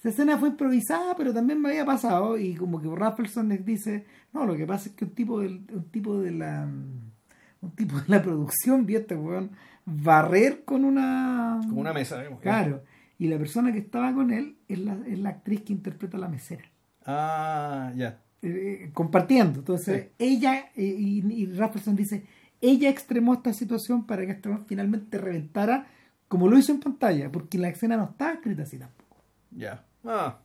esa escena fue improvisada, pero también me había pasado, y como que Raffleson les dice, no, lo que pasa es que un tipo del, un tipo de la un tipo de la producción vio este weón barrer con una como una mesa, digamos. claro, y la persona que estaba con él es la, es la actriz que interpreta a la mesera Ah, ya. eh, compartiendo. Entonces, Sí. ella, eh, y, y Raffleson dice, ella extremó esta situación para que esto finalmente reventara como lo hizo en pantalla, porque la escena no estaba escrita así tampoco. Ya. Ah,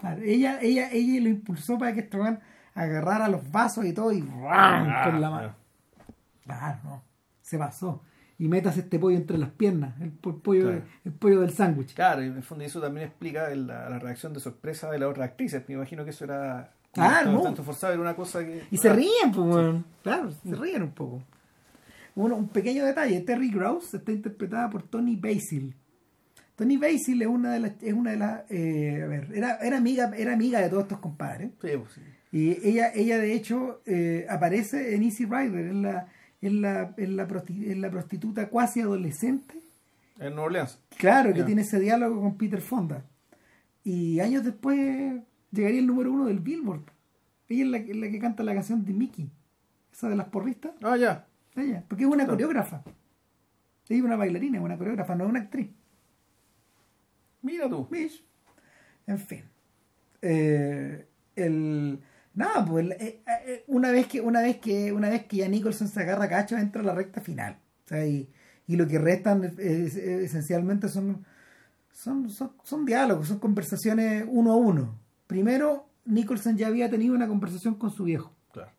Claro, ella, ella, ella lo impulsó para que Esteban agarrara los vasos y todo y ¡ram! Ah, con la mano. Claro, no, se pasó. Y metas este pollo entre las piernas, el, po- pollo, Claro. el pollo del sándwich. Claro, en el fondo eso también explica el- la, la reacción de sorpresa de la otra actriz. Me imagino que eso era estaba no. tanto forzado, era una cosa que... Y se Ah, ríen, pues, weón. Claro, se ríen un poco. Uno, un pequeño detalle, Terry Grouse está interpretada por Tony Basil. Tony Basil es una de las, es una de las, eh, a ver, era, era amiga, era amiga de todos estos compadres. Sí, pues, sí. Y ella, ella de hecho, eh, aparece en Easy Rider, es la, es la, es la, prosti- es la prostituta cuasi adolescente. En Nueva Orleans. Claro, que tiene ese diálogo con Peter Fonda. Y años después llegaría el número uno del Billboard. Ella es la, que- la que canta la canción de Mickey, esa de las porristas. Ah, ya. Ella, porque es una coreógrafa. Ella es una bailarina, es una coreógrafa, no es una actriz. Mira tú. ¿Ves? En fin. Eh, el nada, pues eh, eh, una vez que una vez que una vez que ya Nicholson se agarra cacho entra a la recta final. O sea, y, y lo que restan es- esencialmente son son, son son diálogos, son conversaciones uno a uno. Primero, Nicholson ya había tenido una conversación con su viejo Claro.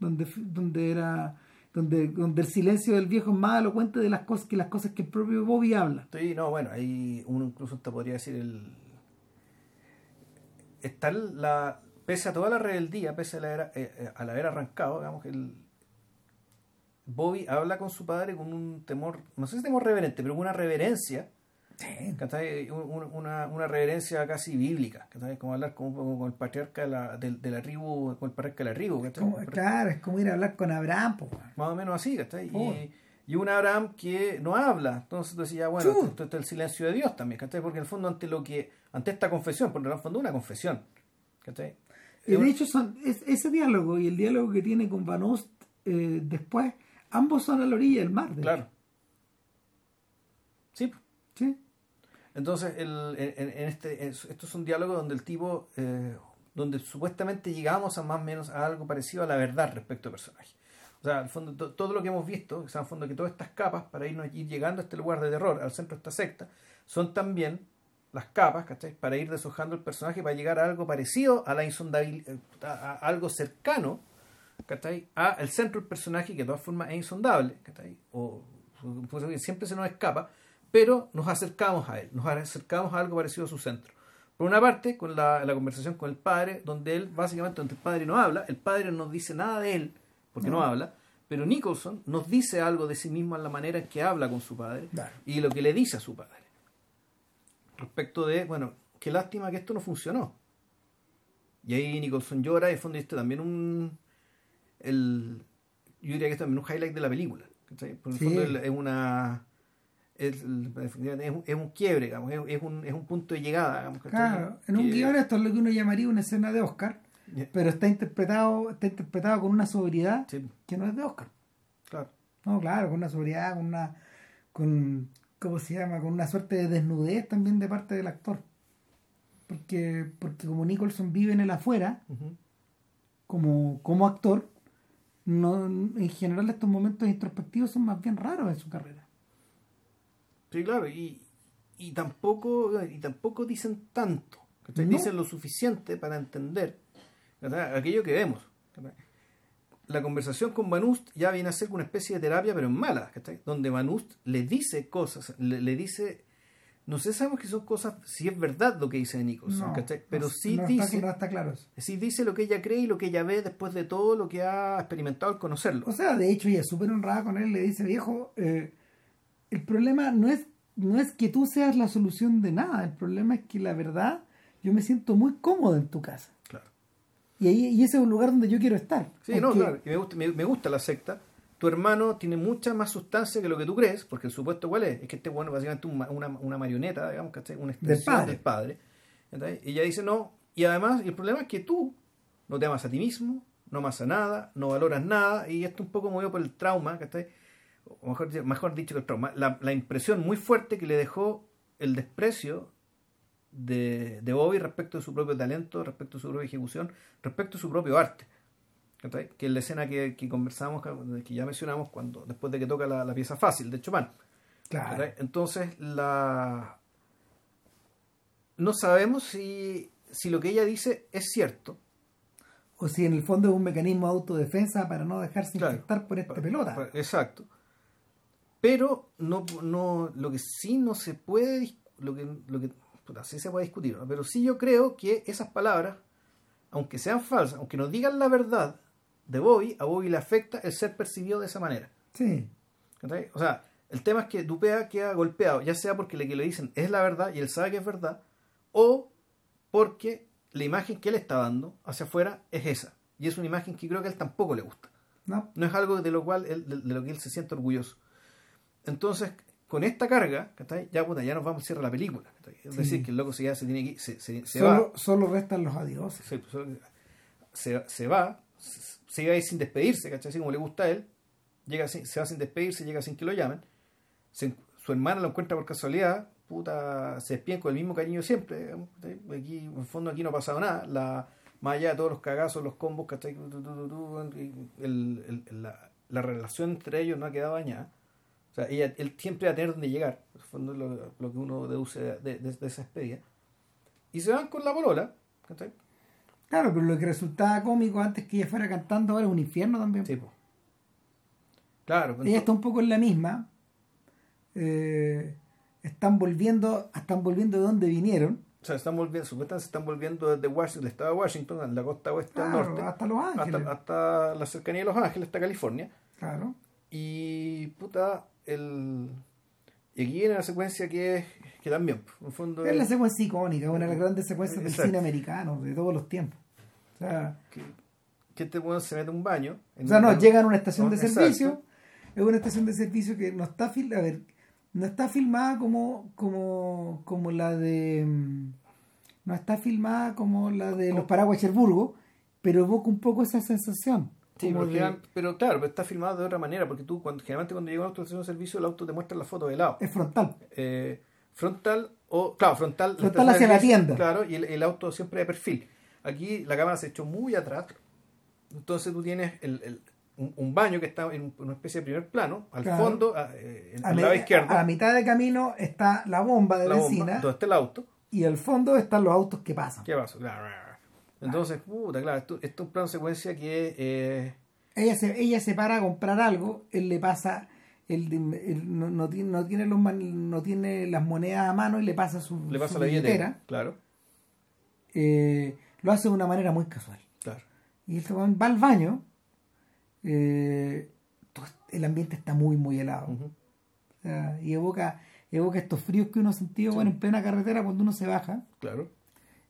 donde, donde era donde, donde el silencio del viejo es más elocuente de las cosas que las cosas que el propio Bobby habla. Sí, no, bueno, ahí uno incluso te podría decir el... Está la... Pese a toda la rebeldía, pese a, la era- eh, eh, al haber arrancado, digamos el... Bobby habla con su padre con un temor, no sé si temor reverente, pero con una reverencia, Una, una reverencia casi bíblica, ¿cachai? como hablar con, con- con el patriarca de la, de, de la tribu, con el patriarca de la tribu, claro, es como ir a hablar con Abraham, po. Más o menos así, ¿cachai? Y, y un Abraham que no habla. Entonces tú decías, bueno, esto, esto es el silencio de Dios también, ¿cachai? Porque en el fondo ante lo que, ante esta confesión, porque en el fondo es una confesión, ¿cachai? Y de hecho, son, es- ese diálogo y el diálogo que tiene con Van eh, después, ambos son a la orilla del mar. de Claro. Sí. ¿Sí? Entonces, el, en, en este, es- esto es un diálogo donde el tipo, eh, donde supuestamente llegamos a más o menos a algo parecido a la verdad respecto al personaje. O sea, al fondo, to- todo lo que hemos visto, o sea, al fondo que todas estas capas para irnos ir llegando a este lugar de terror, al centro de esta secta, son también las capas, ¿cachai? Para ir deshojando el personaje, para llegar a algo parecido a la insondabilidad, a, a algo cercano, ¿cachai? A el centro del personaje, que de todas formas es insondable, ¿cachai? O pues, siempre se nos escapa, pero nos acercamos a él, nos acercamos a algo parecido a su centro. Por una parte, con la, la conversación con el padre, donde él, básicamente, donde el padre no habla, el padre no dice nada de él, porque no, No. habla, pero Nicholson nos dice algo de sí mismo en la manera en que habla con su padre Claro. y lo que le dice a su padre. Respecto de, bueno, qué lástima que esto no funcionó. Y ahí Nicholson llora y fondo este también un... El, yo diría que es también un highlight de la película. ¿cachai? Por el Sí. fondo es una... Es, es un, es un quiebre, digamos, es, un, es un punto de llegada. Claro, en un guion esto es lo que uno llamaría una escena de Oscar, pero está interpretado, está interpretado con una sobriedad sí, que no es de Oscar. claro. No, claro, con una sobriedad, con una, con, ¿cómo se llama? Con una suerte de desnudez también de parte del actor. Porque, porque como Nicholson vive en el afuera, como, como actor, no, en general estos momentos introspectivos son más bien raros en su carrera. Sí, claro, y, y tampoco y tampoco dicen tanto. No. dicen lo suficiente para entender aquello que vemos. La conversación con Van Ust ya viene a ser una especie de terapia, pero en mala, donde Van Ust le dice cosas, le, le dice, no sé, sabemos que son cosas, si es verdad lo que dice Nicholson, No, pero no- sí dice, Está, está claro sí dice lo que ella cree y lo que ella ve después de todo lo que ha experimentado al conocerlo. O sea, de hecho, ella es súper honrada con él, le dice, viejo, eh, el problema no es, no es que tú seas la solución de nada, el problema es que la verdad, yo me siento muy cómodo en tu casa. Claro. Y, ahí, y ese es un lugar donde yo quiero estar. Sí, no, claro. y me, gusta, me, me gusta la secta. Tu hermano tiene mucha más sustancia que lo que tú crees, porque el supuesto cuál es, es que este bueno es básicamente un una, una marioneta, digamos, ¿cachai? Una extensión padre. del padre. ella dice, no, y además, el problema es que tú no te amas a ti mismo, no amas a nada, no valoras nada, y esto un poco movido por el trauma, ¿cachai? O mejor, mejor dicho que el trauma, la, la impresión muy fuerte que le dejó el desprecio de, de Bobby respecto de su propio talento, respecto de su propia ejecución, respecto de su propio arte. ¿cachai? Que es la escena que, que conversamos, que ya mencionamos cuando después de que toca la, la pieza fácil de Chopin. Claro. Entonces, la no sabemos si, si lo que ella dice es cierto. O si en el fondo es un mecanismo de autodefensa para no dejarse Claro. infectar por este pelota. Exacto. Pero no, no, lo que sí no se puede, lo que, lo que puta, sí se puede discutir, ¿no? pero sí yo creo que esas palabras, aunque sean falsas, aunque nos digan la verdad de Bobby, a Bobby le afecta el ser percibido de esa manera. Sí. O sea, el tema es que Dupea queda golpeado, ya sea porque le, que le dicen es la verdad y él sabe que es verdad, o porque la imagen que él está dando hacia afuera es esa. Y es una imagen que creo que a él tampoco le gusta. ¿no? No es algo de lo cual él, de, de lo que él se siente orgulloso. Entonces, con esta carga, ¿cachai? ya puta, ya nos vamos a cierrar la película. ¿cachai? Es Sí. decir, que el loco se, ya se tiene que se, se, se solo, va, solo restan los adioses. se, se, se va, se, iba a ir sin despedirse, ¿cachai? Así como le gusta a él, llega sin- se va sin despedirse, llega sin que lo llamen. Su hermana lo encuentra por casualidad, puta, se despiden con el mismo cariño siempre. Aquí, en el fondo aquí no ha pasado nada. La, más allá de todos los cagazos, los combos, ¿cachai? El- el- la, la relación entre ellos no ha quedado dañada. O sea, ella, él siempre va a tener donde llegar. En el fondo es lo, lo que uno deduce de, de- de esa despedida. Y se van con la polola, ¿cachai? Claro, pero lo que resultaba cómico antes que ella fuera cantando ahora es un infierno también. Sí, po. Claro, pues, ella está un poco en la misma. Eh, están volviendo, están volviendo de donde vinieron. O sea, están volviendo, supuestamente se están volviendo desde Washington, el estado de Washington, la costa oeste al Claro, norte, hasta Los Ángeles. hasta, hasta la cercanía de Los Ángeles, hasta California. Claro. Y puta, el. Y aquí viene la secuencia que es que también, en fondo, Es la secuencia icónica, una de las grandes secuencias del Exacto. cine americano de todos los tiempos. O sea, que, que este weón se mete a un baño. en o sea no, llegan a una estación de Exacto. servicio. Es una estación de servicio que no está fil a ver, no está filmada como, como, como la de mm, no está filmada como la de los paraguas Cherburgo, pero evoca un poco esa sensación. Sí, como pero, de- general- pero claro, pero está filmado de otra manera, porque tú, cuando, generalmente cuando llega un auto de servicio, el auto te muestra la foto de lado. es frontal. eh, frontal o claro frontal Frontal hacia la tienda. claro y el, el auto siempre de perfil aquí la cámara se echó muy atrás entonces tú tienes el, el- un, un baño que está en una especie de primer plano al Claro. fondo a- eh, A, lado a izquierdo la mitad de camino está la bomba de la bomba, donde está el auto y al fondo están los autos que pasan. ¿qué pasa? Entonces puta claro esto, esto es un plano secuencia que eh, Ella se, ella se para a comprar algo, él le pasa, él, él no, no tiene, no, tiene los no tiene las monedas a mano y le pasa su, le pasa su la billetera claro Eh, lo hace de una manera muy casual. claro Y este weón va al baño, eh, todo- el ambiente está muy, muy helado. O sea, y evoca, evoca estos fríos que uno ha sentido bueno, en plena carretera cuando uno se baja. Claro.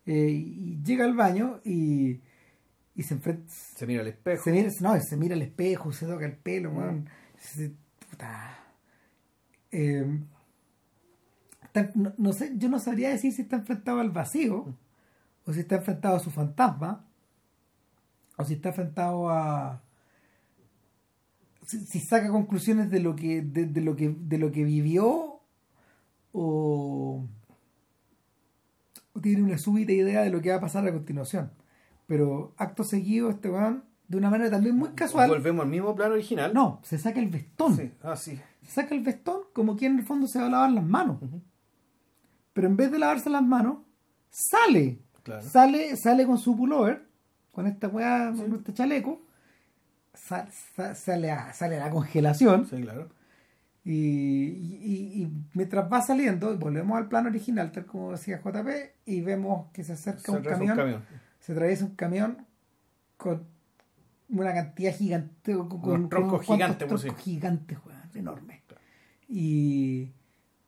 Eh, y llega al baño y, y se enfrenta. Se mira al espejo. Se mira, no, se mira al espejo, se toca el pelo, weón. Se- puta. Eh, está- no, no sé, yo no sabría decir si está enfrentado al vacío, o si está enfrentado a su fantasma, o si está enfrentado a. Si, si saca conclusiones de lo que, de, de lo que, de lo que vivió, o tiene una súbita idea de lo que va a pasar a continuación. Pero acto seguido, este weón, de una manera también muy casual, Volvemos al mismo plano original. no, se saca el vestón. Sí. Ah, sí. Se saca el vestón como quien en el fondo se va a lavar las manos. Pero en vez de lavarse las manos, sale. Claro. Sale, sale con su pullover, con esta weá, con este chaleco. sa- sa- sale, a, sale a la congelación. Sí, claro. Y, y- mientras va saliendo, volvemos al plano original, tal como decía JP, y vemos que se acerca Se un camión, un camión. se atraviesa un camión con una cantidad gigante, con, con- troncos gigantes, troncos gigantes, weón, enormes. Y,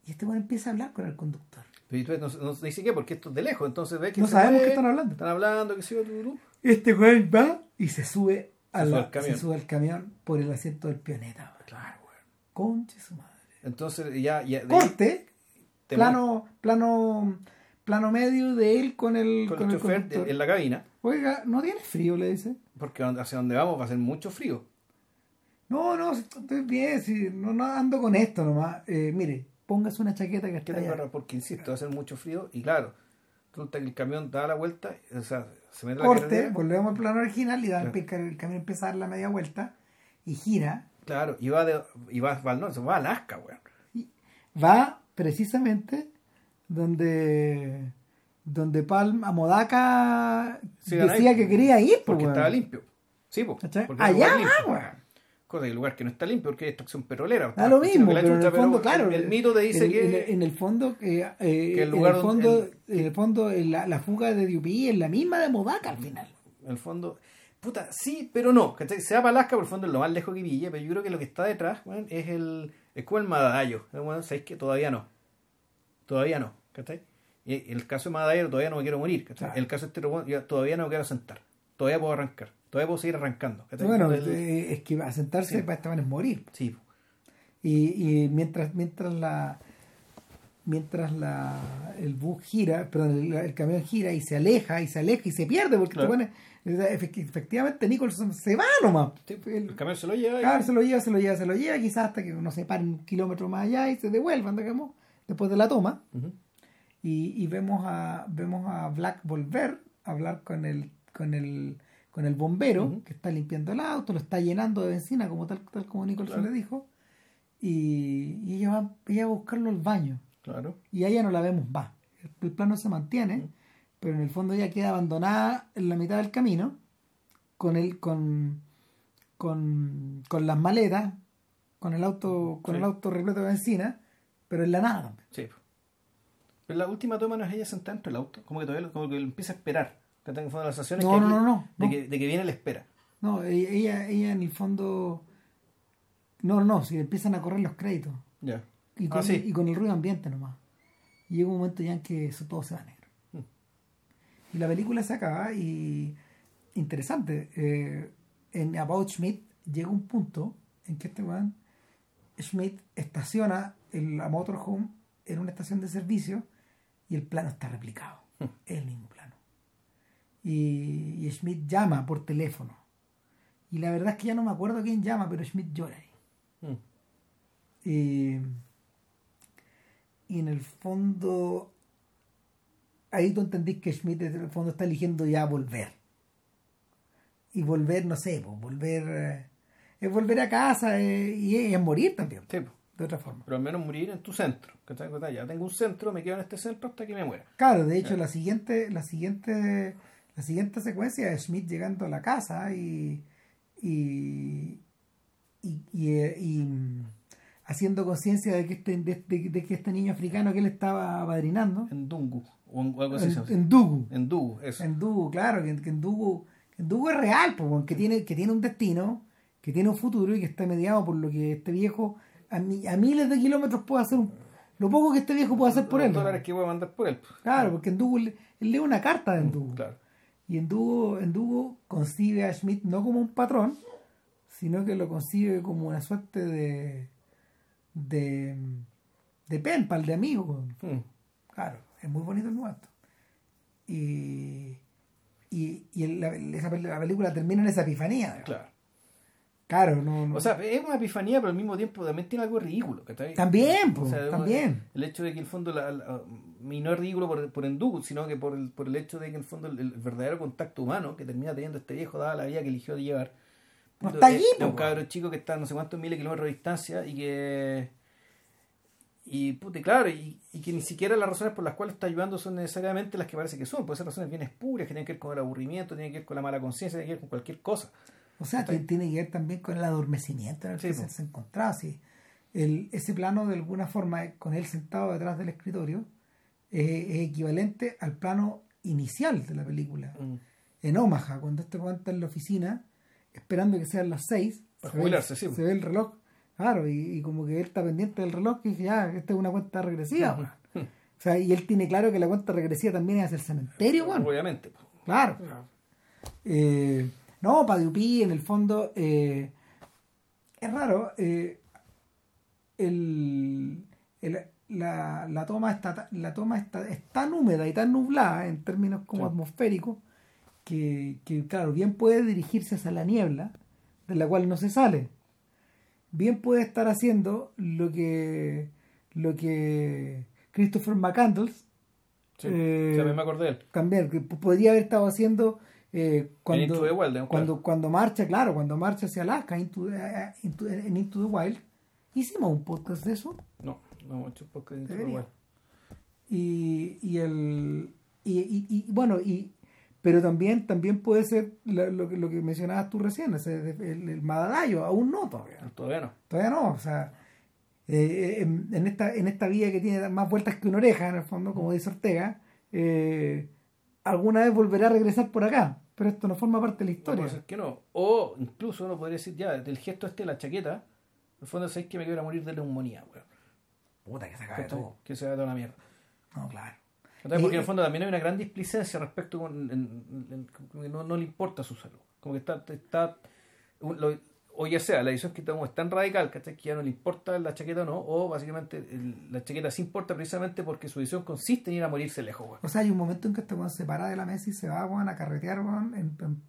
y este weón empieza a hablar con el conductor. Pero tú no, no dice qué, porque esto es de lejos. Entonces ves que No se sabemos qué están hablando. Están hablando, que tú, tú. Este weón va y se sube, a Se sube la- al camión. se sube al camión por el asiento del pioneta. Claro, güey. Conche su madre. Entonces ya. ya de Corte, te plano, plano, plano medio de él con el, con con el chofer en la cabina. Oiga, ¿no tienes frío? Le dice. Porque hacia donde vamos va a ser mucho frío. No, no, estoy bien, sí, no, no ando con esto nomás. Eh, mire, póngase una chaqueta que ¿Qué está allá. Porque insisto, va a ser mucho frío. Y claro, resulta que el camión da la vuelta, o sea, se mete a la Corte, volvemos al plano original y da- Claro. el, el camión empieza a dar la media vuelta y gira. Claro, y va, de, y va, va al norte, va a Alaska, weón. y va precisamente donde donde Palm Amodaca Sí, decía ahí, que quería ir, pues, Porque weón. estaba limpio. Sí, po, porque Allá weón. Cosa que el lugar que no está limpio porque hay extracción petrolera. Da lo mismo, pero en el fondo, pero claro. El, el mito te dice en, que. En, el- en el fondo, eh, eh, que el en lugar el donde- fondo, el- en el fondo la, la fuga de Dupuy es la misma de Modaca al final. En el fondo, puta, sí, pero no. ¿cachai? Se va para Alaska, por el fondo es lo más lejos que pille, pero yo creo que lo que está detrás, es el. Es como el Madallo. Bueno, sabéis que todavía no. Todavía no, ¿cachai? El caso de Madallo todavía no me quiero morir, ¿cachai? Claro. El caso de este yo todavía no me quiero sentar. Todavía puedo arrancar. Todavía puedo seguir arrancando. ¿cachai? Bueno, El- eh, es que a sentarse Sí. para esta man es morir. sí. Y, y mientras mientras la mientras la el bus gira, perdón, el, el camión gira y se aleja y se aleja y se pierde porque Claro. te pone, efect- efectivamente Nicholson se va nomás. Sí, El- el camión se lo lleva. Claro, se lo lleva, se lo lleva, se lo lleva, quizás hasta que no se paren un kilómetro más allá y se devuelvan, digamos, después de la toma. Ujú. Y, y vemos a vemos a Black volver a hablar con el con el con el bombero Ujú. que está limpiando el auto, lo está llenando de benzina como tal, tal como Nicholson Claro. le dijo. Y, y ella, va, ella va a buscarlo al baño. Claro. Y a ella no la vemos más. El, plano se mantiene, pero en el fondo ella queda abandonada en la mitad del camino con el con con, con las maletas, con el auto con Sí. el auto repleto de benzina, pero en la nada. Sí. Pero la última toma no es ella sentada dentro del auto. Como que todavía como que lo empieza a esperar. Que en el fondo la sensación es No, que no, no, no, De, no. Que, de que viene la espera. No, ella, ella, ella en el fondo. No, no, si empiezan a correr los créditos. Ya. Y con, Ah, sí. y con el ruido ambiente nomás. Y llega un momento ya en que eso todo se va a negro. Mm. Y la película se acaba y. Interesante. eh, en About Schmidt llega un punto en que este weón, Schmidt, estaciona el, la motorhome en una estación de servicio y el plano está replicado. Mm. Es el mismo plano. Y, y Schmidt llama por teléfono. Y la verdad es que ya no me acuerdo quién llama, pero Schmidt llora ahí. Mm. Y, y en el fondo, ahí tú entendís que Schmidt en el fondo está eligiendo ya volver. Y volver, no sé, pues, volver, eh, es volver a casa eh, y es, morir también, Sí, de otra forma. pero al menos morir en tu centro. Ya tengo un centro, me quedo en este centro hasta que me muera. Claro, de hecho, la siguiente, la siguiente, la siguiente secuencia es Schmidt llegando a la casa y, y, y, y, eh, y, haciendo conciencia de que este, de, de- de que este niño africano que él estaba apadrinando, En Dungu. O en, algo así. en, en Dugu, En Dugu, eso. en Dugu, claro, que, que en Dugu, en Dugu es real, pues, que tiene, que tiene un destino, que tiene un futuro y que está mediado por lo que este viejo a, mi- a miles de kilómetros puede hacer un, lo poco que este viejo puede hacer por los él. dólares que voy a mandar por él. Claro, porque Endugo, él lee una carta de Endugo. Claro. Y Endugo, Endugo concibe a Schmidt no como un patrón, sino que lo concibe como una suerte de de, de pen pal, de amigo. Mm. Claro, es muy bonito el momento. Y, y, y el- la, esa la película termina en esa epifanía. Claro. Claro, no, no- O sea, es una epifanía, pero al mismo tiempo también tiene algo ridículo. ¿cachai? también, O sea, también. El hecho de que el fondo, la, la- y no es ridículo por, por sino que por el, por el hecho de que en el fondo el, el verdadero contacto humano que termina teniendo este viejo, dada la vida que eligió de llevar, No está es- allí, es un po. cabro chico que está a no sé cuántos miles de kilómetros de distancia y que. Y, puta, y claro, y, y que ni siquiera las razones por las cuales está ayudando son necesariamente las que parece que son. Pueden ser razones bien espurias, que tienen que ver con el aburrimiento, tienen que ver con la mala conciencia, tienen que ver con cualquier cosa. O sea, que tiene que ver también con el adormecimiento en el Sí, que se, encontraba. sí. El, ese plano, de alguna forma, eh, con él sentado detrás del escritorio, eh, es equivalente al plano inicial de la película. Mm. En Omaha, cuando este momento está en la oficina, esperando que sean las seis, Para se ve- sí, se ve el reloj, claro, y, y como que él está pendiente del reloj y dice, ya, esta es una cuenta regresiva. O sea, y él tiene claro que la cuenta regresiva también es hacia el cementerio, weón. Obviamente. po. Claro. Eh, no, Padiupi, en el fondo, eh, es raro. eh, el, el- la, la toma, está, la toma está, es tan húmeda y tan nublada en términos como Sí. atmosféricos que, que, claro, bien puede dirigirse hacia la niebla, de la cual no se sale. Bien puede estar haciendo lo que, lo que Christopher McCandles Sí. Eh, mí me acordé también que podría haber estado haciendo eh, En cuando Into the Wild, digamos, cuando cuando marcha claro cuando marcha hacia Alaska Into eh, Into- en Into the Wild hicimos un podcast de eso No, no hecho podcast de Into the. Wild. y, y el y, y- y, bueno y pero también también puede ser lo, lo que lo que mencionabas tú recién ese de- el, el Madadayo aún no todavía Todavía no. todavía no o sea eh, en, en esta en esta vida que tiene más vueltas que una oreja en el fondo como dice Ortega eh, alguna vez volverá a regresar por acá pero esto no forma parte de la No historia puede ser que no. O incluso uno podría decir, ya, del gesto este de la chaqueta, en el fondo sabéis que me quiero morir de neumonía, weón. puta que se ¿Cachai? todo Que se va a toda la mierda. no claro Porque en el fondo también hay una gran displicencia respecto con, en- no, no le importa su salud. Como que está, está un- lo- o ya sea, la decisión que tomamos es tan radical ¿cachai? que ya no le importa la chaqueta o no, o básicamente el- la chaqueta sí importa precisamente porque su decisión consiste en ir a morirse lejos, o sea hay un momento en que este weón se para de la mesa y se va a carretear en, en,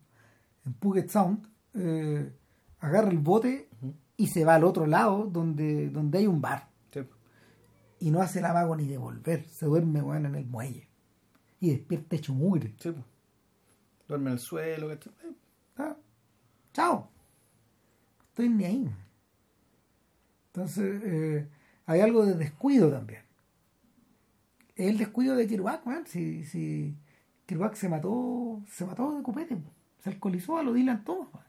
en Puget Sound eh, agarra el bote y se va al otro lado donde donde hay un bar. Y no hace el amago ni de volver se duerme weón, en el muelle y despierta hecho mugre Sí, pues. Duerme en el suelo, ¿cachai? Eh, Ah, Chao. Estoy ni ahí. Entonces, eh, hay algo de descuido también. Es el descuido de Kerouac, man. Si, si Kerouac se mató, se mató de copete, se alcoholizó a lo Dylan todos, man.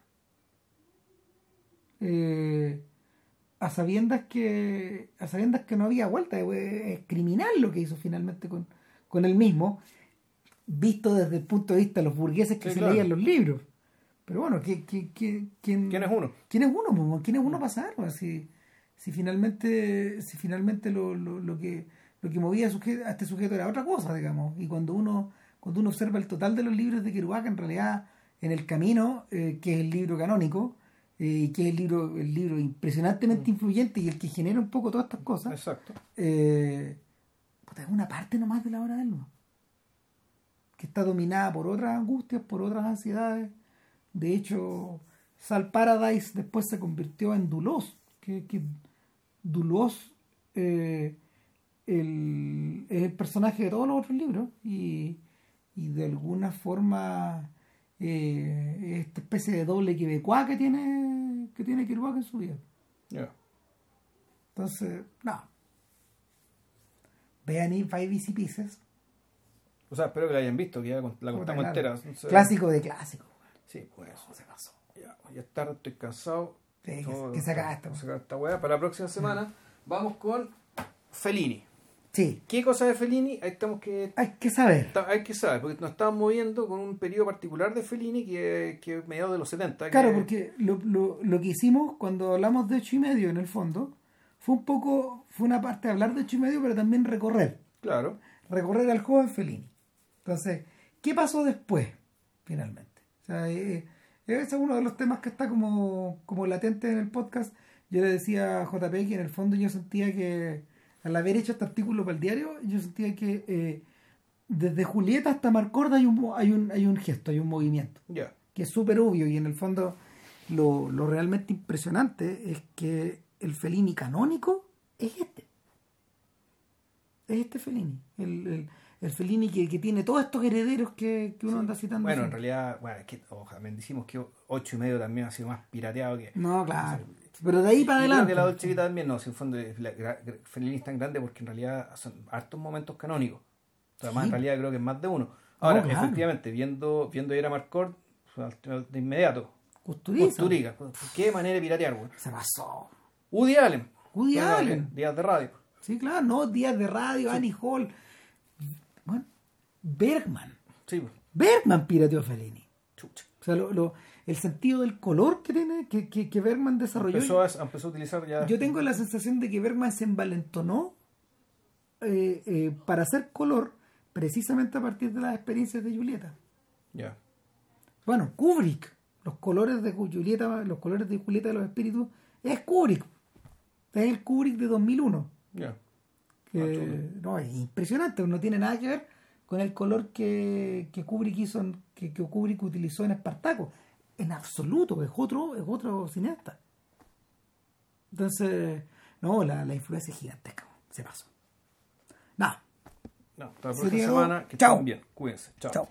Eh, a sabiendas que a sabiendas que no había vuelta eh, es criminal lo que hizo finalmente con, con él mismo visto desde el punto de vista de los burgueses que Sí, se claro. leían los libros pero bueno ¿qué, qué, qué- quién, ¿Quién es uno? ¿Quién es uno? ¿Quién es uno para saberlo? Si, si finalmente, si finalmente lo, lo, lo que lo que movía a este sujeto era otra cosa, digamos. Y cuando uno cuando uno observa el total de los libros de Kerouac, en realidad, en el camino, eh, que es el libro canónico, eh, y que es el libro, el libro impresionantemente influyente y el que genera un poco todas estas cosas, Exacto. eh, puta, es una parte nomás de la obra de él, ¿no? que está dominada por otras angustias, por otras ansiedades. De hecho, Sal Paradise después se convirtió en Dulos, que, que Dulos eh, el- es el personaje de todos los otros libros y, y de alguna forma eh, esta especie de doble quebecuá que tiene que tiene Kerouac en su vida. Ya. Entonces, no. Vean y Five Easy Pieces. O sea, espero que la hayan visto, que ya la contamos claro. entera. Entonces, Clásico de clásico. Sí, pues eso. Se pasó. Ya, ya es tarde, estoy cansado. Sí, que- Todo- que acabe esta, esta weá. Para la próxima semana vamos con Fellini. Sí, ¿Qué cosa de Fellini? Ahí estamos que hay que saber. hay que saber, porque nos estamos moviendo con un periodo particular de Fellini que, que es mediados de los 70. Claro, que- porque lo, lo, lo que hicimos cuando hablamos de ocho y medio en el fondo fue un poco, fue una parte de hablar de ocho y medio, pero también recorrer. Claro. Recorrer al joven Fellini. Entonces, ¿qué pasó después, finalmente? O sea, eh, ese es uno de los temas que está como, como latente en el podcast. Yo le decía a JP que en el fondo yo sentía que, al haber hecho este artículo para el diario, yo sentía que eh, desde Julieta hasta Marcorda hay un, hay un, hay un gesto, hay un movimiento, que es súper obvio y en el fondo lo, lo realmente impresionante es que el Fellini canónico es este. Es este Fellini. El, el, el Fellini que, que tiene todos estos herederos que, que uno anda citando. Bueno, en realidad, bueno, es que ojalá, decimos que ocho y medio también ha sido más pirateado que. No, claro. Pero de ahí para Yo creo adelante. que la Dolce Vita también, no, si en fondo es la- Fellini es tan grande porque en realidad son hartos momentos canónicos. O sea, más en Sí. realidad creo que es más de uno. Ahora, claro. efectivamente, viendo, viendo ir a Marcord, de inmediato. Costurica. Qué manera de piratear, güey. Se pasó. Woody Allen. Woody Bueno, Allen. Días de radio. Sí, claro, no, días de radio, Annie Hall. Bueno, Bergman. Sí, pues. Bergman pirateó a Fellini. chucha. O sea, lo, lo- el sentido del color que tiene, que, que, que Bergman desarrolló. Empezó a, empezó a utilizar ya. Yo tengo la sensación de que Bergman se envalentonó eh, eh, para hacer color precisamente a partir de las experiencias de Julieta. Ya. Bueno, Kubrick, los colores de Julieta, los colores de Julieta de los Espíritus, es Kubrick. Es el Kubrick de 2001. Ya. Que, no, es impresionante, no tiene nada que ver con el color que, que Kubrick hizo, que, que Kubrick utilizó en Espartaco. En absoluto, es otro, es otro cineasta. Entonces, no, la, la influencia es gigantesca, se pasó. Nada, No, hasta la próxima semana. Que Chao. estén bien. Cuídense. Chao. chao.